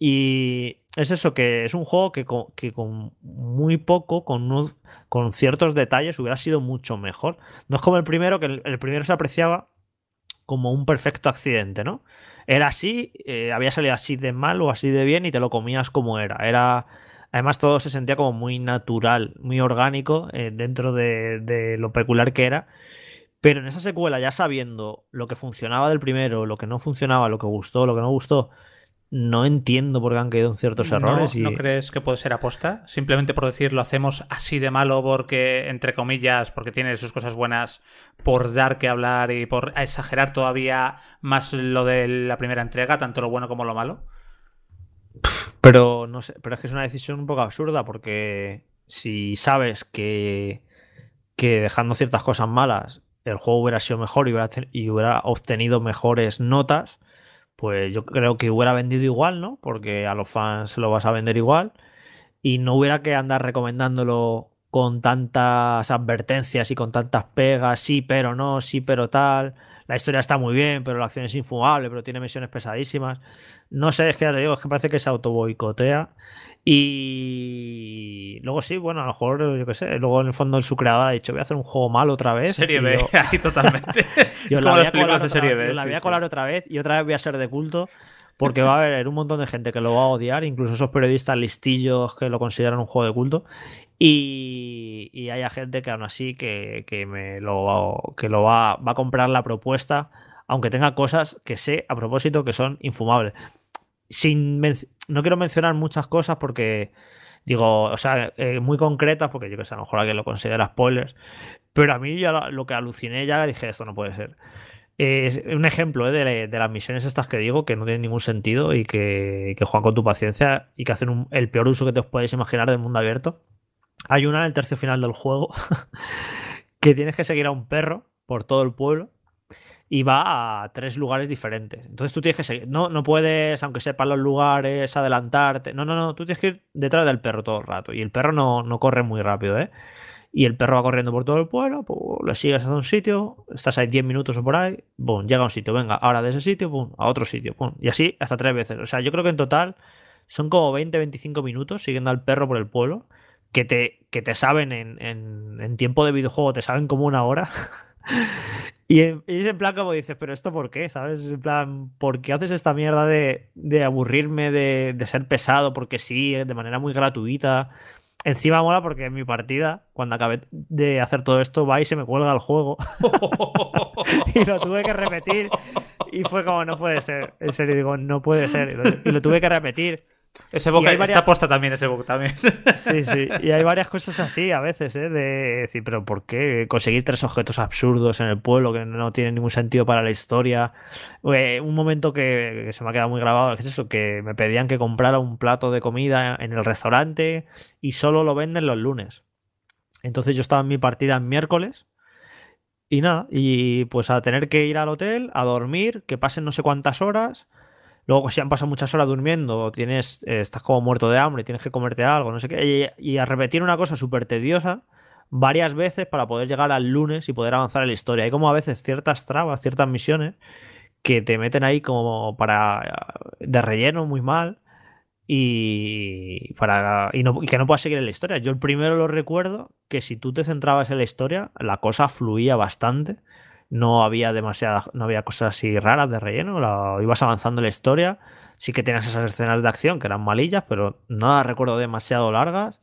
Y es eso, que es un juego que con, muy poco, con, con ciertos detalles, hubiera sido mucho mejor. No es como el primero, que el, primero se apreciaba como un perfecto accidente, ¿no? Era así, eh, había salido así de mal o así de bien y te lo comías como era. Era. Además, todo se sentía como muy natural, muy orgánico eh, dentro de, de lo peculiar que era. Pero en esa secuela, ya sabiendo lo que funcionaba del primero, lo que no funcionaba, lo que gustó, lo que no gustó, no entiendo por qué han caído en ciertos errores.
¿No,
y...
¿No crees que puede ser aposta? Simplemente por decir lo hacemos así de malo porque, entre comillas, porque tiene sus cosas buenas, por dar que hablar y por exagerar todavía más lo de la primera entrega, tanto lo bueno como lo malo.
Pero no sé, pero es que es una decisión un poco absurda porque si sabes que, que dejando ciertas cosas malas el juego hubiera sido mejor y hubiera, y hubiera obtenido mejores notas, pues yo creo que hubiera vendido igual, ¿no? Porque a los fans se lo vas a vender igual y no hubiera que andar recomendándolo con tantas advertencias y con tantas pegas, sí, pero no, sí, pero tal. La historia está muy bien, pero la acción es infumable, pero tiene misiones pesadísimas. No sé, es que ya te digo, es que parece que se auto boicotea. Y luego sí, bueno, a lo mejor, yo qué sé, luego en el fondo su creador ha dicho, voy a hacer un juego malo otra vez.
Serie B, yo, [LAUGHS] ahí totalmente. [LAUGHS]
yo la voy a colar, de serie B, la voy a colar sí. otra vez y otra vez voy a ser de culto. Porque va a haber un montón de gente que lo va a odiar, incluso esos periodistas listillos que lo consideran un juego de culto. Y, y haya gente que aún así que, que me lo, que lo va, va a comprar la propuesta, aunque tenga cosas que sé a propósito que son infumables sin no quiero mencionar muchas cosas porque digo, o sea, eh, muy concretas, porque yo que sé, a lo mejor alguien lo considera spoilers, pero a mí ya lo, que aluciné ya dije, esto no puede ser. Eh, un ejemplo eh, de, de, las misiones estas que digo que no tienen ningún sentido y que, que juegan con tu paciencia y que hacen el peor uso que te os imaginar del mundo abierto. Hay una en el tercio final del juego [LAUGHS] que tienes que seguir a un perro por todo el pueblo y va a tres lugares diferentes. Entonces tú tienes que seguir, no, no puedes, aunque sepas los lugares, adelantarte. No, no, no, tú tienes que ir detrás del perro todo el rato. Y el perro no, no corre muy rápido, ¿eh? Y el perro va corriendo por todo el pueblo, pues, le sigues a un sitio, estás ahí 10 minutos o por ahí, boom, llega a un sitio, venga, ahora de ese sitio, boom, a otro sitio, boom. Y así hasta tres veces. O sea, yo creo que en total son como 20, 25 minutos siguiendo al perro por el pueblo, que te, que te saben en, en, en tiempo de videojuego, te saben como una hora. [LAUGHS] Y, es en plan como dices, pero esto por qué, ¿sabes? Es en plan, ¿por qué haces esta mierda de, de aburrirme, de, de, ser pesado? Porque sí, de manera muy gratuita. Encima mola porque en mi partida, cuando acabé de hacer todo esto, va y se me cuelga el juego. [LAUGHS] y lo tuve que repetir. Y fue como, no puede ser. En serio, digo, no puede ser. Y lo tuve que repetir.
Ese boca varias... está posta también, ese book también. [LAUGHS]
Sí, sí. Y hay varias cosas así a veces, ¿eh? De decir, pero ¿por qué conseguir tres objetos absurdos en el pueblo que no tienen ningún sentido para la historia? Eh, un momento que, que, se me ha quedado muy grabado es eso, que me pedían que comprara un plato de comida en el restaurante y solo lo venden los lunes. Entonces yo estaba en mi partida en miércoles y nada, y pues a tener que ir al hotel, a dormir, que pasen no sé cuántas horas Luego, si han pasado muchas horas durmiendo, tienes, eh, estás como muerto de hambre, tienes que comerte algo, no sé qué, y, y a repetir una cosa súper tediosa varias veces para poder llegar al lunes y poder avanzar en la historia. Hay como a veces ciertas trabas, ciertas misiones que te meten ahí como para de relleno muy mal y para y, no, y que no puedas seguir en la historia. Yo el primero lo recuerdo que si tú te centrabas en la historia, la cosa fluía bastante no había demasiadas, no había cosas así raras de relleno, ibas avanzando en la historia, sí que tenías esas escenas de acción que eran malillas, pero no recuerdo demasiado largas.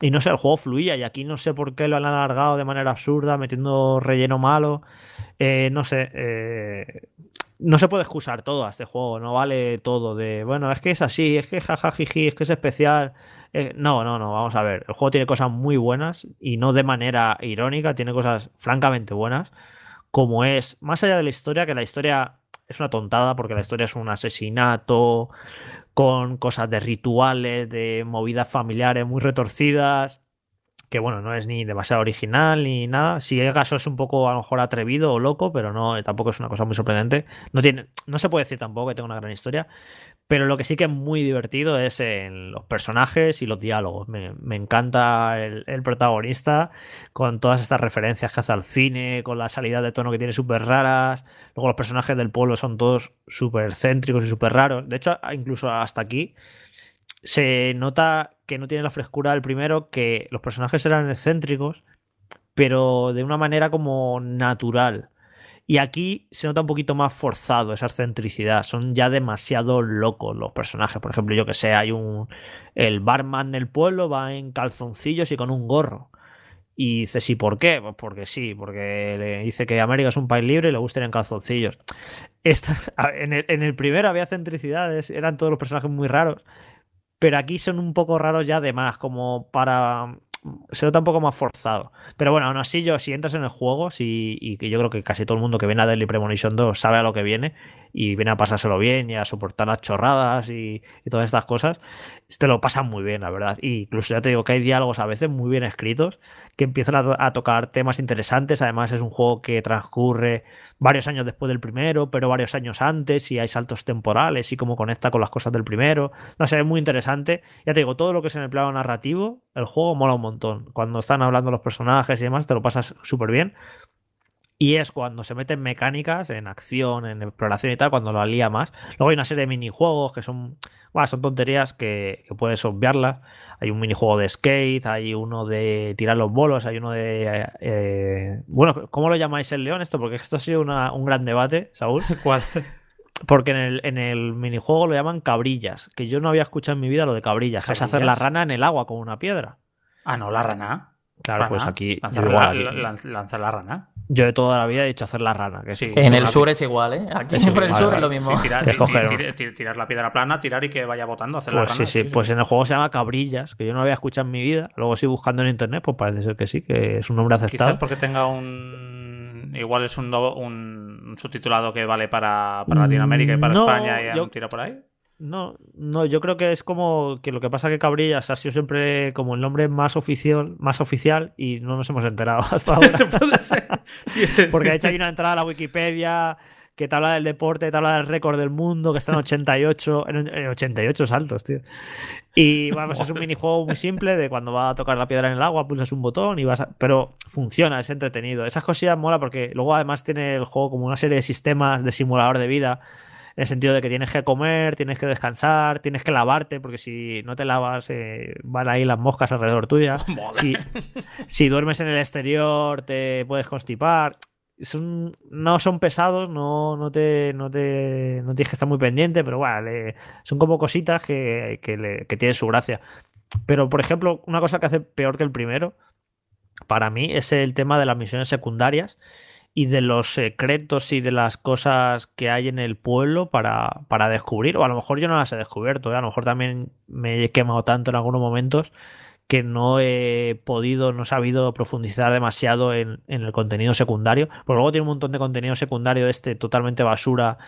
Y no sé, el juego fluía y aquí no sé por qué lo han alargado de manera absurda, metiendo relleno malo. Eh, no sé, eh, no se puede excusar todo a este juego, no vale todo de, bueno, es que es así, es que jajajiji, es que es especial. Eh, no, no, no, vamos a ver, el juego tiene cosas muy buenas y no de manera irónica, tiene cosas francamente buenas como es, más allá de la historia, que la historia es una tontada porque la historia es un asesinato con cosas de rituales, de movidas familiares muy retorcidas, que bueno, no es ni demasiado original ni nada. Si acaso es un poco a lo mejor atrevido o loco, pero no, tampoco es una cosa muy sorprendente. No, tiene, no se puede decir tampoco que tenga una gran historia, pero lo que sí que es muy divertido es en los personajes y los diálogos. Me, encanta el, el, protagonista con todas estas referencias que hace al cine, con la salida de tono que tiene súper raras. Luego los personajes del pueblo son todos súper céntricos y súper raros. De hecho, incluso hasta aquí se nota que no tiene la frescura del primero, que los personajes eran excéntricos, pero de una manera como natural Y aquí se nota un poquito más forzado esa excentricidad. Son ya demasiado locos los personajes. Por ejemplo, yo que sé, hay un. El barman del pueblo va en calzoncillos y con un gorro. Y dice, ¿sí por qué? Pues porque sí, porque le dice que América es un país libre y le gustan en calzoncillos. En, el, en el primero había centricidades, eran todos los personajes muy raros. Pero aquí son un poco raros ya de más, como para se nota un poco más forzado. Pero bueno, aún así, yo, si entras en el juego, sí, y que yo creo que casi todo el mundo que viene a Deadly Premonition 2 sabe a lo que viene y viene a pasárselo bien y a soportar las chorradas y, y todas estas cosas, te lo pasan muy bien, la verdad. Y incluso ya te digo que hay diálogos a veces muy bien escritos que empiezan a tocar temas interesantes. Además, es un juego que transcurre varios años después del primero, pero varios años antes y hay saltos temporales y cómo conecta con las cosas del primero. No sé, es muy interesante. Ya te digo, todo lo que es en el plano narrativo, el juego mola un montón. Cuando están hablando los personajes y demás, te lo pasas súper bien. Y es cuando se meten mecánicas, en acción, en exploración y tal, cuando lo alía más. Luego hay una serie de minijuegos que son, bueno, son tonterías que, que, puedes obviarlas. Hay un minijuego de skate, hay uno de tirar los bolos, hay uno de... Eh, bueno, ¿cómo lo llamáis el león esto? Porque esto ha sido una, un gran debate, Saúl. [LAUGHS]
¿Cuál?
Porque en el, en el, minijuego lo llaman cabrillas, que yo no había escuchado en mi vida lo de cabrillas, que es hacer la rana en el agua con una piedra.
Ah, no, la rana.
Claro,
Rana.
pues aquí,
Lanzar, la, lanzar rana.
yo de toda la vida he dicho hacer la rana. Que es
Sí.
En el sur es igual, ¿eh? Aquí
Es
por el sur es lo mismo.
Sí, tirar, tirar la piedra plana, tirar y que vaya botando, hacer la
Pues
rana.
sí, sí, pues en el juego se llama Cabrillas, que yo no había escuchado en mi vida. Luego estoy buscando en internet, pues parece ser que sí, que es un nombre aceptado.
Quizás porque tenga un. Igual es un, un, un subtitulado que vale para, para Latinoamérica y para
No,
España y
yo-
un tiro por ahí.
No, no, yo creo que es como que lo que pasa que Cabrillas ha sido siempre como el nombre más oficial, más oficial y no nos hemos enterado [LAUGHS] hasta ahora. [LAUGHS] Porque de hecho hay una entrada a la Wikipedia que te habla del deporte, te habla del récord del mundo, que está en 88, en en 88 saltos, tío. Y vamos, es un minijuego muy simple de cuando va a tocar la piedra en el agua, pulsas un botón y vas a... Pero funciona, es entretenido. Esas cosillas mola porque luego además tiene el juego como una serie de sistemas de simulador de vida. En el sentido de que tienes que comer, tienes que descansar, tienes que lavarte, porque si no te lavas eh, van ahí las moscas alrededor tuya. [LAUGHS] Si, si duermes en el exterior te puedes constipar. Son, no son pesados, no, no, te, no, te, no tienes que estar muy pendiente, pero bueno, le- son como cositas que, que, le- que tienen su gracia. Pero, por ejemplo, una cosa que hace peor que el primero, para mí, es el tema de las misiones secundarias y de los secretos y de las cosas que hay en el pueblo para, para descubrir. O a lo mejor yo no las he descubierto, ¿eh? a lo mejor también me he quemado tanto en algunos momentos que no he podido, no he sabido profundizar demasiado en, en el contenido secundario. Pero luego tiene un montón de contenido secundario este totalmente basura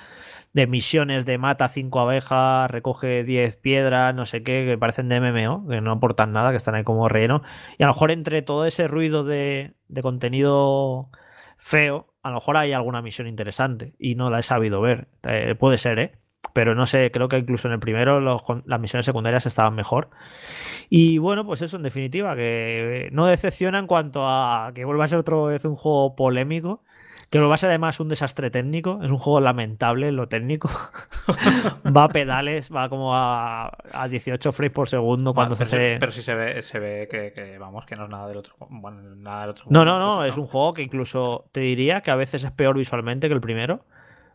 de misiones de mata cinco abejas, recoge 10 piedras, no sé qué, que parecen de MMO, que no aportan nada, que están ahí como relleno. Y a lo mejor entre todo ese ruido de, de contenido feo, a lo mejor hay alguna misión interesante y no la he sabido ver. Eh, puede ser, ¿eh? Pero no sé, creo que incluso en el primero los las misiones secundarias estaban mejor. Y bueno, pues eso en definitiva, que no decepciona en cuanto a que vuelva a ser otro vez un juego polémico, que vuelva a ser además un desastre técnico, es un juego lamentable en lo técnico. [LAUGHS] va a pedales, va como a, a 18 frames por segundo cuando
pero,
se
pero sí se ve, se ve que, que, vamos, que no es nada del otro. Bueno, nada del otro.
No, no, no,
pues,
es un juego que incluso te diría que a veces es peor visualmente que el primero.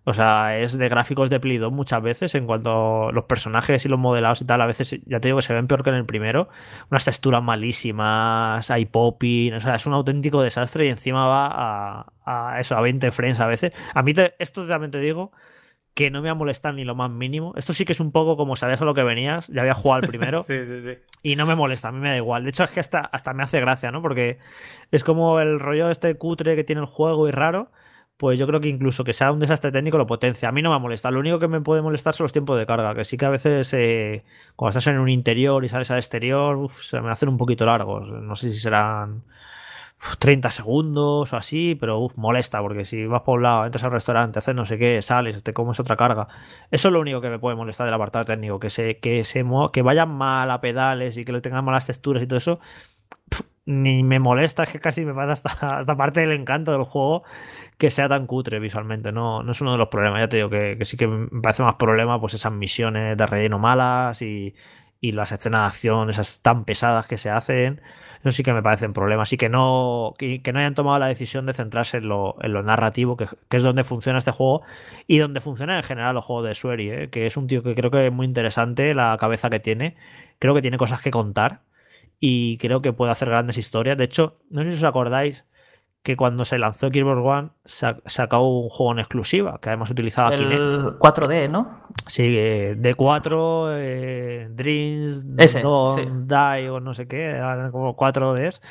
O sea, es de gráficos de Play 2 muchas veces en cuanto los personajes y los modelados y tal. A veces ya te digo que se ven peor que en el primero. Unas texturas malísimas, hay popping, o sea, es un auténtico desastre y encima va a, a eso, a 20 frames a veces. A mí te- esto también te digo que no me ha molestado ni lo más mínimo. Esto sí que es un poco como sabías a lo que venías, ya había jugado al [LAUGHS] primero.
Sí, sí, sí.
Y no me molesta, a mí me da igual. De hecho, es que hasta, hasta me hace gracia, ¿no? Porque es como el rollo este cutre que tiene el juego y raro. Pues yo creo que incluso que sea un desastre técnico lo potencia. A mí no me molesta. Lo único que me puede molestar son los tiempos de carga. Que sí que a veces eh, cuando estás en un interior y sales al exterior, uf, se me hacen un poquito largos. No sé si serán uf, 30 segundos o así, pero molesta. Porque si vas por un lado, entras al restaurante, haces no sé qué, sales, te comes otra carga. Eso es lo único que me puede molestar del apartado técnico, que se, que se que vayan mal a pedales y que le tengan malas texturas y todo eso. Ni me molesta, es que casi me mata hasta, [LAUGHS] hasta parte del encanto del juego que sea tan cutre visualmente. No, no es uno de los problemas. Ya te digo que, que sí que me parece más problema pues esas misiones de relleno malas y, y las escenas de acción, esas tan pesadas que se hacen. Eso sí que me parecen problemas. Y que no, que, no hayan tomado la decisión de centrarse en lo, en lo narrativo, que, es donde funciona este juego y donde funciona en general los juegos de Sueri, ¿eh? que es un tío que creo que es muy interesante la cabeza que tiene. Creo que tiene cosas que contar y creo que puede hacer grandes historias. De hecho, no sé si os acordáis que cuando se lanzó Gearbox One sacó un juego en exclusiva, que además utilizaba
el 4D, ¿no?
Sí, D4, eh, Dreams, Ese, Die o no sé qué, como 4Ds.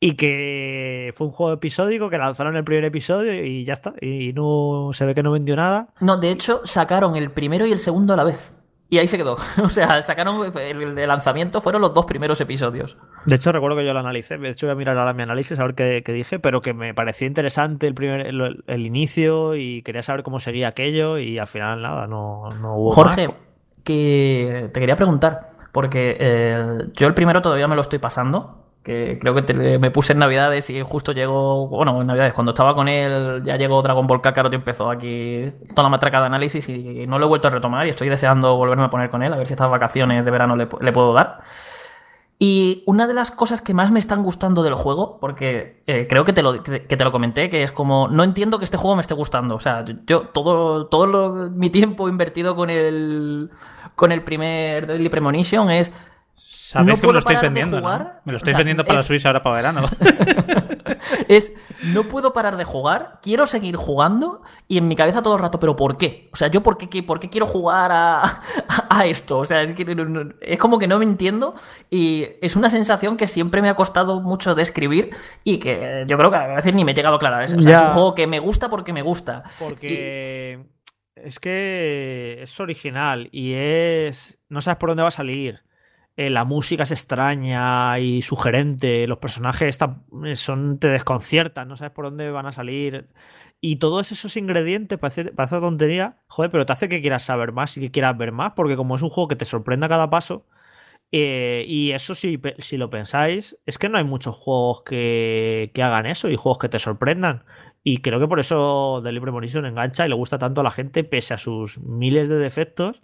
Y que fue un juego episódico que lanzaron el primer episodio y ya está. Y no se ve que no vendió nada.
No, de hecho, sacaron el primero y el segundo a la vez. Y ahí se quedó. [LAUGHS] O sea, sacaron el de lanzamiento, fueron los dos primeros episodios.
De hecho, recuerdo que yo lo analicé. De hecho, voy a mirar ahora mi análisis a ver qué, dije, pero que me parecía interesante el, primer, el, inicio y quería saber cómo seguía aquello. Y al final, nada, no, no hubo.
Jorge, que te quería preguntar, porque eh, yo el primero todavía me lo estoy pasando que creo que me puse en Navidades y justo llegó, bueno, en Navidades, cuando estaba con él, ya llegó Dragon Ball Kakarot y empezó aquí toda la matraca de análisis y no lo he vuelto a retomar y estoy deseando volverme a poner con él, a ver si estas vacaciones de verano le, puedo dar. Y una de las cosas que más me están gustando del juego, porque eh, creo que te, lo, que, te lo comenté, que es como, no entiendo que este juego me esté gustando. O sea, yo todo, todo mi tiempo invertido con el, con el primer Deadly Premonition es
Sabéis que me lo estáis vendiendo, ¿no? Me lo estáis vendiendo para Switch ahora para verano. [LAUGHS]
es, no puedo parar de jugar, quiero seguir jugando y en mi cabeza todo el rato, ¿pero por qué? O sea, ¿yo por qué, por qué quiero jugar a, [LAUGHS] a esto? O sea, es, es, como que no me entiendo y es una sensación que siempre me ha costado mucho describir y que yo creo que a veces ni me he llegado a aclarar. O sea, es un juego que me gusta porque me gusta.
Porque... Es que es original y es. No sabes por dónde va a salir. Eh, la música es extraña y sugerente, los personajes eh, son, te desconciertan, no sabes por dónde van a salir. Y todos esos ingredientes, parece, parece tontería, joder, pero te hace que quieras saber más y que quieras ver más, porque como es un juego que te sorprende a cada paso, eh, y eso si, si lo pensáis, es que no hay muchos juegos que, que, hagan eso y juegos que te sorprendan. Y creo que por eso The Libre Munition engancha y le gusta tanto a la gente, pese a sus miles de defectos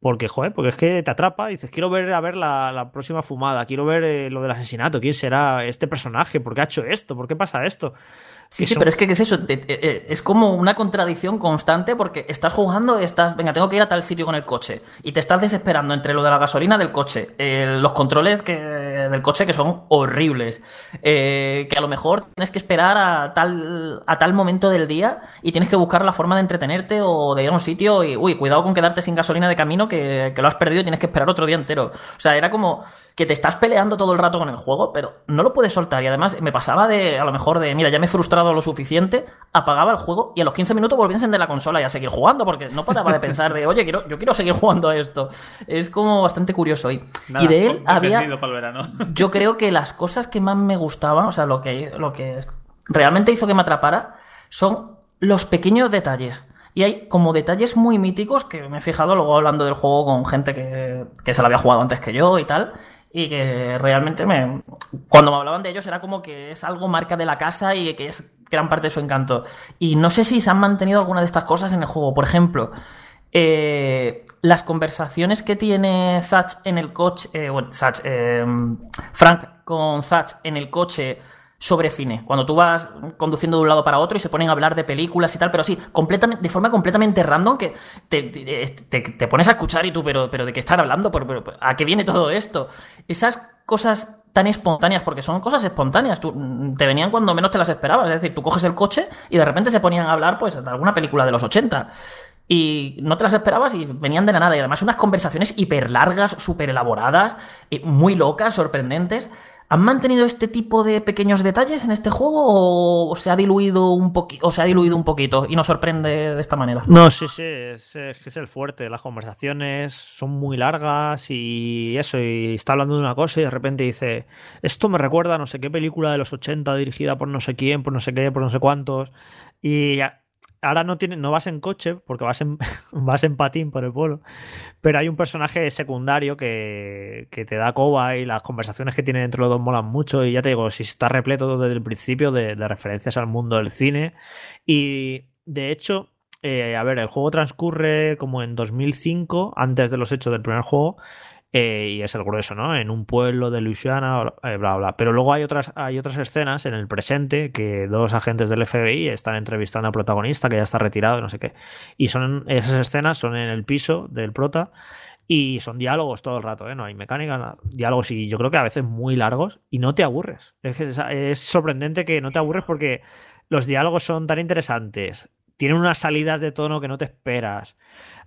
porque, joder, porque es que te atrapa y dices, quiero ver a ver la, próxima fumada, quiero ver eh, lo del asesinato, quién será este personaje, por qué ha hecho esto, por qué pasa esto.
Sí, sí, pero es que ¿qué es eso? Es como una contradicción constante porque estás jugando, estás, venga, tengo que ir a tal sitio con el coche y te estás desesperando entre lo de la gasolina del coche, los controles que, del coche que son horribles, eh, que a lo mejor tienes que esperar a tal, a tal momento del día y tienes que buscar la forma de entretenerte o de ir a un sitio y, uy, cuidado con quedarte sin gasolina de camino que, que lo has perdido y tienes que esperar otro día entero. O sea, era como que te estás peleando todo el rato con el juego, pero no lo puedes soltar y además me pasaba de, a lo mejor de, mira, ya me he frustrado lo suficiente, apagaba el juego y a los 15 minutos volví a encender la consola y a seguir jugando, porque no paraba de pensar de, oye, quiero, yo quiero seguir jugando a esto. Es como bastante curioso. Y, y de él había. [LAUGHS] Yo creo que las cosas que más me gustaban, o sea, lo que, lo que realmente hizo que me atrapara, son los pequeños detalles. Y hay como detalles muy míticos que me he fijado luego hablando del juego con gente que, que se lo había jugado antes que yo y tal y que realmente me cuando me hablaban de ellos era como que es algo marca de la casa y que es gran parte de su encanto. Y no sé si se han mantenido alguna de estas cosas en el juego. Por ejemplo, eh, las conversaciones que tiene Zach en el coche, eh, bueno, eh, Frank con Zach en el coche sobre cine. Cuando tú vas conduciendo de un lado para otro y se ponen a hablar de películas y tal, pero sí, completamente, de forma completamente random que te, pones a escuchar y tú, pero, pero ¿de qué están hablando? ¿A qué viene todo esto? Esas cosas tan espontáneas, porque son cosas espontáneas, tú, te venían cuando menos te las esperabas, es decir, tú coges el coche y de repente se ponían a hablar pues de alguna película de los 80 y no te las esperabas y venían de la nada y además unas conversaciones hiper largas, súper elaboradas, muy locas, sorprendentes. ¿Han mantenido este tipo de pequeños detalles en este juego o se ha diluido un poquito se ha diluido un poquito y nos sorprende de esta manera?
No, sí, sí, es, es, el fuerte. Las conversaciones son muy largas y eso, y está hablando de una cosa y de repente dice, esto me recuerda a no sé qué película de los 80 dirigida por no sé quién, por no sé qué, por no sé cuántos. Y ahora no, tiene, no vas en coche porque vas en, [LAUGHS] vas en patín por el pueblo, pero hay un personaje secundario que, te da coba y las conversaciones que tiene entre los dos molan mucho. Y ya te digo, si está repleto desde el principio de, referencias al mundo del cine. Y de hecho, eh, a ver, el juego transcurre como en 2005, antes de los hechos del primer juego, eh, y es el grueso, ¿no? En un pueblo de Luisiana, eh, bla, bla. Pero luego hay otras, hay otras escenas en el presente que dos agentes del FBI están entrevistando al protagonista que ya está retirado, no sé qué. Y son esas escenas son en el piso del prota y son diálogos todo el rato, ¿eh? No hay mecánica, diálogos y yo creo que a veces muy largos y no te aburres. Es, es sorprendente que no te aburres porque los diálogos son tan interesantes, tienen unas salidas de tono que no te esperas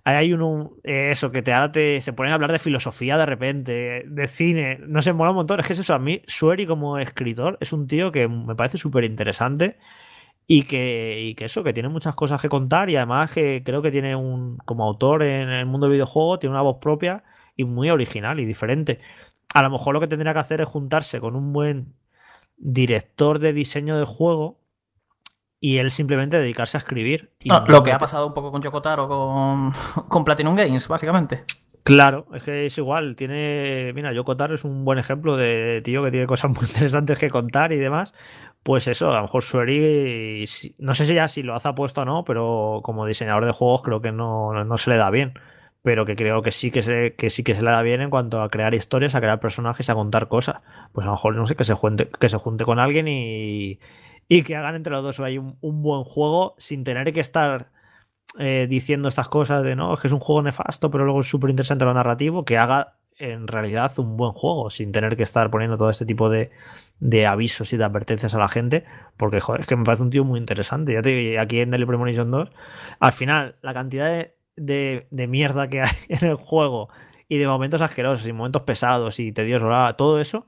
hay uno, eh, eso, que te, te se ponen a hablar de filosofía de repente, de cine, no sé, mola un montón. Es que es eso, a mí, Sueri como escritor es un tío que me parece súper interesante y que, y que eso, que tiene muchas cosas que contar y además que creo que tiene un, como autor en el mundo del videojuego, tiene una voz propia y muy original y diferente. A lo mejor lo que tendría que hacer es juntarse con un buen director de diseño de juego y él simplemente dedicarse a escribir.
lo que ha pasado un poco con Chocotaro, con, [LAUGHS] con Platinum Games, básicamente.
Claro, es que es igual. Tiene. Mira, Yokotaro es un buen ejemplo de tío que tiene cosas muy [LAUGHS] interesantes que contar y demás. Pues eso, a lo mejor Sueri, no sé si ya si lo hace apuesto o no, pero como diseñador de juegos creo que no, no se le da bien. Pero que creo que sí que, se, que sí que se le da bien en cuanto a crear historias, a crear personajes, a contar cosas. Pues a lo mejor, no sé, que se junte, que se junte con alguien y, y que hagan entre los dos hay un, buen juego sin tener que estar eh, diciendo estas cosas de no, es que es un juego nefasto, pero luego es súper interesante lo narrativo, que haga en realidad un buen juego sin tener que estar poniendo todo este tipo de, avisos y de advertencias a la gente, porque es que me parece un tío muy interesante. Ya te aquí en Daily Premonition 2, al final, la cantidad de, mierda que hay [LAUGHS] en el juego y de momentos asquerosos y momentos pesados y tediosos, todo eso,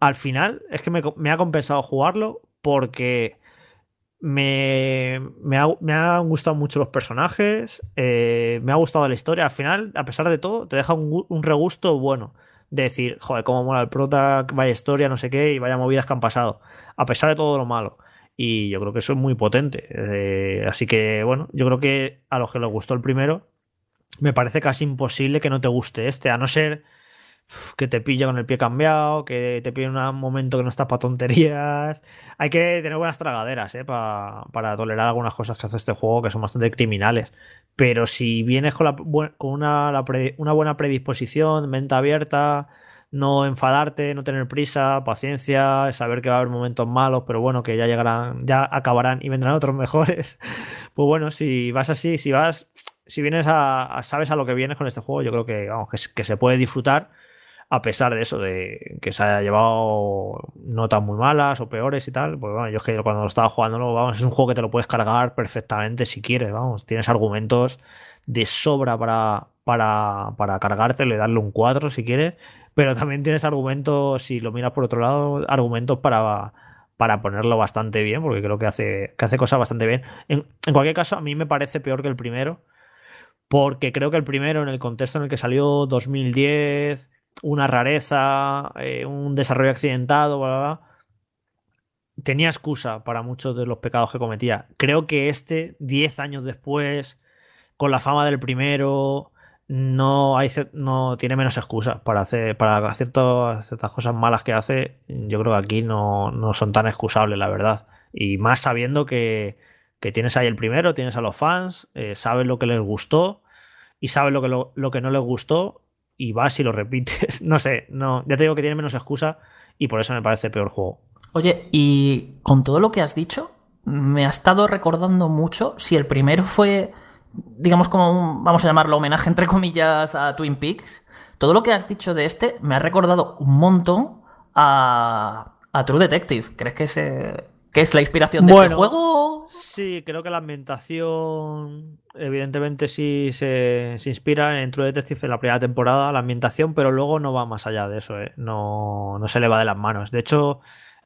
al final es que me ha compensado jugarlo porque me, me, ha, han gustado mucho los personajes, eh, me ha gustado la historia. Al final, a pesar de todo, te deja un, regusto bueno. De decir, joder, cómo mola el prota, vaya historia, no sé qué, y vaya movidas que han pasado. A pesar de todo lo malo. Y yo creo que eso es muy potente. Eh, así que, bueno, yo creo que a los que les gustó el primero, me parece casi imposible que no te guste este, a no ser que te pilla con el pie cambiado, que te pilla en un momento que no estás para tonterías. [LAUGHS] Hay que tener buenas tragaderas ¿eh? para tolerar algunas cosas que hace este juego que son bastante criminales. Pero si vienes con, la, con una, una buena predisposición, mente abierta, no enfadarte, no tener prisa, paciencia, saber que va a haber momentos malos, pero bueno, que ya llegarán, ya acabarán y vendrán otros [LAUGHS] mejores. Pues bueno, si vas así, si vas, si vienes a, sabes a lo que vienes con este juego, yo creo que, vamos, que se puede disfrutar a pesar de eso, de que se haya llevado notas muy malas o peores y tal, pues bueno, yo es que cuando lo estaba jugando, vamos, es un juego que te lo puedes cargar perfectamente si quieres, vamos, tienes argumentos de sobra para, para, para cargártelo darle un 4 si quieres, pero también tienes argumentos, si lo miras por otro lado, argumentos para, para ponerlo bastante bien, porque creo que hace, que hace cosas bastante bien. En, en cualquier caso, a mí me parece peor que el primero, porque creo que el primero, en el contexto en el que salió 2010, una rareza, eh, un desarrollo accidentado, bla, bla, tenía excusa para muchos de los pecados que cometía. Creo que este, 10 años después, con la fama del primero, no, hay, no tiene menos excusas para hacer, para hacer todas estas cosas malas que hace. Yo creo que aquí no, no son tan excusables, la verdad. Y más sabiendo que, que tienes ahí el primero, tienes a los fans, eh, sabes lo que les gustó y sabes lo que, lo que no les gustó y vas y lo repites. [LAUGHS] No sé, no, ya te digo que tiene menos excusa y por eso me parece peor juego.
Oye, y con todo lo que has dicho, me ha estado recordando mucho si el primero fue, digamos, como un, vamos a llamarlo, homenaje entre comillas a Twin Peaks. Todo lo que has dicho de este me ha recordado un montón a, a True Detective. ¿Crees que es, que es la inspiración de este juego?
Sí, creo que la ambientación evidentemente sí se, inspira en True Detective en la primera temporada, la ambientación, pero luego no va más allá de eso, ¿eh? no, se le va de las manos. De hecho,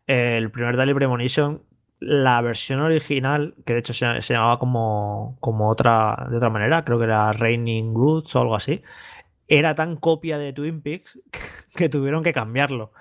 el primer Daily Premonition, la versión original, que de hecho se, llamaba como, como, otra, de otra manera, creo que era Raining Goods o algo así, era tan copia de Twin Peaks [LAUGHS] que tuvieron que cambiarlo.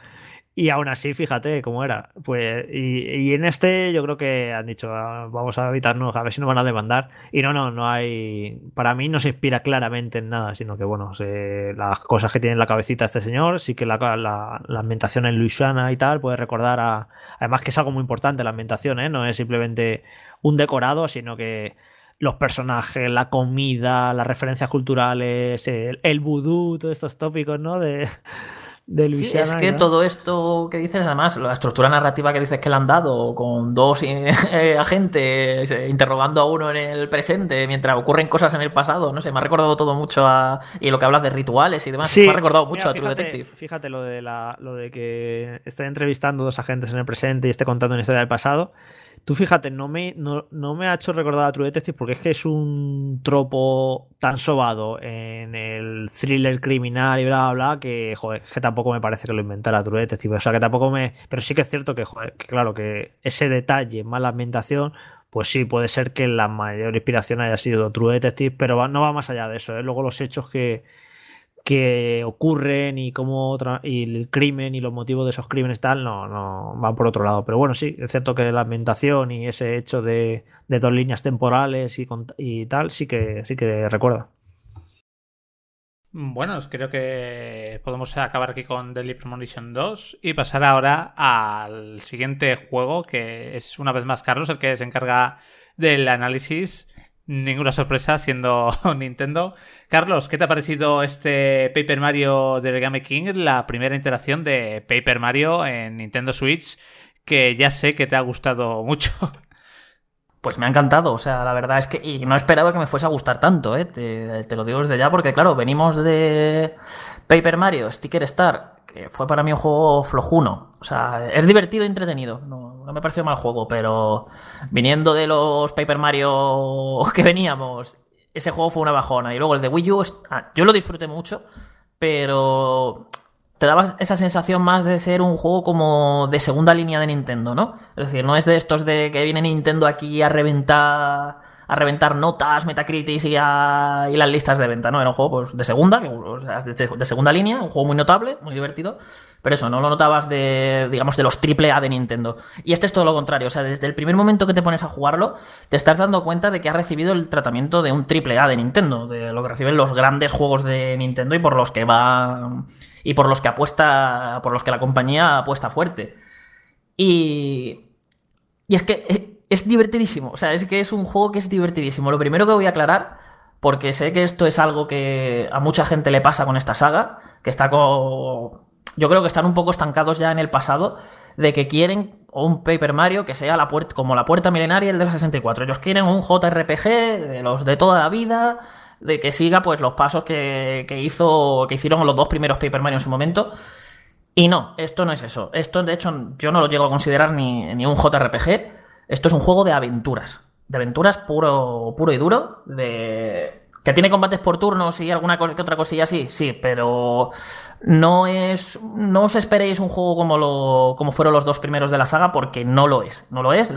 Y aún así, fíjate cómo era. Pues, y, en este yo creo que han dicho, ah, vamos a evitarnos, a ver si nos van a demandar. Y no, no, no hay. Para mí no se inspira claramente en nada, sino que, bueno, las cosas que tiene en la cabecita este señor, sí que la, la, ambientación en Luisiana y tal puede recordar a. Además, que es algo muy importante la ambientación, ¿eh? No es simplemente un decorado, sino que los personajes, la comida, las referencias culturales, el, el vudú, todos estos tópicos, ¿no? De, de
Sí,
Luisiana.
es que
¿no?
todo esto que dices, además, la estructura narrativa que dices que le han dado, con dos eh, [LAUGHS] agentes eh, interrogando a uno en el presente mientras ocurren cosas en el pasado, no sé, me ha recordado todo mucho a. Y lo que hablas de rituales y demás,
Sí,
me ha recordado mucho
mira,
a True
fíjate,
Detective.
Fíjate lo de, la, lo de que esté entrevistando dos agentes en el presente y esté contando una historia del pasado. Tú fíjate, no me, no, no me ha hecho recordar a True Detective porque es que es un tropo tan sobado en el thriller criminal y bla, bla, bla, que, joder, es que tampoco me parece que lo inventara True Detective. O sea, que tampoco me... Pero sí que es cierto que, joder, que claro, que ese detalle más la ambientación, pues sí, puede ser que la mayor inspiración haya sido True Detective, pero no va más allá de eso, ¿eh? Luego los hechos que, que ocurren y cómo y el crimen y los motivos de esos crímenes tal no, no van por otro lado. Pero bueno, sí, es cierto que la ambientación y ese hecho de, de dos líneas temporales y, y tal, sí que sí que recuerda.
Bueno, creo que podemos acabar aquí con Deadly Premonition 2 y pasar ahora al siguiente juego, que es una vez más Carlos el que se encarga del análisis. Ninguna sorpresa siendo [LAUGHS] Nintendo. Carlos, ¿qué te ha parecido este Paper Mario de Origami King? La primera interacción de Paper Mario en Nintendo Switch, que ya sé que te ha gustado mucho. [LAUGHS]
Pues me ha encantado, o sea, la verdad es que. Y no esperaba que me fuese a gustar tanto, ¿eh? Te, lo digo desde ya, porque claro, venimos de Paper Mario, Sticker Star, que fue para mí un juego flojuno. O sea, es divertido y entretenido. No, no me pareció mal juego, pero viniendo de los Paper Mario [LAUGHS] que veníamos, ese juego fue una bajona. Y luego el de Wii U, ah, yo lo disfruté mucho, pero te daba esa sensación más de ser un juego como de segunda línea de Nintendo, ¿no? Es decir, no es de estos de que viene Nintendo aquí a reventar a reventar notas, Metacritic y, a- y las listas de venta, ¿no? Era un juego pues, de segunda, o sea, de, de segunda línea, un juego muy notable, muy divertido, pero eso, no lo notabas de, digamos, de los triple A de Nintendo. Y este es todo lo contrario, o sea, desde el primer momento que te pones a jugarlo, te estás dando cuenta de que ha recibido el tratamiento de un triple A de Nintendo, de lo que reciben los grandes juegos de Nintendo y por los que va y por los que apuesta, por los que la compañía apuesta fuerte. Y y es que es, divertidísimo, o sea, es que es un juego que es divertidísimo. Lo primero que voy a aclarar, porque sé que esto es algo que a mucha gente le pasa con esta saga, que está con... Yo creo que están un poco estancados ya en el pasado, de que quieren un Paper Mario que sea la puerta, como la puerta milenaria el de la 64. Ellos quieren un JRPG de los de toda la vida, de que siga pues los pasos que, que hizo, que hicieron los dos primeros Paper Mario en su momento. Y no, esto no es eso. Esto, de hecho, yo no lo llego a considerar ni, ni un JRPG. Esto es un juego de aventuras. De aventuras puro, puro y duro. Que tiene combates por turnos y alguna que otra cosilla así, sí, pero no es. No os esperéis un juego como lo. como fueron los dos primeros de la saga, porque no lo es. No lo es.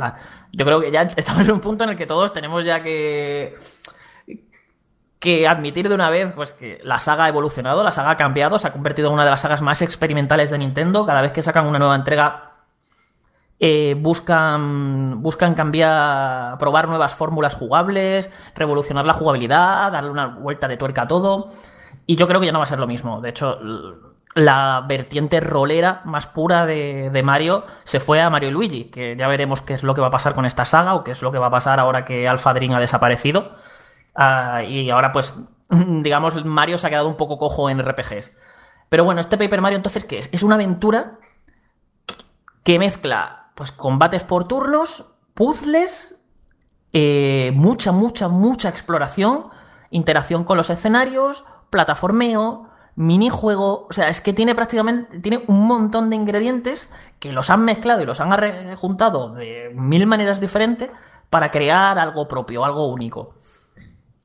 Yo creo que ya [LAUGHS] estamos en un punto en el que todos tenemos ya que que admitir de una vez pues que la saga ha evolucionado, la saga ha cambiado, se ha convertido en una de las sagas más experimentales de Nintendo. Cada vez que sacan una nueva entrega eh, buscan, buscan cambiar, probar nuevas fórmulas jugables, revolucionar la jugabilidad, darle una vuelta de tuerca a todo. Y yo creo que ya no va a ser lo mismo. De hecho, la vertiente rolera más pura de, de Mario se fue a Mario y Luigi, que ya veremos qué es lo que va a pasar con esta saga o qué es lo que va a pasar ahora que Alpha Dream ha desaparecido. Ah, y ahora, pues, [LAUGHS] digamos, Mario se ha quedado un poco cojo en RPGs. Pero bueno, este Paper Mario, entonces, ¿qué es? Es una aventura que mezcla, pues, combates por turnos, puzzles, eh, mucha, mucha, mucha exploración, interacción con los escenarios, plataformeo, minijuego. O sea, es que tiene prácticamente tiene un montón de ingredientes que los han mezclado y los han juntado de mil maneras diferentes para crear algo propio, algo único.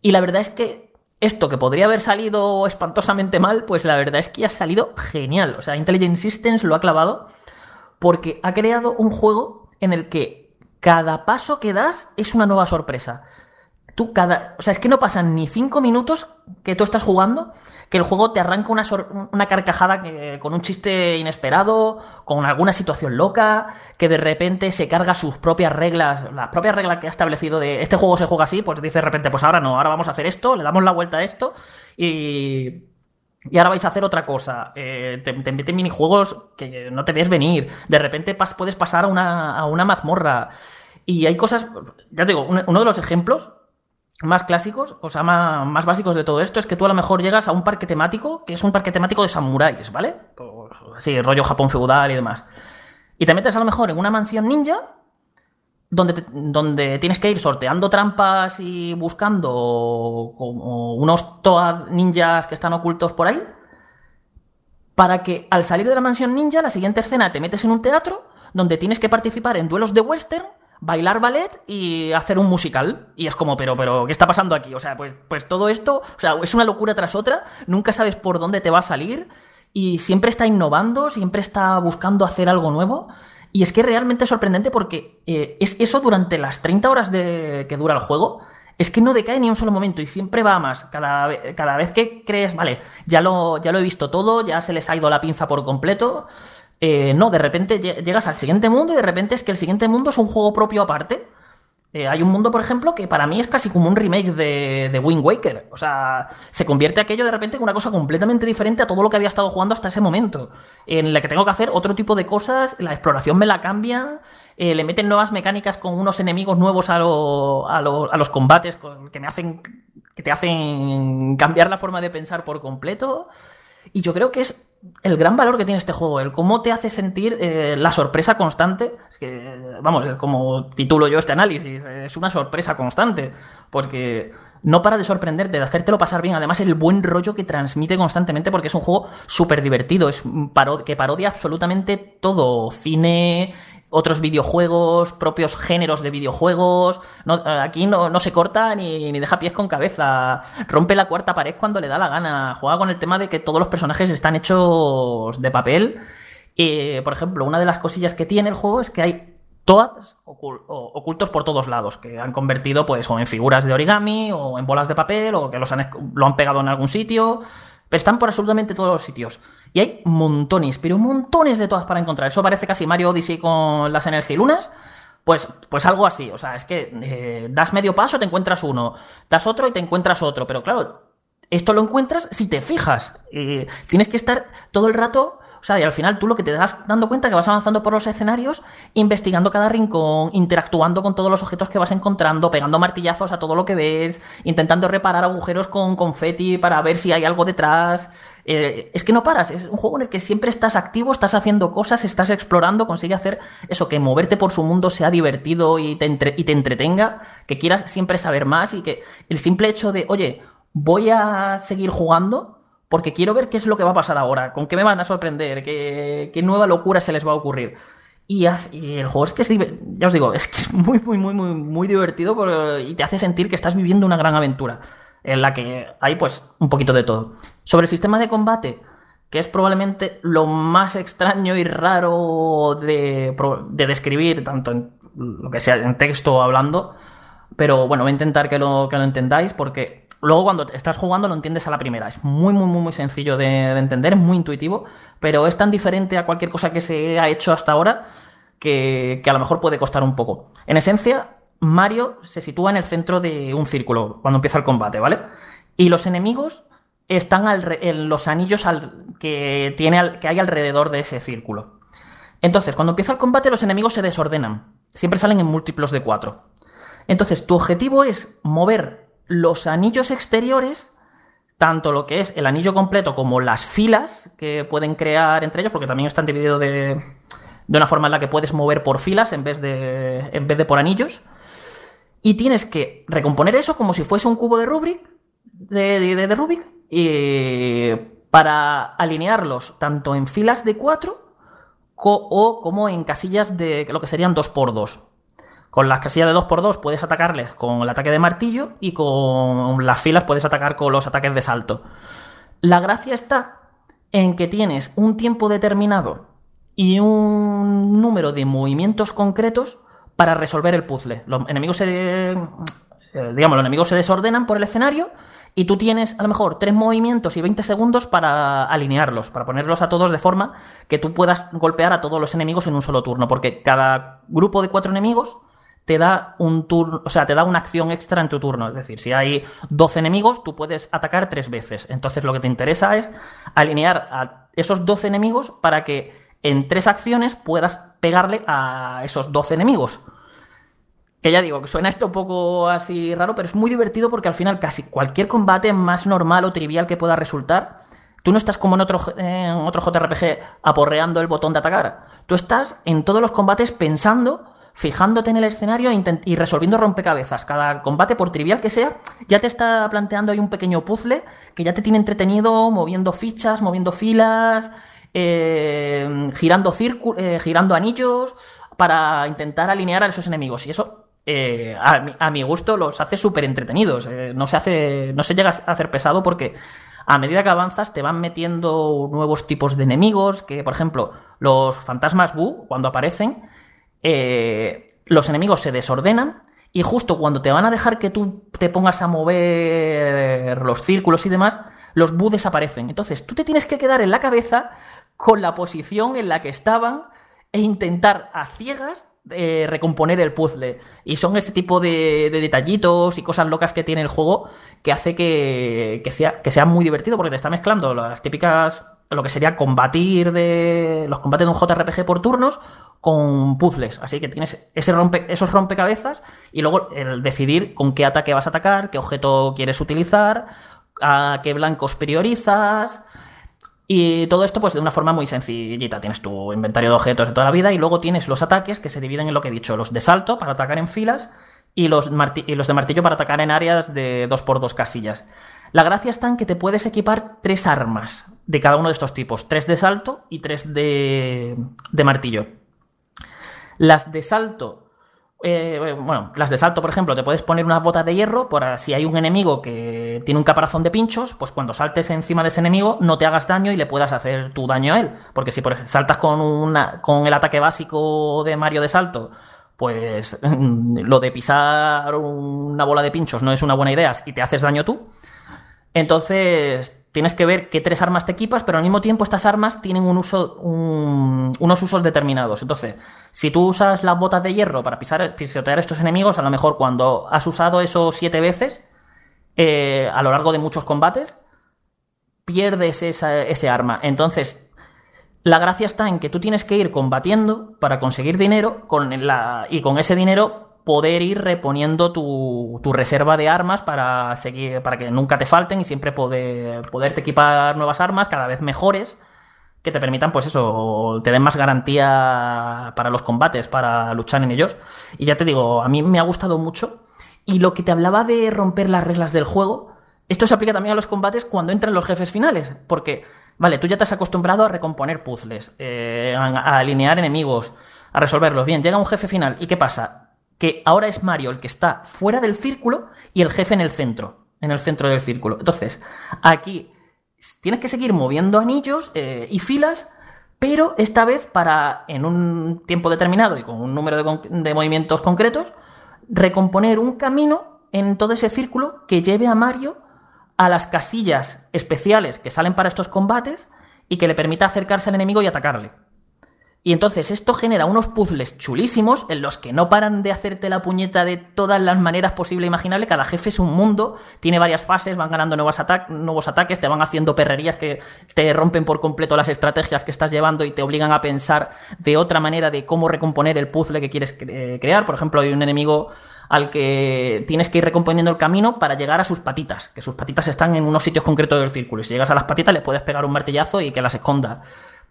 Y la verdad es que esto que podría haber salido espantosamente mal, pues la verdad es que ha salido genial. O sea, Intelligent Systems lo ha clavado porque ha creado un juego en el que cada paso que das es una nueva sorpresa. Tú cada. O sea, es que no pasan ni cinco minutos que tú estás jugando que el juego te arranca una, una carcajada que- con un chiste inesperado, con alguna situación loca, que de repente se carga sus propias reglas, las propias reglas que ha establecido de este juego se juega así, pues dice de repente, pues ahora no, ahora vamos a hacer esto, le damos la vuelta a esto y. Y ahora vais a hacer otra cosa. Eh, te, te meten minijuegos que no te ves venir. De repente puedes pasar a una, a una mazmorra. Y hay cosas. Ya te digo, un- uno de los ejemplos más clásicos, o sea, más, más, básicos de todo esto, es que tú a lo mejor llegas a un parque temático, que es un parque temático de samuráis, ¿vale? Así, rollo Japón feudal y demás. Y te metes a lo mejor en una mansión ninja, donde, donde tienes que ir sorteando trampas y buscando como unos Toad ninjas que están ocultos por ahí, para que al salir de la mansión ninja, la siguiente escena te metes en un teatro donde tienes que participar en duelos de western bailar ballet y hacer un musical. Y es como, pero, pero, ¿qué está pasando aquí? O sea, pues, pues todo esto, o sea, es una locura tras otra, nunca sabes por dónde te va a salir y siempre está innovando, siempre está buscando hacer algo nuevo. Y es que es realmente sorprendente porque eh, es eso durante las 30 horas de, que dura el juego. Es que no decae ni un solo momento y siempre va más. Cada, cada vez que crees, vale, ya lo, ya lo he visto todo, ya se les ha ido la pinza por completo. Eh, no, de repente llegas al siguiente mundo y de repente es que el siguiente mundo es un juego propio aparte. Eh, hay un mundo, por ejemplo, que para mí es casi como un remake de, Wind Waker. O sea, se convierte aquello de repente en una cosa completamente diferente a todo lo que había estado jugando hasta ese momento. En la que tengo que hacer otro tipo de cosas, la exploración me la cambia, eh, le meten nuevas mecánicas con unos enemigos nuevos a, a, a los combates que me hacen. que te hacen cambiar la forma de pensar por completo. Y yo creo que es el gran valor que tiene este juego, el cómo te hace sentir eh, la sorpresa constante. Es que, vamos, como titulo yo este análisis, es una sorpresa constante, porque no para de sorprenderte, de hacértelo pasar bien. Además, el buen rollo que transmite constantemente, porque es un juego súper divertido, es que parodia absolutamente todo: cine, otros videojuegos, propios géneros de videojuegos. Eh, aquí no, se corta ni, deja pies con cabeza. Rompe la cuarta pared cuando le da la gana. Juega con el tema de que todos los personajes están hechos de papel. por ejemplo, una de las cosillas que tiene el juego es que hay todas ocultos por todos lados, que han convertido pues o en figuras de origami o en bolas de papel o que los lo han pegado en algún sitio. Pero están por absolutamente todos los sitios. Y hay montones, pero montones de todas para encontrar. Eso parece casi Mario Odyssey con las energilunas. Pues, pues algo así. O sea, es que eh, das medio paso, te encuentras uno. Das otro y te encuentras otro. Pero claro, esto lo encuentras si te fijas. tienes que estar todo el rato o sea, y al final tú lo que te das dando cuenta que vas avanzando por los escenarios, investigando cada rincón, interactuando con todos los objetos que vas encontrando, pegando martillazos a todo lo que ves, intentando reparar agujeros con confeti para ver si hay algo detrás. Eh, es que no paras, es un juego en el que siempre estás activo, estás haciendo cosas, estás explorando, consigue hacer eso, que moverte por su mundo sea divertido y te, y te entretenga, que quieras siempre saber más y que el simple hecho de, oye, voy a seguir jugando, porque quiero ver qué es lo que va a pasar ahora, con qué me van a sorprender, qué, nueva locura se les va a ocurrir. Y, el juego es que es, ya os digo, [LAUGHS] es que es muy, muy, muy, muy, muy divertido y te hace sentir que estás viviendo una gran aventura, en la que hay pues un poquito de todo. Sobre el sistema de combate, que es probablemente lo más extraño y raro de, de describir, tanto en lo que sea en texto o hablando, pero bueno, voy a intentar que lo, que lo entendáis porque Luego cuando estás jugando lo entiendes a la primera. Es muy, muy, muy, muy sencillo de, entender, es muy intuitivo, pero es tan diferente a cualquier cosa que se ha hecho hasta ahora que, a lo mejor puede costar un poco. En esencia, Mario se sitúa en el centro de un círculo cuando empieza el combate, ¿vale? Y los enemigos están en los anillos que, tiene que hay alrededor de ese círculo. Entonces, cuando empieza el combate, los enemigos se desordenan. Siempre salen en múltiplos de cuatro. Entonces, tu objetivo es mover los anillos exteriores, tanto lo que es el anillo completo como las filas que pueden crear entre ellos, porque también están divididos de, de una forma en la que puedes mover por filas en vez de, en vez de por anillos. Y tienes que recomponer eso como si fuese un cubo de Rubik, de, de, Rubik, y para alinearlos tanto en filas de 4 o como en casillas de lo que serían 2x2. Con las casillas de 2x2 puedes atacarles con el ataque de martillo y con las filas puedes atacar con los ataques de salto. La gracia está en que tienes un tiempo determinado y un número de movimientos concretos para resolver el puzzle. Los enemigos se, eh, digamos, los enemigos se desordenan por el escenario y tú tienes a lo mejor 3 movimientos y 20 segundos para alinearlos, para ponerlos a todos de forma que tú puedas golpear a todos los enemigos en un solo turno, porque cada grupo de cuatro enemigos te da un turno, o sea, te da una acción extra en tu turno. Es decir, si hay 12 enemigos, tú puedes atacar tres veces. Entonces lo que te interesa es alinear a esos 12 enemigos para que en tres acciones puedas pegarle a esos 12 enemigos. Que ya digo, que suena esto un poco así raro, pero es muy divertido porque al final casi cualquier combate más normal o trivial que pueda resultar, tú no estás como en otro, en otro JRPG aporreando el botón de atacar. Tú estás en todos los combates pensando, fijándote en el escenario e y resolviendo rompecabezas. Cada combate, por trivial que sea, ya te está planteando ahí un pequeño puzzle que ya te tiene entretenido, moviendo fichas, moviendo filas, eh, girando, eh, girando anillos para intentar alinear a esos enemigos. Y eso eh, a, mi, gusto los hace súper entretenidos. Eh, no, se hace, no se llega a hacer pesado porque a medida que avanzas te van metiendo nuevos tipos de enemigos, que por ejemplo los fantasmas Bu, cuando aparecen, eh, los enemigos se desordenan y justo cuando te van a dejar que tú te pongas a mover los círculos y demás, los Bu desaparecen. Entonces tú te tienes que quedar en la cabeza con la posición en la que estaban e intentar a ciegas eh, recomponer el puzzle. Y son ese tipo de, detallitos y cosas locas que tiene el juego que hace que, sea, que sea muy divertido porque te está mezclando las típicas lo que sería combatir de los combates de un JRPG por turnos con puzzles. Así que tienes ese rompe, esos rompecabezas y luego el decidir con qué ataque vas a atacar, qué objeto quieres utilizar, a qué blancos priorizas. Y todo esto, pues de una forma muy sencillita. Tienes tu inventario de objetos de toda la vida y luego tienes los ataques que se dividen en lo que he dicho: los de salto para atacar en filas y los, y los de martillo para atacar en áreas de 2x2 casillas. La gracia está en que te puedes equipar tres armas de cada uno de estos tipos: tres de salto y tres de, de martillo. Las de salto eh, bueno, las de salto, por ejemplo, te puedes poner unas botas de hierro para si hay un enemigo que tiene un caparazón de pinchos, pues cuando saltes encima de ese enemigo no te hagas daño y le puedas hacer tu daño a él. Porque si por ejemplo, saltas con, con el ataque básico de Mario de salto, pues lo de pisar una bola de pinchos no es una buena idea y te haces daño tú. Entonces tienes que ver qué tres armas te equipas, pero al mismo tiempo estas armas tienen un uso, unos usos determinados. Entonces, si tú usas las botas de hierro para pisar, pisotear a estos enemigos, a lo mejor cuando has usado eso siete veces eh, a lo largo de muchos combates, pierdes ese arma. Entonces, la gracia está en que tú tienes que ir combatiendo para conseguir dinero y con ese dinero poder ir reponiendo tu, reserva de armas para seguir, para que nunca te falten y siempre poder, poderte equipar nuevas armas cada vez mejores que te permitan, pues eso, te den más garantía para los combates, para luchar en ellos. Y ya te digo, a mí me ha gustado mucho. Y lo que te hablaba de romper las reglas del juego, esto se aplica también a los combates cuando entran los jefes finales. Porque, vale, tú ya te has acostumbrado a recomponer puzzles, eh, a alinear enemigos, a resolverlos. Bien, llega un jefe final. ¿Y qué pasa? Que ahora es Mario el que está fuera del círculo y el jefe en el centro, en el centro del círculo. Entonces, aquí tienes que seguir moviendo anillos eh, y filas, pero esta vez para, en un tiempo determinado y con un número de, de movimientos concretos, recomponer un camino en todo ese círculo que lleve a Mario a las casillas especiales que salen para estos combates y que le permita acercarse al enemigo y atacarle. Y entonces esto genera unos puzzles chulísimos en los que no paran de hacerte la puñeta de todas las maneras posible e imaginable. Cada jefe es un mundo, tiene varias fases, van ganando nuevos, nuevos ataques, te van haciendo perrerías que te rompen por completo las estrategias que estás llevando y te obligan a pensar de otra manera de cómo recomponer el puzzle que quieres crear. Por ejemplo, hay un enemigo al que tienes que ir recomponiendo el camino para llegar a sus patitas, que sus patitas están en unos sitios concretos del círculo. Y si llegas a las patitas, le puedes pegar un martillazo y que las esconda.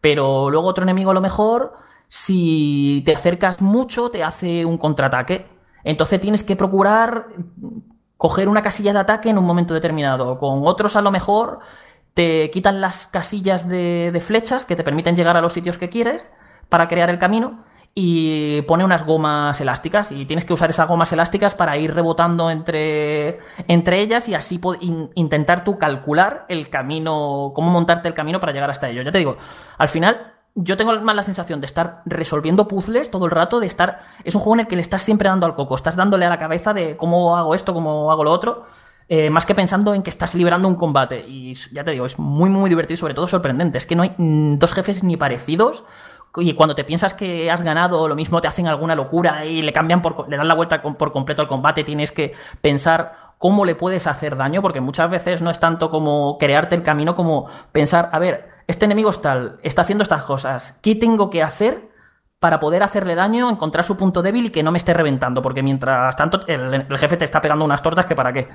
Pero luego otro enemigo a lo mejor, si te acercas mucho, te hace un contraataque. Entonces tienes que procurar coger una casilla de ataque en un momento determinado. Con otros a lo mejor te quitan las casillas de, de flechas que te permiten llegar a los sitios que quieres para crear el camino y pone unas gomas elásticas y tienes que usar esas gomas elásticas para ir rebotando entre, entre ellas y así intentar tú calcular el camino, cómo montarte el camino para llegar hasta ello. Ya te digo, al final yo tengo más la sensación de estar resolviendo puzzles todo el rato, de estar... Es un juego en el que le estás siempre dando al coco, estás dándole a la cabeza de cómo hago esto, cómo hago lo otro. Eh, más que pensando en que estás librando un combate. Y ya te digo, es muy, muy divertido y sobre todo sorprendente. Es que no hay mm, dos jefes ni parecidos y cuando te piensas que has ganado, lo mismo te hacen alguna locura y le cambian por, le dan la vuelta por completo al combate, tienes que pensar cómo le puedes hacer daño, porque muchas veces no es tanto como crearte el camino como pensar, a ver, este enemigo está, haciendo estas cosas, ¿qué tengo que hacer para poder hacerle daño, encontrar su punto débil y que no me esté reventando, porque mientras tanto el, el jefe te está pegando unas tortas que para qué.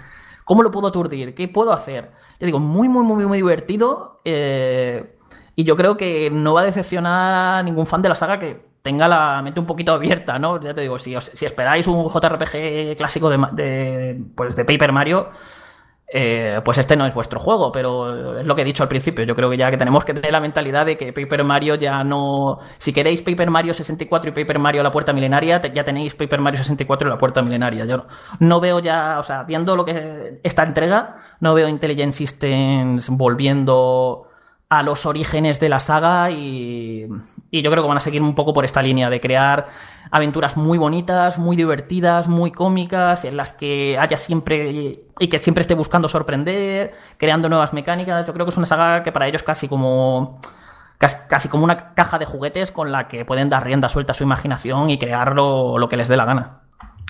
¿Cómo lo puedo aturdir? ¿Qué puedo hacer? Te digo, muy, muy, muy, muy divertido. eh, y yo creo que no va a decepcionar a ningún fan de la saga que tenga la mente un poquito abierta, ¿no? Ya te digo, si, os- esperáis un JRPG clásico de, pues de Paper Mario, eh, pues este no es vuestro juego, pero es lo que he dicho al principio. Yo creo que ya que tenemos que tener la mentalidad de que Paper Mario ya no. Si queréis Paper Mario 64 y Paper Mario La Puerta Milenaria, ya tenéis Paper Mario 64 y La Puerta Milenaria. Yo no, no veo ya, o sea, viendo lo que esta entrega, no veo Intelligent Systems volviendo a los orígenes de la saga y, y yo creo que van a seguir un poco por esta línea de crear aventuras muy bonitas, muy divertidas, muy cómicas, en las que haya siempre y que siempre esté buscando sorprender, creando nuevas mecánicas. Yo creo que es una saga que para ellos casi como casi, casi como una caja de juguetes con la que pueden dar rienda suelta a su imaginación y crear lo, lo que les dé la gana.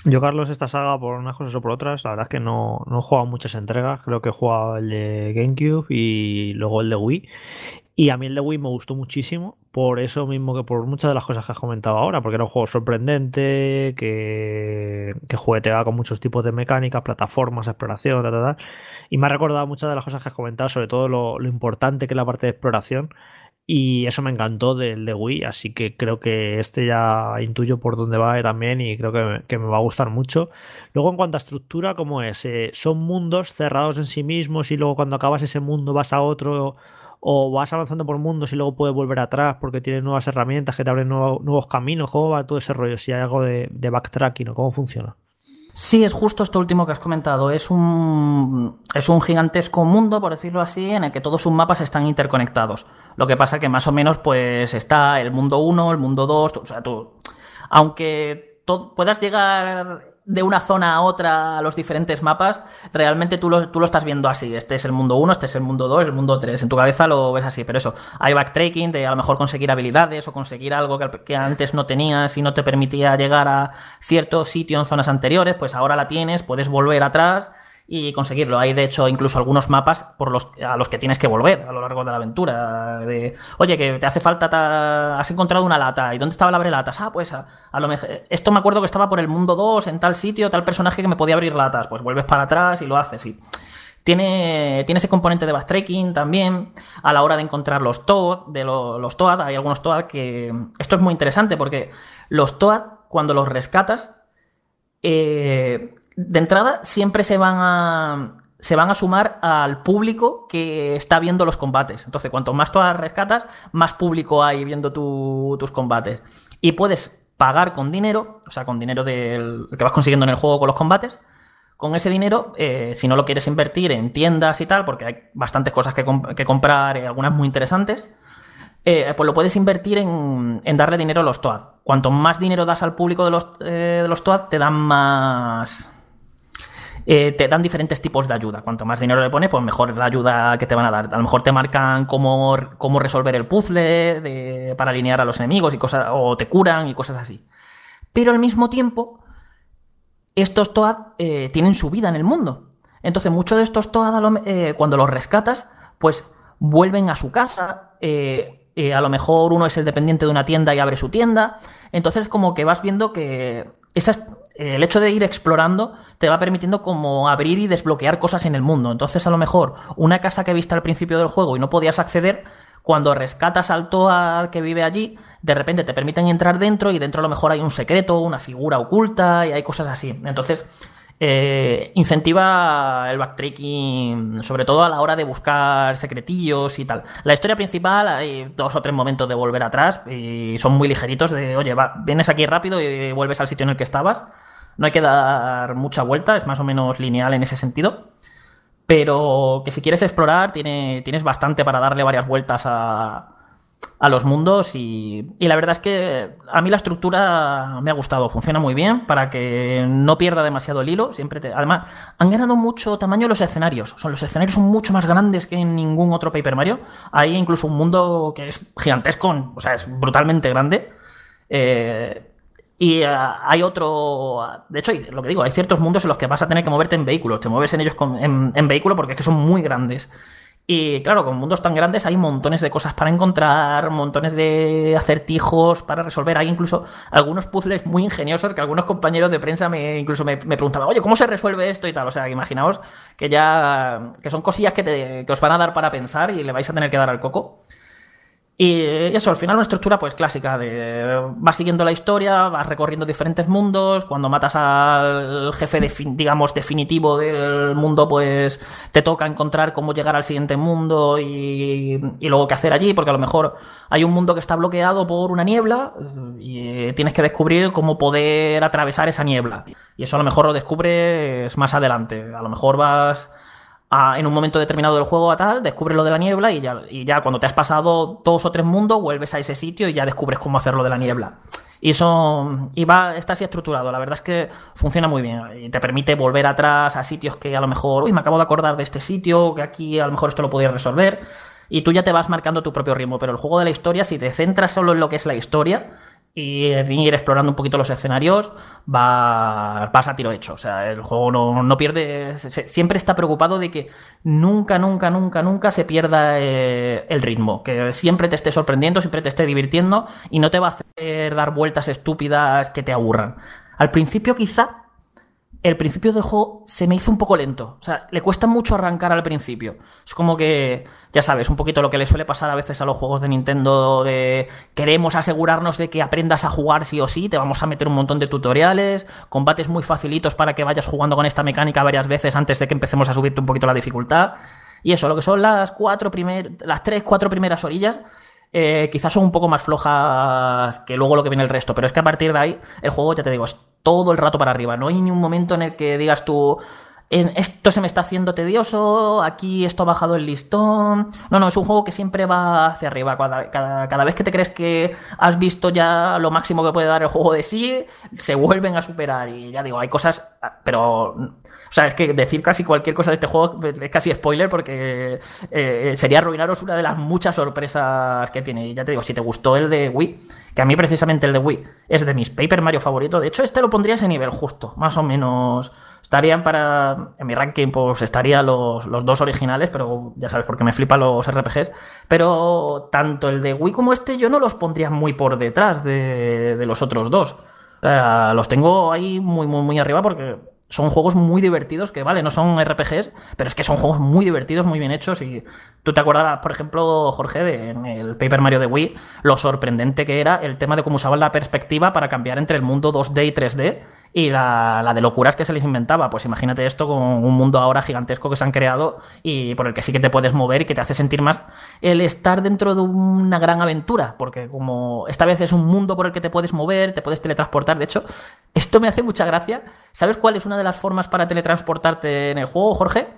Yo, Carlos, esta saga por unas cosas o por otras, la verdad es que no, no he jugado muchas entregas. Creo que he jugado el de GameCube y luego el de Wii. Y a mí el de Wii me gustó muchísimo, por eso mismo que por muchas de las cosas que has comentado ahora, porque era un juego sorprendente, que, que jugueteaba con muchos tipos de mecánicas, plataformas, exploración, ta, ta, ta. Y me ha recordado muchas de las cosas que has comentado, sobre todo lo, lo importante que es la parte de exploración. Y eso me encantó del de Wii, así que creo que este ya intuyo por dónde va también y creo que, que me va a gustar mucho. Luego, en cuanto a estructura, ¿cómo es? Eh, ¿Son mundos cerrados en sí mismos y luego cuando acabas ese mundo vas a otro o vas avanzando por mundos y luego puedes volver atrás porque tienes nuevas herramientas que te abren nuevo- nuevos caminos? ¿Cómo va todo ese rollo? Si hay algo de, de backtracking o cómo funciona.
Sí, es justo esto último que has comentado. Es un, es un gigantesco mundo, por decirlo así, en el que todos sus mapas están interconectados. Lo que pasa que más o menos pues está el mundo 1, el mundo 2, o sea, tú... Aunque to- puedas llegar de una zona a otra a los diferentes mapas, realmente tú lo, tú lo estás viendo así. Este es el mundo 1, este es el mundo 2, el mundo 3. En tu cabeza lo ves así, pero eso, hay backtracking de a lo mejor conseguir habilidades o conseguir algo que, que antes no tenías y no te permitía llegar a cierto sitio en zonas anteriores, pues ahora la tienes, puedes volver atrás y conseguirlo. Hay de hecho incluso algunos mapas por los, a los que tienes que volver a lo largo de la aventura. De, Oye, que te hace falta, ta- has encontrado una lata. ¿Y dónde estaba el abrelatas? Ah, pues a, lo mejor... Esto me acuerdo que estaba por el mundo 2, en tal sitio, tal personaje que me podía abrir latas. Pues vuelves para atrás y lo haces. Y tiene, tiene ese componente de backtracking también a la hora de encontrar los Toad, de lo- los Toad. Hay algunos Toad que... Esto es muy interesante porque los Toad, cuando los rescatas, eh, de entrada siempre se van a se van a sumar al público que está viendo los combates. Entonces, cuanto más todas rescatas, más público hay viendo tu- tus combates. Y puedes pagar con dinero, o sea, con dinero del que vas consiguiendo en el juego con los combates. Con ese dinero, eh, si no lo quieres invertir en tiendas y tal, porque hay bastantes cosas que, que comprar, eh, algunas muy interesantes, eh, pues lo puedes invertir en, en darle dinero a los TOAD. Cuanto más dinero das al público de los, de los TOAD, te dan más. Eh, te dan diferentes tipos de ayuda. Cuanto más dinero le pones, pues mejor la ayuda que te van a dar. A lo mejor te marcan cómo, cómo resolver el puzzle para alinear a los enemigos y cosas. o te curan y cosas así. Pero al mismo tiempo, estos Toad eh, tienen su vida en el mundo. Entonces, muchos de estos Toad, eh, cuando los rescatas, pues vuelven a su casa. a lo mejor uno es el dependiente de una tienda y abre su tienda. Entonces, como que vas viendo que esas- el hecho de ir explorando te va permitiendo como abrir y desbloquear cosas en el mundo. Entonces, a lo mejor, una casa que viste al principio del juego y no podías acceder, cuando rescatas al Toad que vive allí, de repente te permiten entrar dentro y dentro a lo mejor hay un secreto, una figura oculta y hay cosas así. Entonces, eh, incentiva el backtracking, sobre todo a la hora de buscar secretillos y tal. La historia principal, hay dos o tres momentos de volver atrás y son muy ligeritos de, oye, vienes aquí rápido y vuelves al sitio en el que estabas. No hay que dar mucha vuelta, es más o menos lineal en ese sentido. Pero que si quieres explorar, tiene, tienes bastante para darle varias vueltas a, a los mundos y, y la verdad es que a mí la estructura me ha gustado, funciona muy bien para que no pierda demasiado el hilo. Siempre te- además, han ganado mucho tamaño los escenarios. Son, los escenarios son mucho más grandes que en ningún otro Paper Mario. Hay incluso un mundo que es gigantesco, o sea, es brutalmente grande. Eh, y ah, hay otro. De hecho, lo que digo, hay ciertos mundos en los que vas a tener que moverte en vehículos. Te mueves en ellos con- en, en vehículo porque es que son muy grandes. Y claro, con mundos tan grandes hay montones de cosas para encontrar, montones de acertijos para resolver. Hay incluso algunos puzzles muy ingeniosos que algunos compañeros de prensa me incluso me, preguntaban, oye, ¿cómo se resuelve esto y tal? O sea, imaginaos que ya que son cosillas que, te- que os van a dar para pensar y le vais a tener que dar al coco. Y eso, al final una estructura pues clásica de vas siguiendo la historia, vas recorriendo diferentes mundos, cuando matas al jefe defin- digamos definitivo del mundo pues te toca encontrar cómo llegar al siguiente mundo y, y luego qué hacer allí, porque a lo mejor hay un mundo que está bloqueado por una niebla y tienes que descubrir cómo poder atravesar esa niebla. Y eso a lo mejor lo descubres más adelante, a lo mejor vas a- en un momento determinado del juego a tal, descubres lo de la niebla y ya, y ya cuando te has pasado dos o tres mundos, vuelves a ese sitio y ya descubres cómo hacerlo de la niebla. Y eso y va, está así estructurado. La verdad es que funciona muy bien. Y te permite volver atrás a sitios que a lo mejor, uy, me acabo de acordar de este sitio, que aquí a lo mejor esto lo podía resolver. Y tú ya te vas marcando tu propio ritmo. Pero el juego de la historia, si te centras solo en lo que es la historia y ir explorando un poquito los escenarios, va, vas a tiro hecho. O sea, el juego no, no pierde. siempre está preocupado de que nunca, nunca, nunca, nunca se pierda eh, el ritmo. Que siempre te esté sorprendiendo, siempre te esté divirtiendo y no te va a hacer dar vueltas estúpidas que te aburran. Al principio, quizá. El principio del juego se me hizo un poco lento. O sea, le cuesta mucho arrancar al principio. Es como que, ya sabes, un poquito lo que le suele pasar a veces a los juegos de Nintendo de queremos asegurarnos de que aprendas a jugar sí o sí, te vamos a meter un montón de tutoriales, combates muy facilitos para que vayas jugando con esta mecánica varias veces antes de que empecemos a subirte un poquito la dificultad. Y eso, lo que son las cuatro primer, las tres, cuatro primeras orillas, eh, quizás son un poco más flojas que luego lo que viene el resto, pero es que a partir de ahí el juego, ya te digo, es todo el rato para arriba. No hay ni un momento en el que digas tú, "En- esto se me está haciendo tedioso, aquí esto ha bajado el listón. No, no, es un juego que siempre va hacia arriba. Cada, cada, cada vez que te crees que has visto ya lo máximo que puede dar el juego de sí, se vuelven a superar. Y ya digo, hay cosas, pero... O sea, es que decir casi cualquier cosa de este juego es casi spoiler porque eh, sería arruinaros una de las muchas sorpresas que tiene. Y ya te digo, si te gustó el de Wii, que a mí precisamente el de Wii es de mis Paper Mario favoritos. De hecho, este lo pondría a ese nivel justo, más o menos. Estarían para. En mi ranking, pues estarían los, los dos originales, pero ya sabes, porque me flipan los RPGs. Pero tanto el de Wii como este, yo no los pondría muy por detrás de, los otros dos. O sea, los tengo ahí muy, muy, muy arriba porque son juegos muy divertidos que, vale, no son RPGs, pero es que son juegos muy divertidos, muy bien hechos. Y tú te acuerdas, por ejemplo, Jorge, de, en el Paper Mario de Wii, lo sorprendente que era el tema de cómo usaban la perspectiva para cambiar entre el mundo 2D y 3D y la, la de locuras que se les inventaba. Pues imagínate esto con un mundo ahora gigantesco que se han creado y por el que sí que te puedes mover y que te hace sentir más el estar dentro de una gran aventura. Porque como esta vez es un mundo por el que te puedes mover, te puedes teletransportar. De hecho, esto me hace mucha gracia. ¿Sabes cuál es una de las formas para teletransportarte en el juego, Jorge?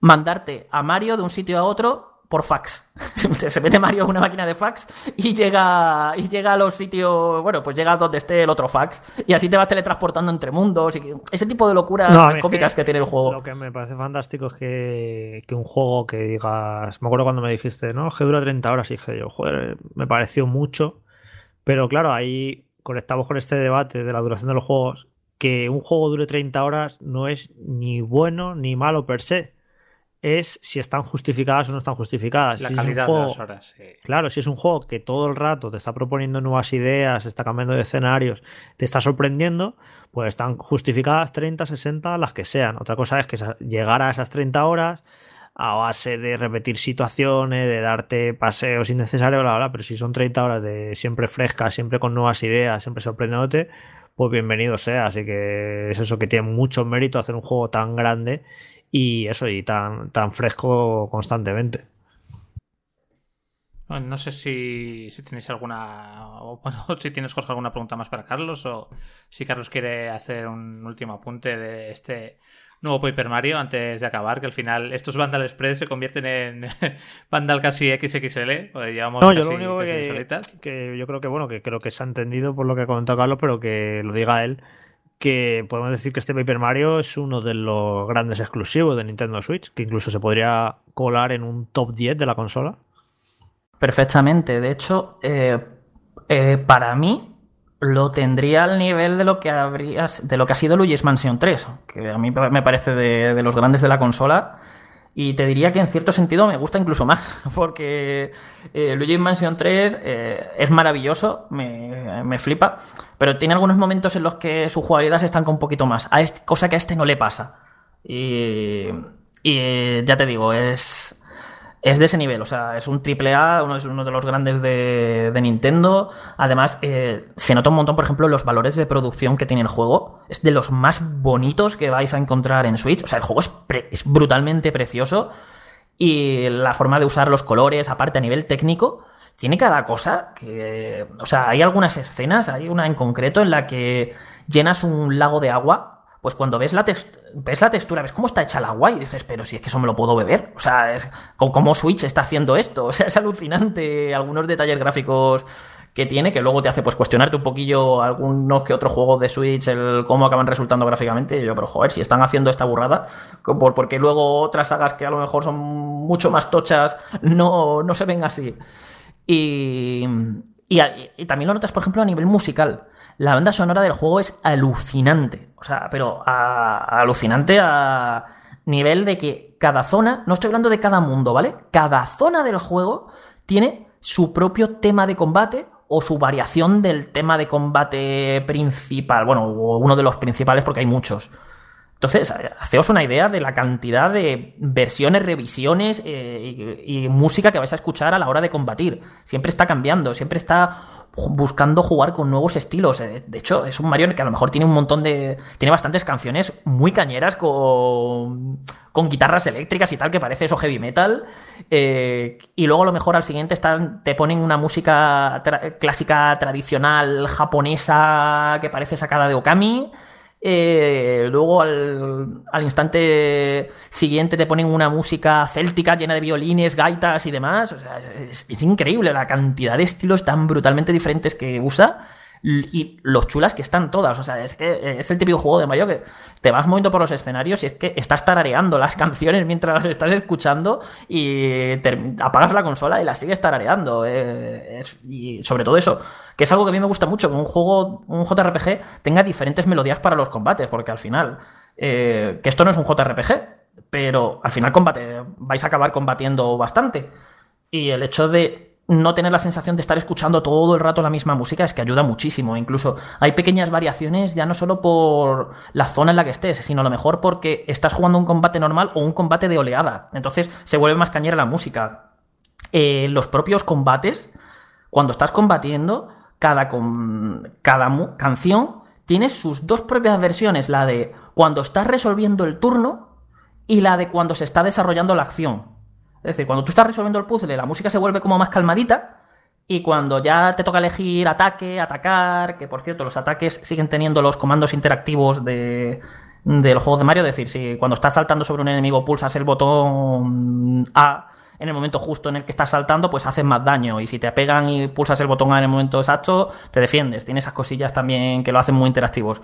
Mandarte a Mario de un sitio a otro por fax. [LAUGHS] Se mete Mario en una máquina de fax y llega, y llega a los sitios, bueno, pues llega donde esté el otro fax. Y así te vas teletransportando entre mundos. Y ese tipo de locuras
No, es
cómicas que tiene el juego.
Lo que me parece fantástico es que, que un juego que digas. Me acuerdo cuando me dijiste, ¿no? Que dura 30 horas. Y dije yo, joder, me pareció mucho. Pero claro, ahí conectamos con este debate de la duración de los juegos. Que un juego dure 30 horas no es ni bueno ni malo per se. Es si están justificadas o no están justificadas.
La
Si
calidad
juego-
de las horas. sí.
Claro, si es un juego que todo el rato te está proponiendo nuevas ideas, está cambiando de escenarios, te está sorprendiendo, pues están justificadas 30, 60, las que sean. Otra cosa es que llegar a esas 30 horas a base de repetir situaciones, de darte paseos innecesarios, bla, bla, bla, pero si son 30 horas de siempre frescas, siempre con nuevas ideas, siempre sorprendiéndote, pues bienvenido sea. Así que es eso que tiene mucho mérito hacer un juego tan grande y eso, y tan, tan fresco constantemente.
No sé si, si tenéis alguna. O, [LAUGHS] bueno, si tienes, Jorge, alguna pregunta más para Carlos. O si Carlos quiere hacer un último apunte de este nuevo Paper Mario antes de acabar. Que al final estos Vandal Express se convierten en [LAUGHS] Vandal casi XXL. llevamos
No, yo
casi
lo único que yo creo que bueno, que creo que se ha entendido por lo que ha comentado Carlos, pero que lo diga él, que podemos decir que este Paper Mario es uno de los grandes exclusivos de Nintendo Switch, que incluso se podría colar en un top 10 de la consola.
Perfectamente. De hecho, eh, eh, para mí lo tendría al nivel de lo que habría, de lo que ha sido Luigi's Mansion 3, que a mí me parece de, de los grandes de la consola. Y te diría que en cierto sentido me gusta incluso más, [LAUGHS] porque eh, Luigi Mansion 3 eh, es maravilloso, me, me, flipa, pero tiene algunos momentos en los que su jugabilidad se estanca un poquito más, a este, cosa que a este no le pasa. Y, y ya te digo, es, es de ese nivel, o sea, es un triple A, uno, es uno de los grandes de, Nintendo. Además, eh, se nota un montón, por ejemplo, los valores de producción que tiene el juego. Es de los más bonitos que vais a encontrar en Switch. O sea, el juego es, es brutalmente precioso. Y la forma de usar los colores, aparte a nivel técnico, tiene cada cosa que... O sea, hay algunas escenas, hay una en concreto en la que llenas un lago de agua pues cuando ves la, ves la textura, ves cómo está hecha el agua y dices, pero si es que eso me lo puedo beber. O sea, es, ¿cómo Switch está haciendo esto? [LAUGHS] O sea, es alucinante algunos detalles gráficos que tiene, que luego te hace pues cuestionarte un poquillo algunos que otros juegos de Switch, el cómo acaban resultando gráficamente. Y yo, pero joder, si están haciendo esta burrada, por, porque luego otras sagas que a lo mejor son mucho más tochas no, no se ven así. Y, y, y también lo notas, por ejemplo, a nivel musical la banda sonora del juego es alucinante. O sea, pero alucinante a nivel de que cada zona, no estoy hablando de cada mundo, ¿vale? Cada zona del juego tiene su propio tema de combate o su variación del tema de combate principal. Bueno, uno de los principales porque hay muchos. Entonces, haceos una idea de la cantidad de versiones, revisiones eh, y, música que vais a escuchar a la hora de combatir. Siempre está cambiando, siempre está buscando jugar con nuevos estilos. Eh, de hecho, es un Mario que a lo mejor tiene un montón de. Tiene bastantes canciones muy cañeras con, con guitarras eléctricas y tal, que parece eso heavy metal. Eh, y luego a lo mejor al siguiente están, te ponen una música clásica tradicional japonesa que parece sacada de Okami. Eh, luego al, instante siguiente te ponen una música céltica llena de violines, gaitas y demás. es, increíble la cantidad de estilos tan brutalmente diferentes que usa y los chulas que están todas. O sea, es que es el típico juego de Mario que te vas moviendo por los escenarios y es que estás tarareando las [LAUGHS] canciones mientras las estás escuchando y apagas la consola y las sigues tarareando. Eh, y sobre todo eso, que es algo que a mí me gusta mucho, que un juego, un JRPG tenga diferentes melodías para los combates, porque al final, eh, que esto no es un JRPG, pero al final combate, vais a acabar combatiendo bastante. Y el hecho de no tener la sensación de estar escuchando todo el rato la misma música es que ayuda muchísimo. Incluso hay pequeñas variaciones ya no solo por la zona en la que estés, sino a lo mejor porque estás jugando un combate normal o un combate de oleada. Entonces se vuelve más cañera la música. Eh, los propios combates, cuando estás combatiendo, cada, cada canción tiene sus dos propias versiones, la de cuando estás resolviendo el turno y la de cuando se está desarrollando la acción. Es decir, cuando tú estás resolviendo el puzzle, la música se vuelve como más calmadita. Y cuando ya te toca elegir ataque, atacar, que por cierto, los ataques siguen teniendo los comandos interactivos de, del juego de Mario. Es decir, si cuando estás saltando sobre un enemigo pulsas el botón A en el momento justo en el que estás saltando, pues haces más daño. Y si te pegan y pulsas el botón en el momento exacto, te defiendes. Tiene esas cosillas también que lo hacen muy interactivos.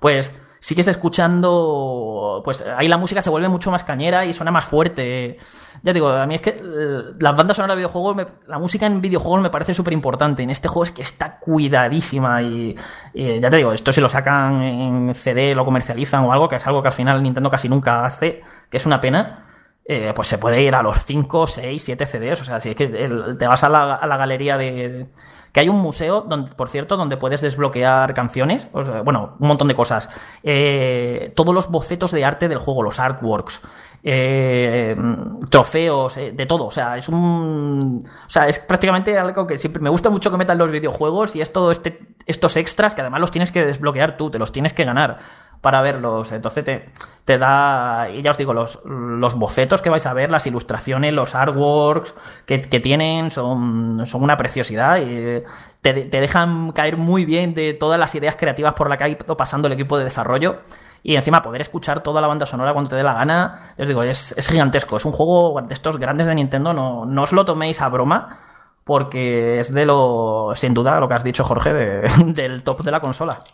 Pues sigues escuchando, pues ahí la música se vuelve mucho más cañera y suena más fuerte. Ya digo, a mí es que eh, las bandas sonoras de videojuegos, la música en videojuegos me parece súper importante. En este juego es que está cuidadísima y, ya te digo, esto si lo sacan en CD, lo comercializan o algo, que es algo que al final Nintendo casi nunca hace, que es una pena. Eh, pues se puede ir a los 5, 6, 7 CDs. O sea, si es que te vas a la, a la galería de, que hay un museo, donde, por cierto, donde puedes desbloquear canciones, bueno, un montón de cosas. Eh, todos los bocetos de arte del juego, los artworks. Eh, trofeos, de todo. O sea, es un. O sea, es prácticamente algo que siempre me gusta mucho que metan los videojuegos y es todo este, estos extras que además los tienes que desbloquear tú, te los tienes que ganar para verlos. Entonces te, te da, y ya os digo, los, los, bocetos que vais a ver, las ilustraciones, los artworks que, tienen son, son, una preciosidad y te, te, dejan caer muy bien de todas las ideas creativas por la que ha ido pasando el equipo de desarrollo. Y encima poder escuchar toda la banda sonora cuando te dé la gana, os digo, es, es gigantesco. Es un juego de estos grandes de Nintendo, no, no os lo toméis a broma porque es de lo, sin duda, lo que has dicho Jorge, [LAUGHS] del top de la consola.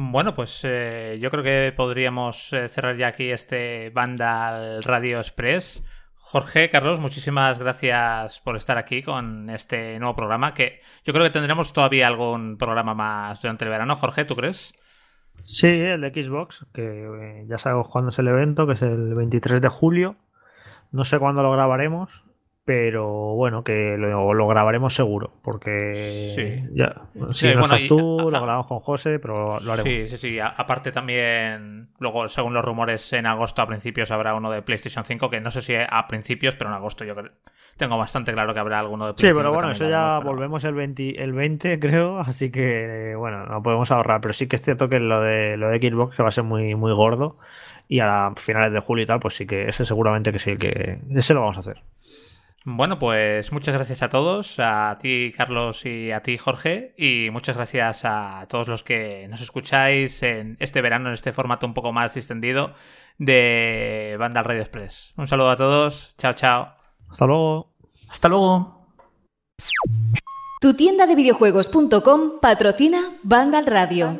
Bueno, pues eh, yo creo que podríamos eh, cerrar ya aquí este Vandal Radio Express. Jorge, Carlos, muchísimas gracias por estar aquí con este nuevo programa, que yo creo que tendremos todavía algún programa más durante el verano. Jorge, ¿tú crees?
Sí, el de Xbox, que eh, ya sabemos cuándo es el evento, que es el 23 de julio. No sé cuándo lo grabaremos, pero bueno, que lo, lo grabaremos seguro, porque
Sí.
ya, si
Sí,
no
bueno,
estás tú, lo grabamos con José, pero lo haremos.
Sí, sí, sí. A- Aparte también, luego, según los rumores, en agosto a principios habrá uno de PlayStation 5, que no sé si a principios, pero en agosto yo creo. Tengo bastante claro que habrá alguno de
Sí,
PlayStation
pero
que
bueno, eso ya
pero-
volvemos el 20, el 20, [LAUGHS] creo, así que bueno, no podemos ahorrar, pero sí que es cierto que lo de lo de Xbox que va a ser muy, muy gordo y a finales de julio y tal, pues sí que ese seguramente que sí, que ese lo vamos a hacer.
Bueno, pues muchas gracias a todos, a ti Carlos y a ti Jorge, y muchas gracias a todos los que nos escucháis en este verano, en este formato un poco más distendido de Banda Radio Express. Un saludo a todos, chao, chao.
Hasta luego.
Hasta luego.
Tu tienda de videojuegos.com patrocina Vandal Radio.